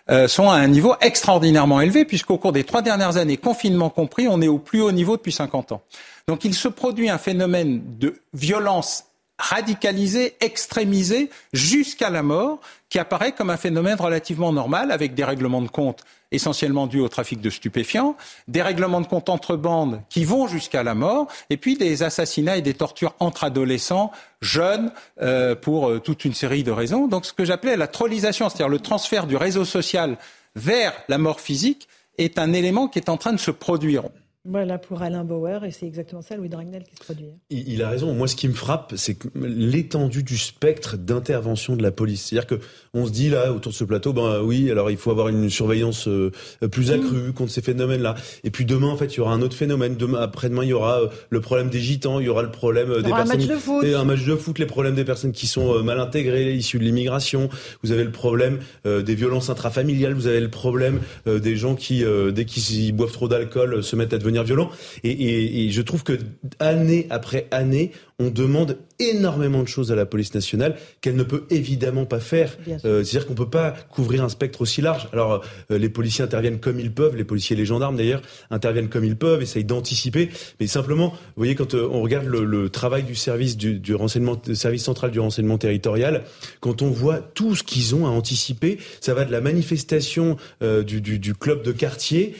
euh, sont à un niveau extraordinairement élevé, puisqu'au cours des trois dernières années, confinement compris, on est au plus haut niveau depuis 50 ans. Donc il se produit un phénomène de violence radicalisée, extrémisée, jusqu'à la mort, qui apparaît comme un phénomène relativement normal, avec des règlements de compte essentiellement dus au trafic de stupéfiants, des règlements de compte entre bandes qui vont jusqu'à la mort, et puis des assassinats et des tortures entre adolescents, jeunes, euh, pour euh, toute une série de raisons. Donc ce que j'appelais la trollisation, c'est-à-dire le transfert du réseau social vers la mort physique, est un élément qui est en train de se produire. Voilà pour Alain Bauer, et c'est exactement ça, Louis Dragnel, qui se produit. Il, il, a raison. Moi, ce qui me frappe, c'est l'étendue du spectre d'intervention de la police. C'est-à-dire que on se dit là autour de ce plateau, ben oui, alors il faut avoir une surveillance euh, plus mmh. accrue mmh. contre ces phénomènes-là. Et puis demain, en fait, il y aura un autre phénomène. Demain, après-demain, il y aura euh, le problème des gitans, il y aura le problème euh, des personnes, un match de foot, et un match de foot, les problèmes des personnes qui sont mal intégrées, issues de l'immigration. Vous avez le problème des violences intrafamiliales. Vous avez le problème des gens qui, dès qu'ils boivent trop d'alcool, se mettent à devenir violents. Et, et, et je trouve que année après année, on demande énormément de choses à la police nationale qu'elle ne peut évidemment pas faire. Euh, C'est-à-dire qu'on peut pas couvrir un spectre aussi large. Alors euh, les policiers interviennent comme ils peuvent, les policiers et les gendarmes d'ailleurs interviennent comme ils peuvent, essayent d'anticiper. Mais simplement, vous voyez, quand euh, on regarde le, le, travail du service du, du renseignement, du service central du renseignement territorial, quand on voit tout ce qu'ils ont à anticiper, ça va de la manifestation du, du, du, club de quartier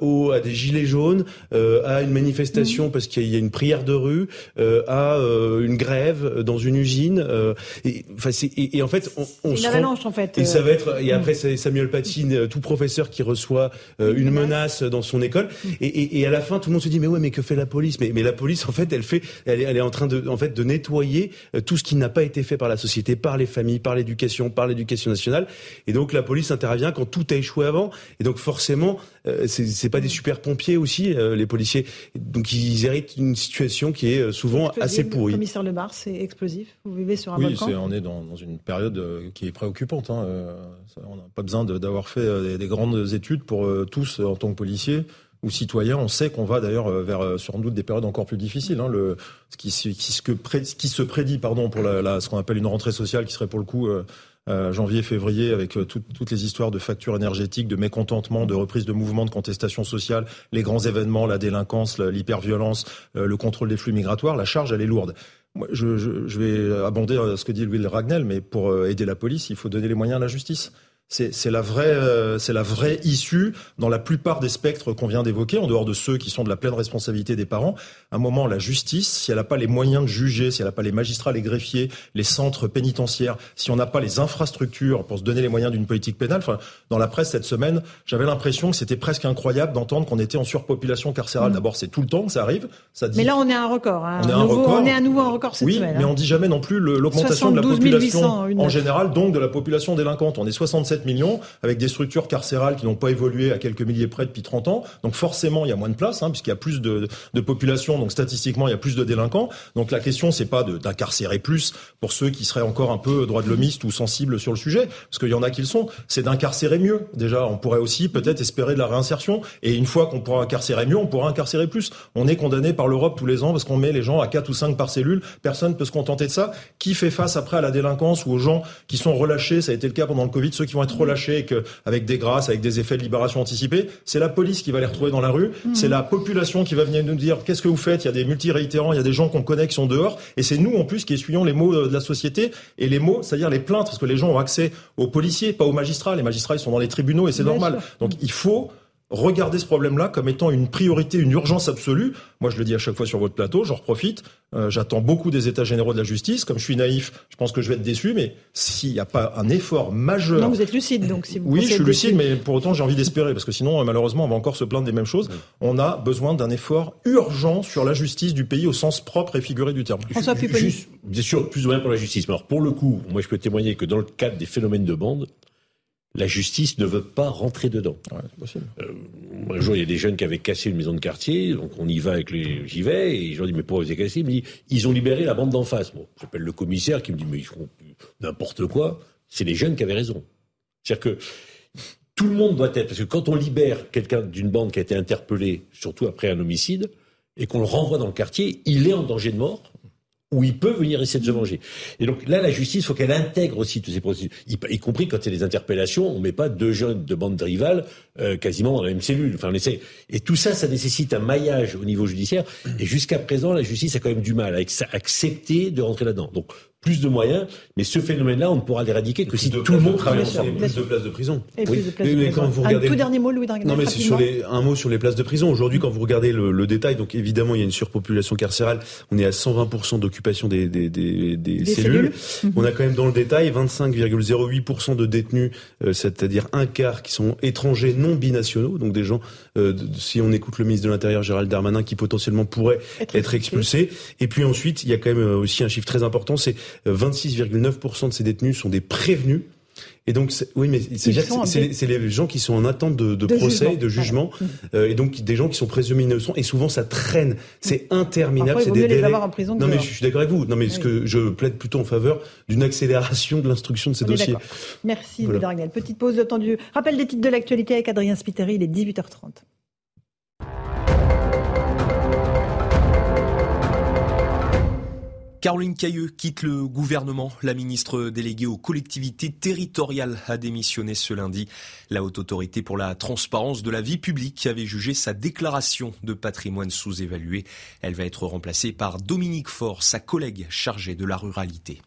au, à des gilets jaunes, à une manifestation mmh. parce qu'il y a une prière de rue, à euh, une grève dans une usine. Euh, et, enfin, et, et, en fait, on, on une avalanche en fait. Et ça va être. Et après, c'est Samuel Paty, euh, tout professeur qui reçoit une menace dans son école. Mm. Et, et, à la fin, tout le monde se dit mais ouais, mais que fait la police? Mais, mais la police, en fait, elle fait, elle est, elle est en train de, en fait, de nettoyer tout ce qui n'a pas été fait par la société, par les familles, par l'éducation, par l'éducation nationale. Et donc la police intervient quand tout a échoué avant. Et donc forcément, c'est pas des super pompiers aussi, les policiers. Donc ils héritent une situation qui est souvent assez assez pourri. Commissaire Le Bar, c'est explosif. Vous vivez sur un oui, volcan. Oui, on est dans, une période qui est préoccupante. Hein. On n'a pas besoin d'avoir fait des, grandes études pour tous, en tant que policiers, ou citoyens, on sait qu'on va d'ailleurs vers sans doute des périodes encore plus difficiles. Hein. Le, ce, qui, qui, ce, que qui se prédit pardon, pour la, ce qu'on appelle une rentrée sociale qui serait pour le coup euh, janvier, février, avec euh, toutes les histoires de factures énergétiques, de mécontentement, de reprise de mouvements, de contestation sociale, les grands événements, la délinquance, l'hyperviolence, euh, le contrôle des flux migratoires, la charge, elle est lourde. Moi, je, vais abonder ce que dit Louis Ragnel, mais pour aider la police, il faut donner les moyens à la justice. C'est la vraie, euh, c'est la vraie issue dans la plupart des spectres qu'on vient d'évoquer, en dehors de ceux qui sont de la pleine responsabilité des parents. À un moment, la justice, si elle n'a pas les moyens de juger, si elle n'a pas les magistrats, les greffiers, les centres pénitentiaires, si on n'a pas les infrastructures pour se donner les moyens d'une politique pénale, enfin, dans la presse cette semaine, j'avais l'impression que c'était presque incroyable d'entendre qu'on était en surpopulation carcérale. Mm. D'abord, c'est tout le temps que ça arrive. Ça dit... Mais là, on est à un record. Hein. On, est un record. on est à nouveau un record cette oui, semaine. mais on dit jamais non plus l'augmentation de la population en général, donc de la population délinquante. On est 67 millions, avec des structures carcérales qui n'ont pas évolué à quelques milliers près depuis 30 ans. Donc forcément, il y a moins de place, hein, puisqu'il y a plus de, de, population, donc statistiquement, il y a plus de délinquants. Donc la question, c'est pas d'incarcérer plus pour ceux qui seraient encore un peu droit de l'homiste ou sensibles sur le sujet, parce qu'il y en a qui le sont. C'est d'incarcérer mieux. Déjà, on pourrait aussi peut-être espérer de la réinsertion. Et une fois qu'on pourra incarcérer mieux, on pourra incarcérer plus. On est condamné par l'Europe tous les ans parce qu'on met les gens à 4 ou 5 par cellule. Personne peut se contenter de ça. Qui fait face après à la délinquance ou aux gens qui sont relâchés? Ça a été le cas pendant le Covid, ceux qui vont être relâchés et que avec des grâces, avec des effets de libération anticipée. C'est la police qui va les retrouver dans la rue. Mhm. C'est la population qui va venir nous dire qu'est-ce que vous faites? Il y a des multi-réitérants, il y a des gens qu'on connaît qui sont dehors. Et c'est nous, en plus, qui essuyons les mots euh, de la société et les mots, c'est-à-dire les plaintes, parce que les gens ont accès aux policiers, pas aux magistrats. Les magistrats, ils sont dans les tribunaux et c'est normal. Donc il faut regarder ce problème-là comme étant une priorité, une urgence absolue. Moi, je le dis à chaque fois sur votre plateau, j'en profite. Euh, j'attends beaucoup des États généraux de la justice. Comme je suis naïf, je pense que je vais être déçu, mais s'il n'y a pas un effort majeur... Non, vous êtes lucide, donc si vous Oui, je suis lucide, mais pour autant, j'ai envie d'espérer, parce que sinon, euh, malheureusement, on va encore se plaindre des mêmes choses. On a besoin d'un effort urgent sur la justice du pays au sens propre et figuré du terme. François Juste, bien sûr, plus ou moins pour la justice. Mais alors, pour le coup, moi, je peux témoigner que dans le cadre des phénomènes de bande, la justice ne veut pas rentrer dedans. Euh, un jour, il y a des jeunes qui avaient cassé une maison de quartier, donc on y va avec les. J'y vais, et je leur dis, mais pourquoi vous avez cassé? Il me dit, ils ont libéré la bande d'en face. Bon, j'appelle le commissaire qui me dit, mais ils font n'importe quoi. C'est les jeunes qui avaient raison. C'est-à-dire que tout le monde doit être. Parce que quand on libère quelqu'un d'une bande qui a été interpellée, surtout après un homicide, et qu'on le renvoie dans le quartier, il est en danger de mort où il peut venir essayer de se venger. Et donc là, la justice, faut qu'elle intègre aussi tous ces processus, y, compris quand il y a des interpellations, on met pas deux jeunes de bande rivales euh, quasiment dans la même cellule. Enfin, on essaie. Et tout ça, ça nécessite un maillage au niveau judiciaire. Et jusqu'à présent, la justice a quand même du mal à accepter de rentrer là-dedans. Donc plus de moyens, mais ce phénomène-là, on ne pourra l'éradiquer que si tout le monde travaille ensemble. Plus de places de prison. Et plus de places de prison. vous regardez... Un tout dernier mot, Louis Dragnel. Non, mais c'est sur les, un mot sur les places de prison. Aujourd'hui, quand vous regardez le, le, détail, donc évidemment, il y a une surpopulation carcérale. On est à 120% d'occupation des, des, des, des, cellules. On a quand même dans le détail 25,08% de détenus, euh, c'est-à-dire un quart qui sont étrangers non binationaux, donc des gens, euh, si on écoute le ministre de l'Intérieur, Gérald Darmanin, qui potentiellement pourraient être, être expulsés. Et puis ensuite, il y a quand même euh, aussi un chiffre très important, c'est 26,9% de ces détenus sont des prévenus. Et donc, oui, mais c'est les gens qui sont en attente de, de, procès, de jugement, euh, et donc des gens qui sont présumés innocents. Et souvent, ça traîne, c'est interminable. C'est des les avoir en prison. Non, mais je suis d'accord avec vous. Non, mais ce que je plaide plutôt en faveur d'une accélération de l'instruction de ces dossiers. Merci, voilà. Petite pause attendue. Rappel des titres de l'actualité avec Adrien Spiteri. Il est 18h30. Caroline Cailleux quitte le gouvernement. La ministre déléguée aux collectivités territoriales a démissionné ce lundi. La haute autorité pour la transparence de la vie publique avait jugé sa déclaration de patrimoine sous-évaluée. Elle va être remplacée par Dominique Faure, sa collègue chargée de la ruralité.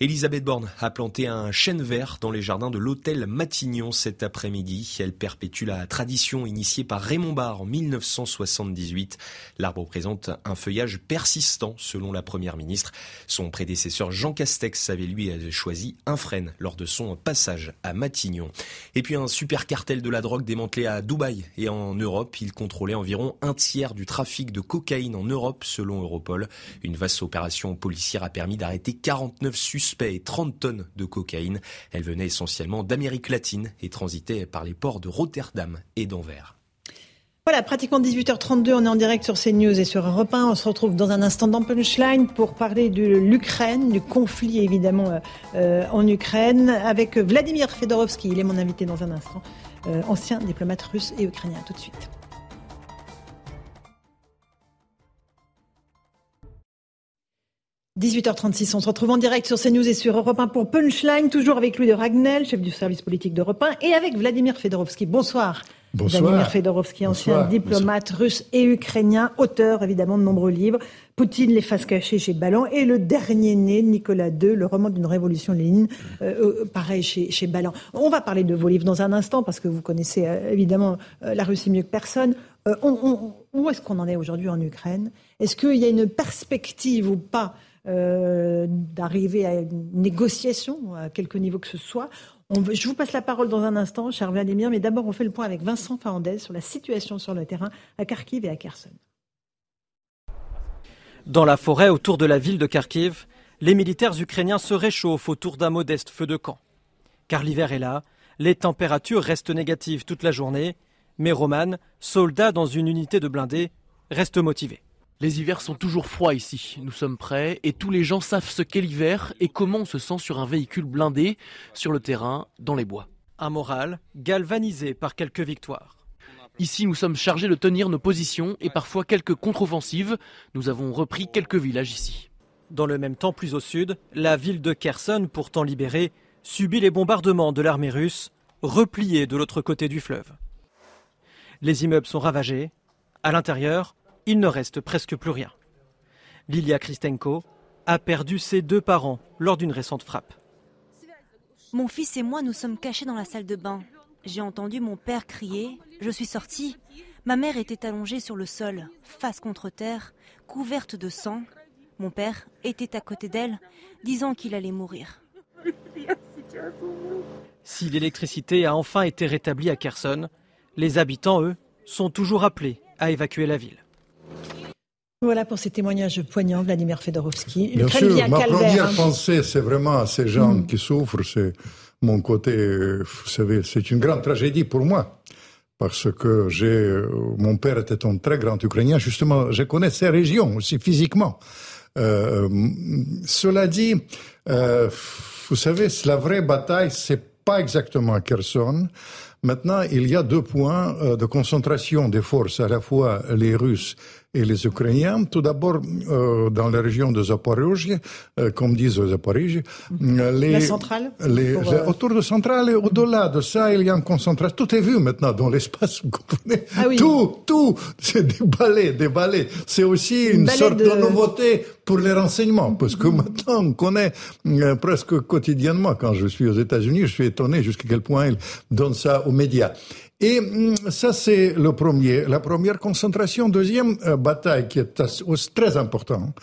Elisabeth Borne a planté un chêne vert dans les jardins de l'hôtel Matignon cet après-midi. Elle perpétue la tradition initiée par Raymond Barre en 1978. L'arbre présente un feuillage persistant selon la première ministre. Son prédécesseur Jean Castex avait lui choisi un frêne lors de son passage à Matignon. Et puis un super cartel de la drogue démantelé à Dubaï et en Europe. Il contrôlait environ un tiers du trafic de cocaïne en Europe selon Europol. Une vaste opération policière a permis d'arrêter 49 suspects et 30 tonnes de cocaïne. Elle venait essentiellement d'Amérique latine et transitait par les ports de Rotterdam et d'Anvers. Voilà, pratiquement 18h32, on est en direct sur CNews et sur Europe 1. On se retrouve dans un instant dans Punchline pour parler de l'Ukraine, du conflit évidemment euh, euh, en Ukraine, avec Vladimir Fedorovski. Il est mon invité dans un instant, euh, ancien diplomate russe et ukrainien. Tout de suite. « 18h36, on se retrouve en direct sur CNews et sur Europe 1 pour Punchline, toujours avec Louis de Ragnel, chef du service politique d'Europe 1, et avec Vladimir Fedorovski. Bonsoir. Bonsoir. Vladimir Fedorovski, ancien diplomate russe et ukrainien, auteur évidemment de nombreux livres. Poutine, les faces cachées chez Ballan et le dernier né, Nicolas II, le roman d'une révolution Lénine, euh, euh, pareil chez, chez Ballan. On va parler de vos livres dans un instant parce que vous connaissez euh, évidemment la Russie mieux que personne. où est-ce qu'on en est aujourd'hui en Ukraine? Est-ce qu'il y a une perspective ou pas d'arriver à une négociation à quelque niveau que ce soit? Je vous passe la parole dans un instant, cher Vladimir, mais d'abord on fait le point avec Vincent Fernandez sur la situation sur le terrain à Kharkiv et à Kherson. Dans la forêt autour de la ville de Kharkiv, les militaires ukrainiens se réchauffent autour d'un modeste feu de camp. Car l'hiver est là, les températures restent négatives toute la journée, mais Roman, soldat dans une unité de blindés, reste motivé. Les hivers sont toujours froids ici. Nous sommes prêts et tous les gens savent ce qu'est l'hiver et comment on se sent sur un véhicule blindé, sur le terrain, dans les bois. Un moral galvanisé par quelques victoires. Ici, nous sommes chargés de tenir nos positions et parfois quelques contre-offensives. Nous avons repris quelques villages ici. Dans le même temps, plus au sud, la ville de Kherson, pourtant libérée, subit les bombardements de l'armée russe, repliée de l'autre côté du fleuve. Les immeubles sont ravagés. À l'intérieur, il ne reste presque plus rien. Lilia Kristenko a perdu ses deux parents lors d'une récente frappe. Mon fils et moi nous sommes cachés dans la salle de bain. J'ai entendu mon père crier, je suis sortie. Ma mère était allongée sur le sol, face contre terre, couverte de sang. Mon père était à côté d'elle, disant qu'il allait mourir. Si l'électricité a enfin été rétablie à Kherson, les habitants, eux, sont toujours appelés à évacuer la ville. Voilà pour ces témoignages poignants, Vladimir Fedorovski. Bien sûr, ma première hein. pensée, c'est vraiment à ces gens mm. qui souffrent. C'est mon côté, vous savez, c'est une grande tragédie pour moi. Parce que j'ai, mon père était un très grand Ukrainien. Justement, je connais ces régions aussi physiquement. Euh, cela dit, euh, vous savez, la vraie bataille, c'est pas exactement à Kherson. Maintenant, il y a deux points euh, de concentration des forces, à la fois les Russes et les Ukrainiens. Tout d'abord, euh, dans la région de Zaporizhzhia, euh, comme disent aux Zaporizhzhia, euh, les, la centrale les, Autour de centrale et au-delà de ça, il y a une concentration. Tout est vu maintenant dans l'espace, vous comprenez ah oui. Tout, tout, c'est des balais. C'est aussi une, sorte de... nouveauté pour les renseignements, parce que maintenant on connaît presque quotidiennement. Quand je suis aux États-Unis, je suis étonné jusqu'à quel point ils donnent ça aux médias. Et mm, ça, c'est le premier, la première concentration. Deuxième euh, bataille qui est très importante.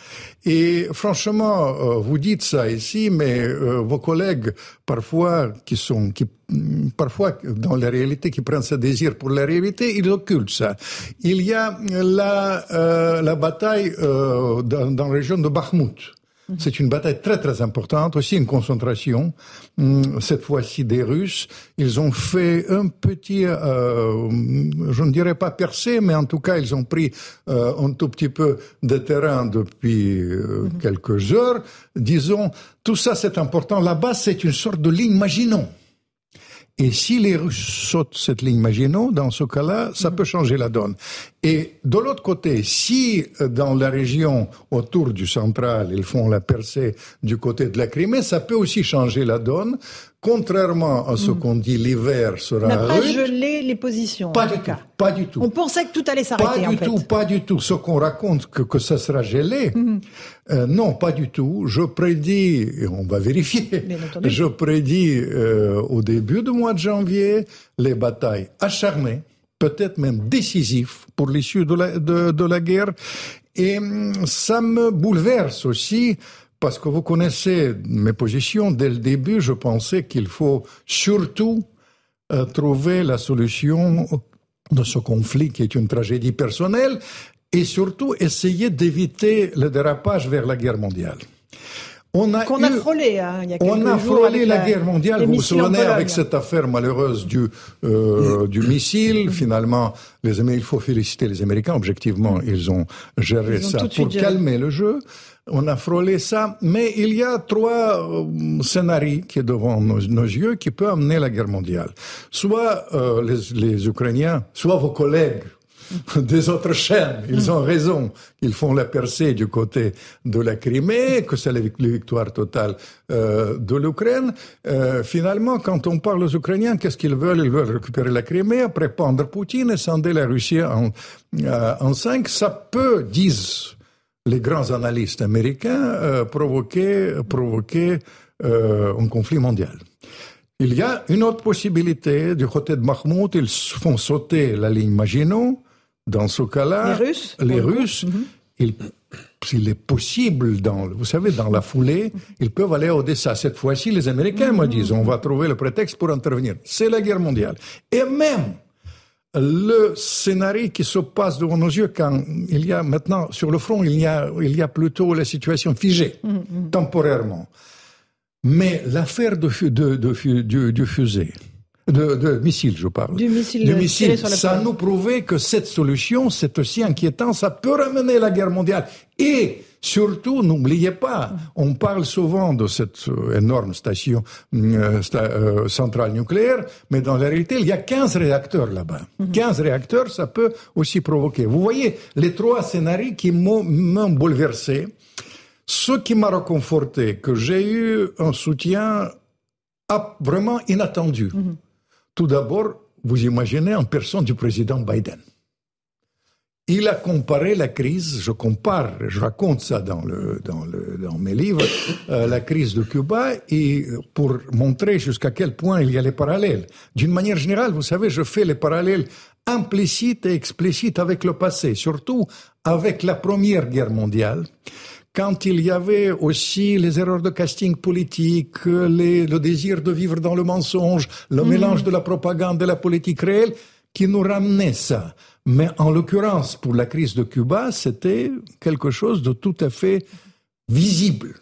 Et franchement, euh, vous dites ça ici, mais euh, vos collègues, parfois, qui sont, qui, mm, parfois, dans la réalité, qui prennent ce désir pour la réalité, ils occultent ça. Il y a la, la bataille dans, dans la région de Bakhmut. Mhm. C'est une bataille très très importante, aussi une concentration, hum, cette fois-ci des Russes. Ils ont fait un petit, euh, je ne dirais pas percé, mais en tout cas ils ont pris euh, un tout petit peu de terrain depuis euh, mhm. quelques heures. Disons, tout ça c'est important. Là-bas c'est une sorte de ligne Maginot. Et si les Russes sautent cette ligne Maginot, dans ce cas-là, ça peut changer la donne. Et de l'autre côté, si euh, dans la région autour du central, ils font la percée du côté de la Crimée, ça peut aussi changer la donne. Contrairement à ce hmm. qu'on dit, l'hiver sera On n'a pas gelé les positions. Pas du tout. Pas du tout. On pensait que tout allait s'arrêter. Pas du tout. Pas du tout. Ce qu'on raconte que, que ça sera gelé, hmm. euh, non, pas du tout. Je prédis, et on va vérifier. Je prédis euh, au début du mois de janvier les batailles acharnées, peut-être même décisives pour l'issue de la, de, de la guerre. Et hum, ça me bouleverse aussi parce que vous connaissez mes positions. Dès le début, je pensais qu'il faut surtout euh, trouver la solution de ce conflit qui est une tragédie personnelle et surtout essayer d'éviter le dérapage vers la guerre mondiale. On a qu'on a frôlé hein, il y a quelques On a frôlé la, guerre mondiale, vous vous souvenez, avec cette affaire malheureuse du, euh, du missile. Finalement, les, il faut féliciter les Américains. Objectivement, ils ont géré ça pour calmer le jeu. On a frôlé ça, mais il y a trois euh, scénarios qui est devant nos, yeux qui peuvent amener la guerre mondiale. Soit euh, les, les Ukrainiens, soit vos collègues des autres chaînes. Ils ont raison qu'ils font la percée du côté de la Crimée, que c'est la victoire totale euh, de l'Ukraine. Euh, finalement, quand on parle aux Ukrainiens, qu'est-ce qu'ils veulent? Ils veulent récupérer la Crimée, après prendre Poutine et scinder la Russie en, euh, en cinq. Ça peut, disent les grands analystes américains, provoquer, provoquer un conflit mondial. Il y a une autre possibilité. Du côté de Mahmoud, ils font sauter la ligne Maginot. Dans ce cas-là, les Russes, les Russes mhm. s'il est possible, dans, vous savez, dans la foulée, ils peuvent aller à Odessa. Cette fois-ci, les Américains me disent, on va trouver le prétexte pour intervenir. C'est la guerre mondiale. Et même le scénario qui se passe devant nos yeux quand il y a maintenant, sur le front, il y a, il y a plutôt la situation figée, mhm, mhm. temporairement. Mais l'affaire de, de, de, du fusée, de, de missiles, je parle. Du missile, missile. ça nous prouvait que cette solution, c'est aussi inquiétant, ça peut ramener la guerre mondiale. Et surtout, n'oubliez pas, on parle souvent de cette euh, énorme station euh, euh, centrale nucléaire, mais dans la réalité, il y a 15 réacteurs là-bas. 15 mhm. réacteurs, ça peut aussi provoquer. Vous voyez, les trois scénarios qui m'ont bouleversé, ce qui m'a reconforté, que j'ai eu un soutien vraiment inattendu. Mhm. Tout d'abord, vous imaginez en personne du président Biden. Il a comparé la crise, je compare, je raconte ça dans, mes livres, euh, la crise de Cuba, et pour montrer jusqu'à quel point il y a les parallèles. D'une manière générale, vous savez, je fais les parallèles implicites et explicites avec le passé, surtout avec la Première Guerre mondiale quand il y avait aussi les erreurs de casting politique, le désir de vivre dans le mensonge, le mhm. mélange de la propagande et de la politique réelle, qui nous ramenait ça. Mais en l'occurrence, pour la crise de Cuba, c'était quelque chose de tout à fait visible.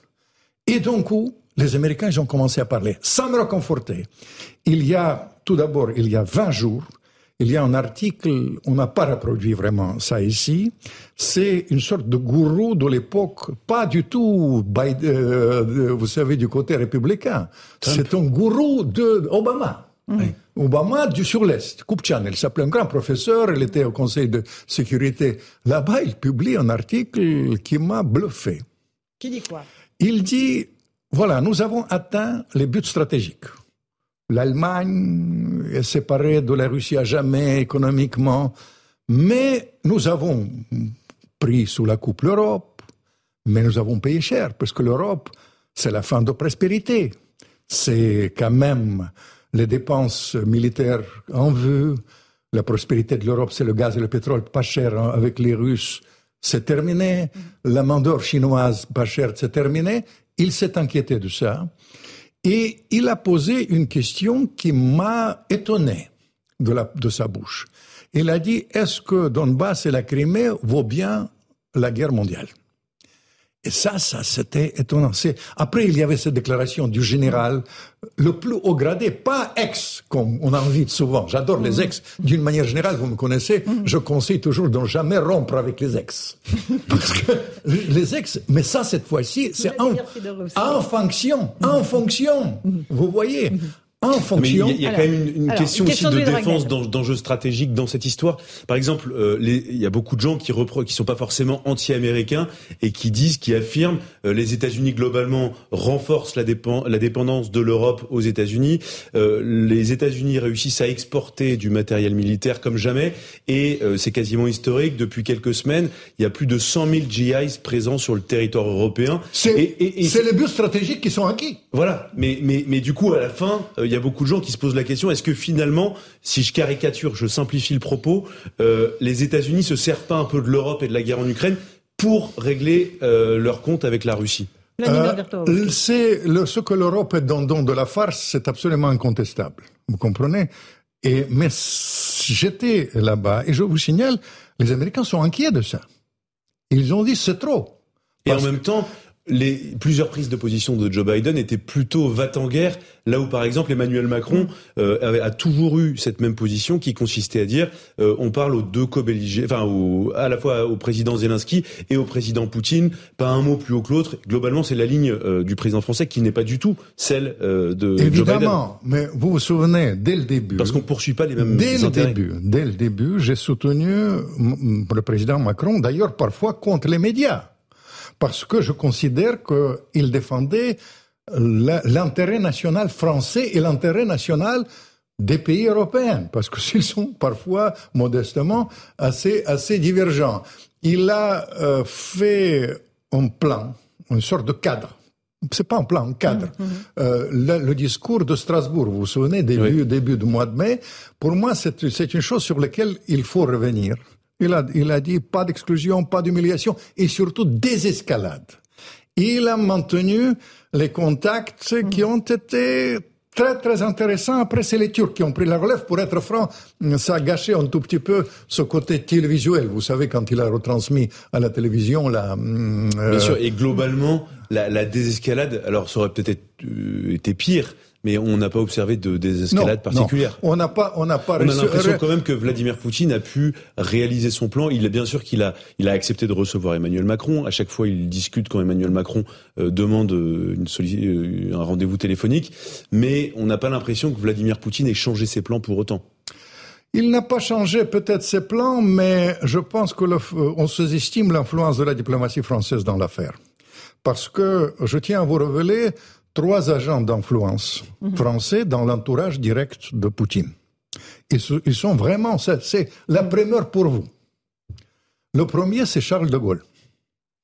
Et donc, où les Américains ils ont commencé à parler. Ça me réconfortait. Il y a, tout d'abord, il y a 20 jours, il y a un article, on n'a pas reproduit vraiment ça ici, c'est une sorte de gourou de l'époque, pas du tout, euh, vous savez, du côté républicain. C'est un gourou de Obama. Mm. Obama du sur l'Est, Kupchan, il s'appelait un grand professeur, il était au Conseil de sécurité. Là-bas, il publie un article qui m'a bluffé. Qui dit quoi? Il dit, voilà, nous avons atteint les buts stratégiques. L'Allemagne est séparée de la Russie à jamais économiquement, mais nous avons pris sous la coupe l'Europe, mais nous avons payé cher, parce que l'Europe, c'est la fin de prospérité. C'est quand même les dépenses militaires en vue. La prospérité de l'Europe, c'est le gaz et le pétrole pas cher hein, avec les Russes. C'est terminé. La main d'or chinoise pas chère, c'est terminé. Il s'est inquiété de ça. Et il a posé une question qui m'a étonné de, sa bouche. Il a dit, est-ce que Donbass et la Crimée vaut bien la guerre mondiale? Et ça, ça, c'était étonnant. Après, il y avait cette déclaration du général, le plus haut gradé, pas ex, comme on invite souvent. J'adore les ex. D'une manière générale, vous me connaissez, je conseille toujours de ne jamais rompre avec les ex. Parce que les ex, mais ça, cette fois-ci, c'est en, en fonction, en fonction. Vous voyez, mais il y, a, quand même une, question, aussi de, défense d'enjeux stratégiques dans cette histoire. Par exemple, euh, il y a beaucoup de gens qui qui sont pas forcément anti-américains et qui disent, qui affirment, euh, les États-Unis globalement renforcent la, la dépendance de l'Europe aux États-Unis. Euh, les États-Unis réussissent à exporter du matériel militaire comme jamais et c'est quasiment historique. Depuis quelques semaines, il y a plus de 100 000 GIs présents sur le territoire européen. C'est les buts stratégiques qui sont acquis. Voilà. Mais, mais, mais du coup, à la fin, il y a beaucoup de gens qui se posent la question est-ce que finalement, si je caricature, je simplifie le propos, euh, les États-Unis se servent pas un peu de l'Europe et de la guerre en Ukraine pour régler euh, leur compte avec la Russie? Euh, c'est le, ce que l'Europe est dans, dans de la farce, c'est absolument incontestable. Vous comprenez? Et mais j'étais là-bas et je vous signale, les Américains sont inquiets de ça. Ils ont dit c'est trop. Et en même temps, les plusieurs prises de position de Joe Biden étaient plutôt va-t-en-guerre, là où par exemple Emmanuel Macron euh, avait, a toujours eu cette même position qui consistait à dire euh, on parle aux deux co enfin à la fois au président Zelensky et au président Poutine, pas un mot plus haut que l'autre. Globalement, c'est la ligne euh, du président français qui n'est pas du tout celle de Joe Biden. mais vous vous souvenez dès le début. Parce qu'on poursuit pas les mêmes dès le début, dès le début, j'ai soutenu le président Macron, d'ailleurs parfois contre les médias parce que je considère qu'il défendait l'intérêt national français et l'intérêt national des pays européens, parce que s'ils sont parfois, modestement, assez, assez divergents. Il a euh, fait un plan, une sorte de cadre. C'est pas un plan, un cadre. Mmh, mmh. Euh, le, discours de Strasbourg, vous vous souvenez, début, début du mois de mai, pour moi, c'est une chose sur laquelle il faut revenir. Il a, il a dit pas d'exclusion, pas d'humiliation et surtout désescalade. Il a maintenu les contacts qui mm. ont été très très intéressants. Après, c'est les Turcs qui ont pris la relève. Pour être franc, ça a gâché un tout petit peu ce côté télévisuel. Vous savez, quand il a retransmis à la télévision la... Euh, Bien sûr, et globalement, la, la désescalade, alors ça aurait peut-être été pire, mais on n'a pas observé de désescalade particulière. On n'a pas, on n'a pas. On a l'impression quand même que Vladimir Poutine a pu réaliser son plan. Il est bien sûr qu'il a, il a accepté de recevoir Emmanuel Macron. À chaque fois, il discute quand Emmanuel Macron euh, demande euh, une euh, un rendez-vous téléphonique, mais on n'a pas l'impression que Vladimir Poutine ait changé ses plans pour autant. Il n'a pas changé peut-être ses plans, mais je pense que on sous-estime l'influence de la diplomatie française dans l'affaire. Parce que je tiens à vous révéler trois agents d'influence français dans l'entourage direct de Poutine. Ils, ils sont vraiment, c'est la première pour vous. Le premier, c'est Charles de Gaulle.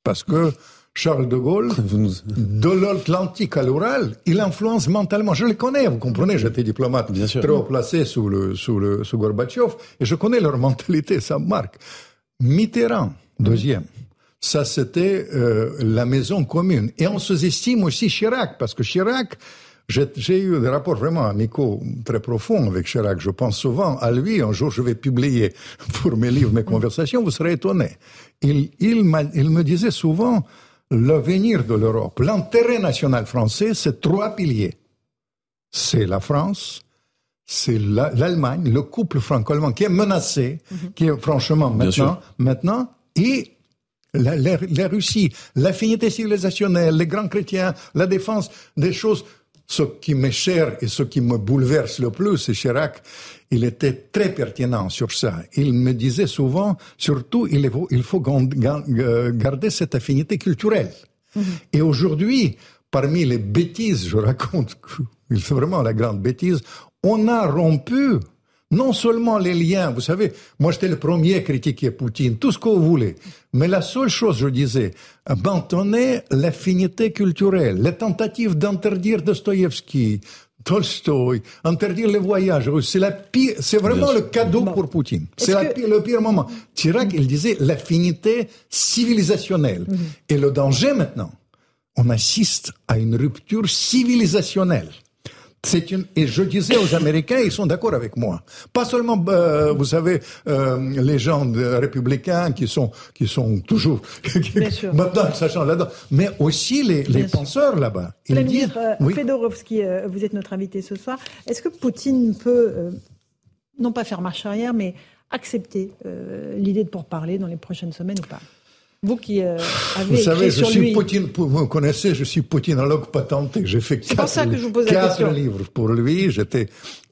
Parce que Charles de Gaulle, de l'Atlantique à l'Oural, il influence mentalement. Je les connais, vous comprenez, j'étais diplomate Bien sûr. très haut placé sous, le, sous, le, sous Gorbatchev, et je connais leur mentalité, ça me marque. Mitterrand, deuxième ça c'était euh, la maison commune. Et on sous-estime aussi Chirac, parce que Chirac, j'ai eu des rapports vraiment amicaux très profonds avec Chirac. Je pense souvent à lui. Un jour, je vais publier pour mes livres, mes conversations. Vous serez étonnés. Il, il, il me disait souvent l'avenir de l'Europe, l'intérêt national français, c'est trois piliers. C'est la France, c'est l'Allemagne, le couple franco-allemand qui est menacé, mhm. qui est franchement maintenant, maintenant, et la, la, Russie, l'affinité civilisationnelle, les grands chrétiens, la défense des choses. Ce qui m'est cher et ce qui me bouleverse le plus, c'est Chirac. Il était très pertinent sur ça. Il me disait souvent, surtout, il faut, il faut garder cette affinité culturelle. Mm-hmm. Et aujourd'hui, parmi les bêtises, je raconte, il fait vraiment la grande bêtise, on a rompu non seulement les liens, vous savez, moi j'étais le premier à critiquer Poutine, tout ce que vous voulez, mais la seule chose, je disais, abandonner l'affinité culturelle, les tentatives d'interdire Dostoïevski, Tolstoï, interdire les voyages, c'est la pire, c'est vraiment le cadeau pour Poutine. C'est le pire moment. Chirac, il disait l'affinité civilisationnelle. Mhm. Et le danger maintenant, on assiste à une rupture civilisationnelle. C'est une et je disais aux Américains, ils sont d'accord avec moi. Pas seulement, euh, vous savez, euh, les gens républicains qui sont qui sont toujours maintenant sachant là-dedans, mais aussi les, les penseurs là-bas. Vladimir euh, Fedorovski, vous êtes notre invité ce soir. Est-ce que Poutine peut non pas faire marche arrière, mais accepter l'idée de pourparler dans les prochaines semaines ou pas? Vous qui euh, avez vous savez, je suis Poutine, vous connaissez, je suis poutinologue patenté. J'ai fait quatre, livres pour lui. J'étais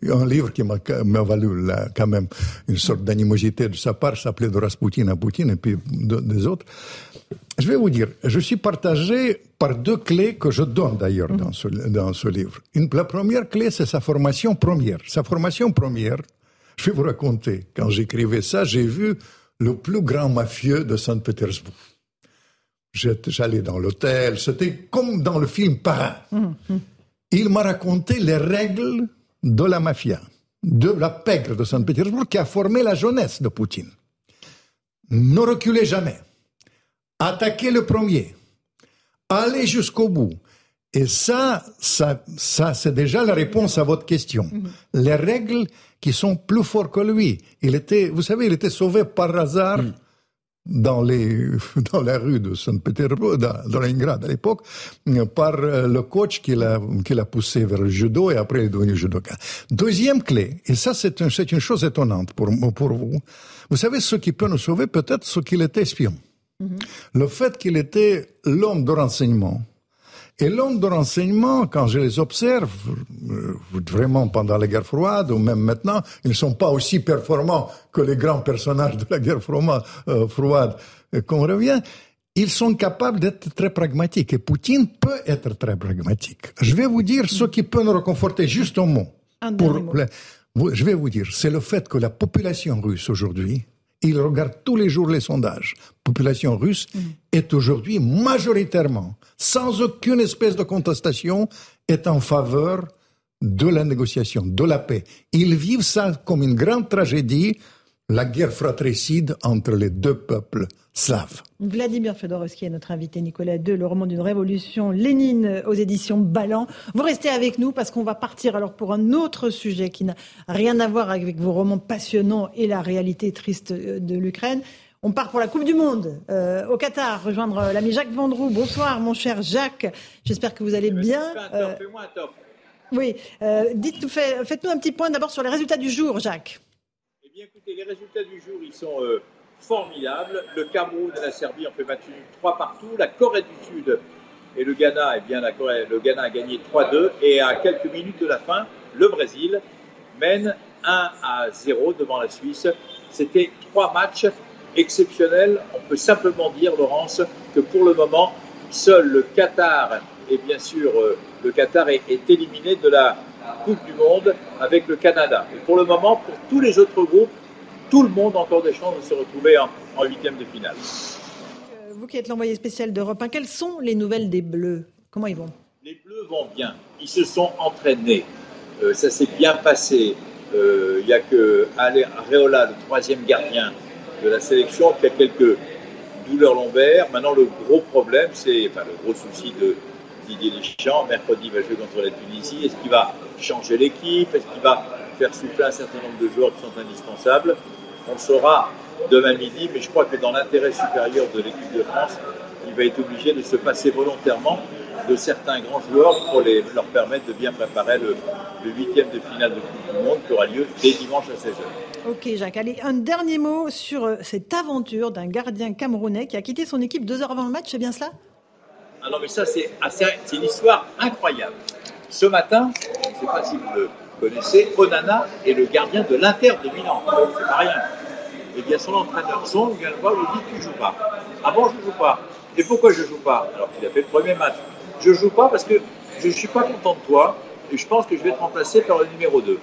un livre qui m'a valu là, quand même une sorte d'animosité de sa part, s'appelait de Rasputin à Poutine et puis des autres. Je vais vous dire, je suis partagé par deux clés que je donne d'ailleurs dans, ce, dans ce livre. Une, la première clé, c'est sa formation première. Sa formation première, je vais vous raconter. Quand j'écrivais ça, j'ai vu le plus grand mafieux de Saint-Pétersbourg. J'allais dans l'hôtel, c'était comme dans le film Parrain. Hum. Il m'a raconté les règles de la mafia, de la pègre de Saint-Pétersbourg qui a formé la jeunesse de Poutine. Ne reculez jamais. Attaquez le premier. Allez jusqu'au bout. Et ça, ça, ça c'est déjà la réponse à votre question. Hum. Les règles qui sont plus forts que lui. Il était, vous savez, il était sauvé par hasard mm. dans les dans la rue de Saint-Pétersbourg, dans, dans Leningrad à l'époque, par euh, le coach qui l'a qui l'a poussé vers le judo et après il est devenu judoka. Deuxième clé, et ça c'est un, c'est une chose étonnante pour pour vous. Vous savez ce qui peut nous sauver peut-être ce qu'il était espion. Mm-hmm. Le fait qu'il était l'homme de renseignement et l'homme de renseignement, quand je les observe, euh, vraiment pendant la guerre froide ou même maintenant, ils ne sont pas aussi performants que les grands personnages de la guerre euh, froide euh, qu'on revient. Ils sont capables d'être très pragmatiques et Poutine peut être très pragmatique. Je vais vous dire ce qui peut nous réconforter juste un mot. je vais vous dire, c'est le fait que la population russe aujourd'hui, il regarde tous les jours les sondages. La population russe est aujourd'hui majoritairement, sans aucune espèce de contestation, est en faveur de la négociation, de la paix. Ils vivent ça comme une grande tragédie la guerre fratricide entre les deux peuples slaves. Vladimir Fedorovski est notre invité, Nicolas II, le roman d'une révolution, Lénine aux éditions Ballant. Vous restez avec nous parce qu'on va partir alors pour un autre sujet qui n'a rien à voir avec vos romans passionnants et la réalité triste euh, de l'Ukraine. On part pour la Coupe du Monde euh, au Qatar, rejoindre l'ami Jacques Vendroux. Bonsoir mon cher Jacques, j'espère que vous allez bien. Euh, Fais-moi un top. Oui, dites, faites-nous un petit point d'abord sur les résultats du jour, Jacques écoutez, les résultats du jour, ils sont formidables. Le Cameroun et la Serbie ont fait match 3 partout. La Corée du Sud et le Ghana, eh bien, la Corée, le Ghana a gagné 3-2. Et à quelques minutes de la fin, le Brésil mène 1 à 0 devant la Suisse. C'était trois matchs exceptionnels. On peut simplement dire, Laurence, que pour le moment, seul le Qatar et bien sûr euh, le Qatar est éliminé de la Coupe du Monde avec le Canada. Et pour le moment, pour tous les autres groupes, tout le monde a encore des chances de se retrouver en, huitième de finale. Euh, vous qui êtes l'envoyé spécial d'Europe 1, quelles sont les nouvelles des Bleus? Comment ils vont? Les Bleus vont bien. Ils se sont entraînés. Euh, ça s'est bien passé. Euh, il n'y a que Areola, le troisième gardien de la sélection, qui a quelques douleurs lombaires. Maintenant, le gros problème, c'est, enfin, le gros souci de Didier Deschamps, mercredi, va jouer contre la Tunisie. Est-ce qu'il va changer l'équipe? Est-ce qu'il va faire souffler un certain nombre de joueurs qui sont indispensables On le saura demain midi, mais je crois que dans l'intérêt supérieur de l'équipe de France, il va être obligé de se passer volontairement de certains grands joueurs pour les, leur permettre de bien préparer le, huitième de finale de Coupe du Monde qui aura lieu dès dimanche à 16h. Ok Jacques, allez, un dernier mot sur euh, cette aventure d'un gardien camerounais qui a quitté son équipe deux heures avant le match, c'est bien cela? Ah non mais ça c'est une histoire incroyable. Ce matin, je ne sais pas si vous le connaissez, Onana est le gardien de l'Inter de Milan. C'est pas rien. Eh bien son entraîneur, son, voir, lui dit Tu joues pas. Ah bon, je joue pas. Et pourquoi je joue pas? Alors qu'il a fait le premier match. Je joue pas parce que je ne suis pas content de toi et je pense que je vais te remplacer par le numéro 2.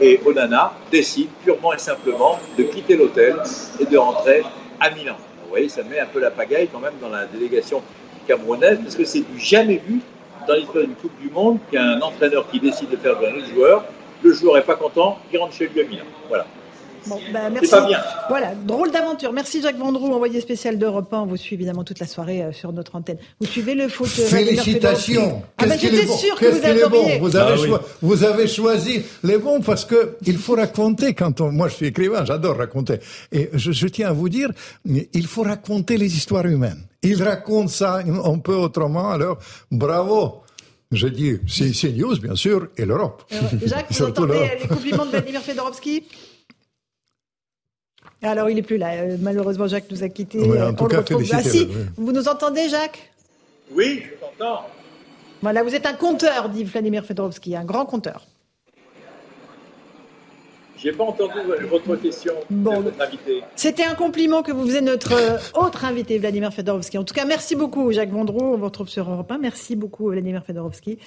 Et Onana décide purement et simplement de quitter l'hôtel et de rentrer à Milan. Vous voyez, ça met un peu la pagaille quand même dans la délégation camerounaise parce que c'est du jamais vu dans l'histoire d'une Coupe du Monde qu'un entraîneur qui décide de faire jouer un autre joueur, le joueur n'est pas content, il rentre chez lui à Milan. Voilà. Bon, bah, merci. Pas bien. Voilà, drôle d'aventure. Merci Jacques Vendroux, envoyé spécial d'Europe 1. On vous suit évidemment toute la soirée euh, sur notre antenne. Vous suivez le foot. Euh, Félicitations. Ah bah, j'étais sûr que vous adoriez. Vous avez, ah vous avez choisi les bons parce que il faut raconter quand on, moi je suis écrivain, j'adore raconter. Et je, je tiens à vous dire, il faut raconter les histoires humaines. Il raconte ça un peu autrement, alors bravo. Je dis CNews, bien sûr, et l'Europe. Jacques, vous entendez les compliments de Vladimir Fedorovski alors, il n'est plus là. Euh, malheureusement, Jacques nous a quittés. en tout cas, ah, si, vous nous entendez, Jacques? Oui, je t'entends. Voilà, vous êtes un conteur, dit Vladimir Fedorovski, un grand conteur. J'ai pas entendu votre question, bon, votre invité. C'était un compliment que vous faisiez notre euh, autre invité, Vladimir Fedorovski. En tout cas, merci beaucoup, Jacques Vendroux. On vous retrouve sur Europe 1. Merci beaucoup, Vladimir Fedorovski.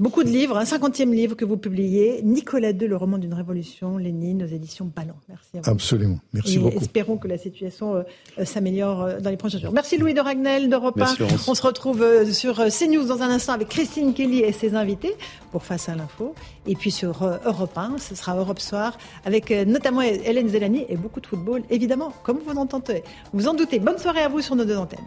Beaucoup de livres, un cinquantième livre que vous publiez, Nicolas II, le roman d'une révolution, Lénine, aux éditions Ballon. Merci à vous. Absolument, merci beaucoup. Espérons que la situation euh, euh, s'améliore euh, dans les prochains jours. Merci Louis de Ragnel d'Europe 1. On se retrouve sur CNews dans un instant avec Christine Kelly et ses invités pour Face à l'info. Et puis sur Europe 1, ce sera Europe Soir avec notamment Hélène Zelani et beaucoup de football, évidemment, comme vous entendez. Vous en doutez. Bonne soirée à vous sur nos deux antennes.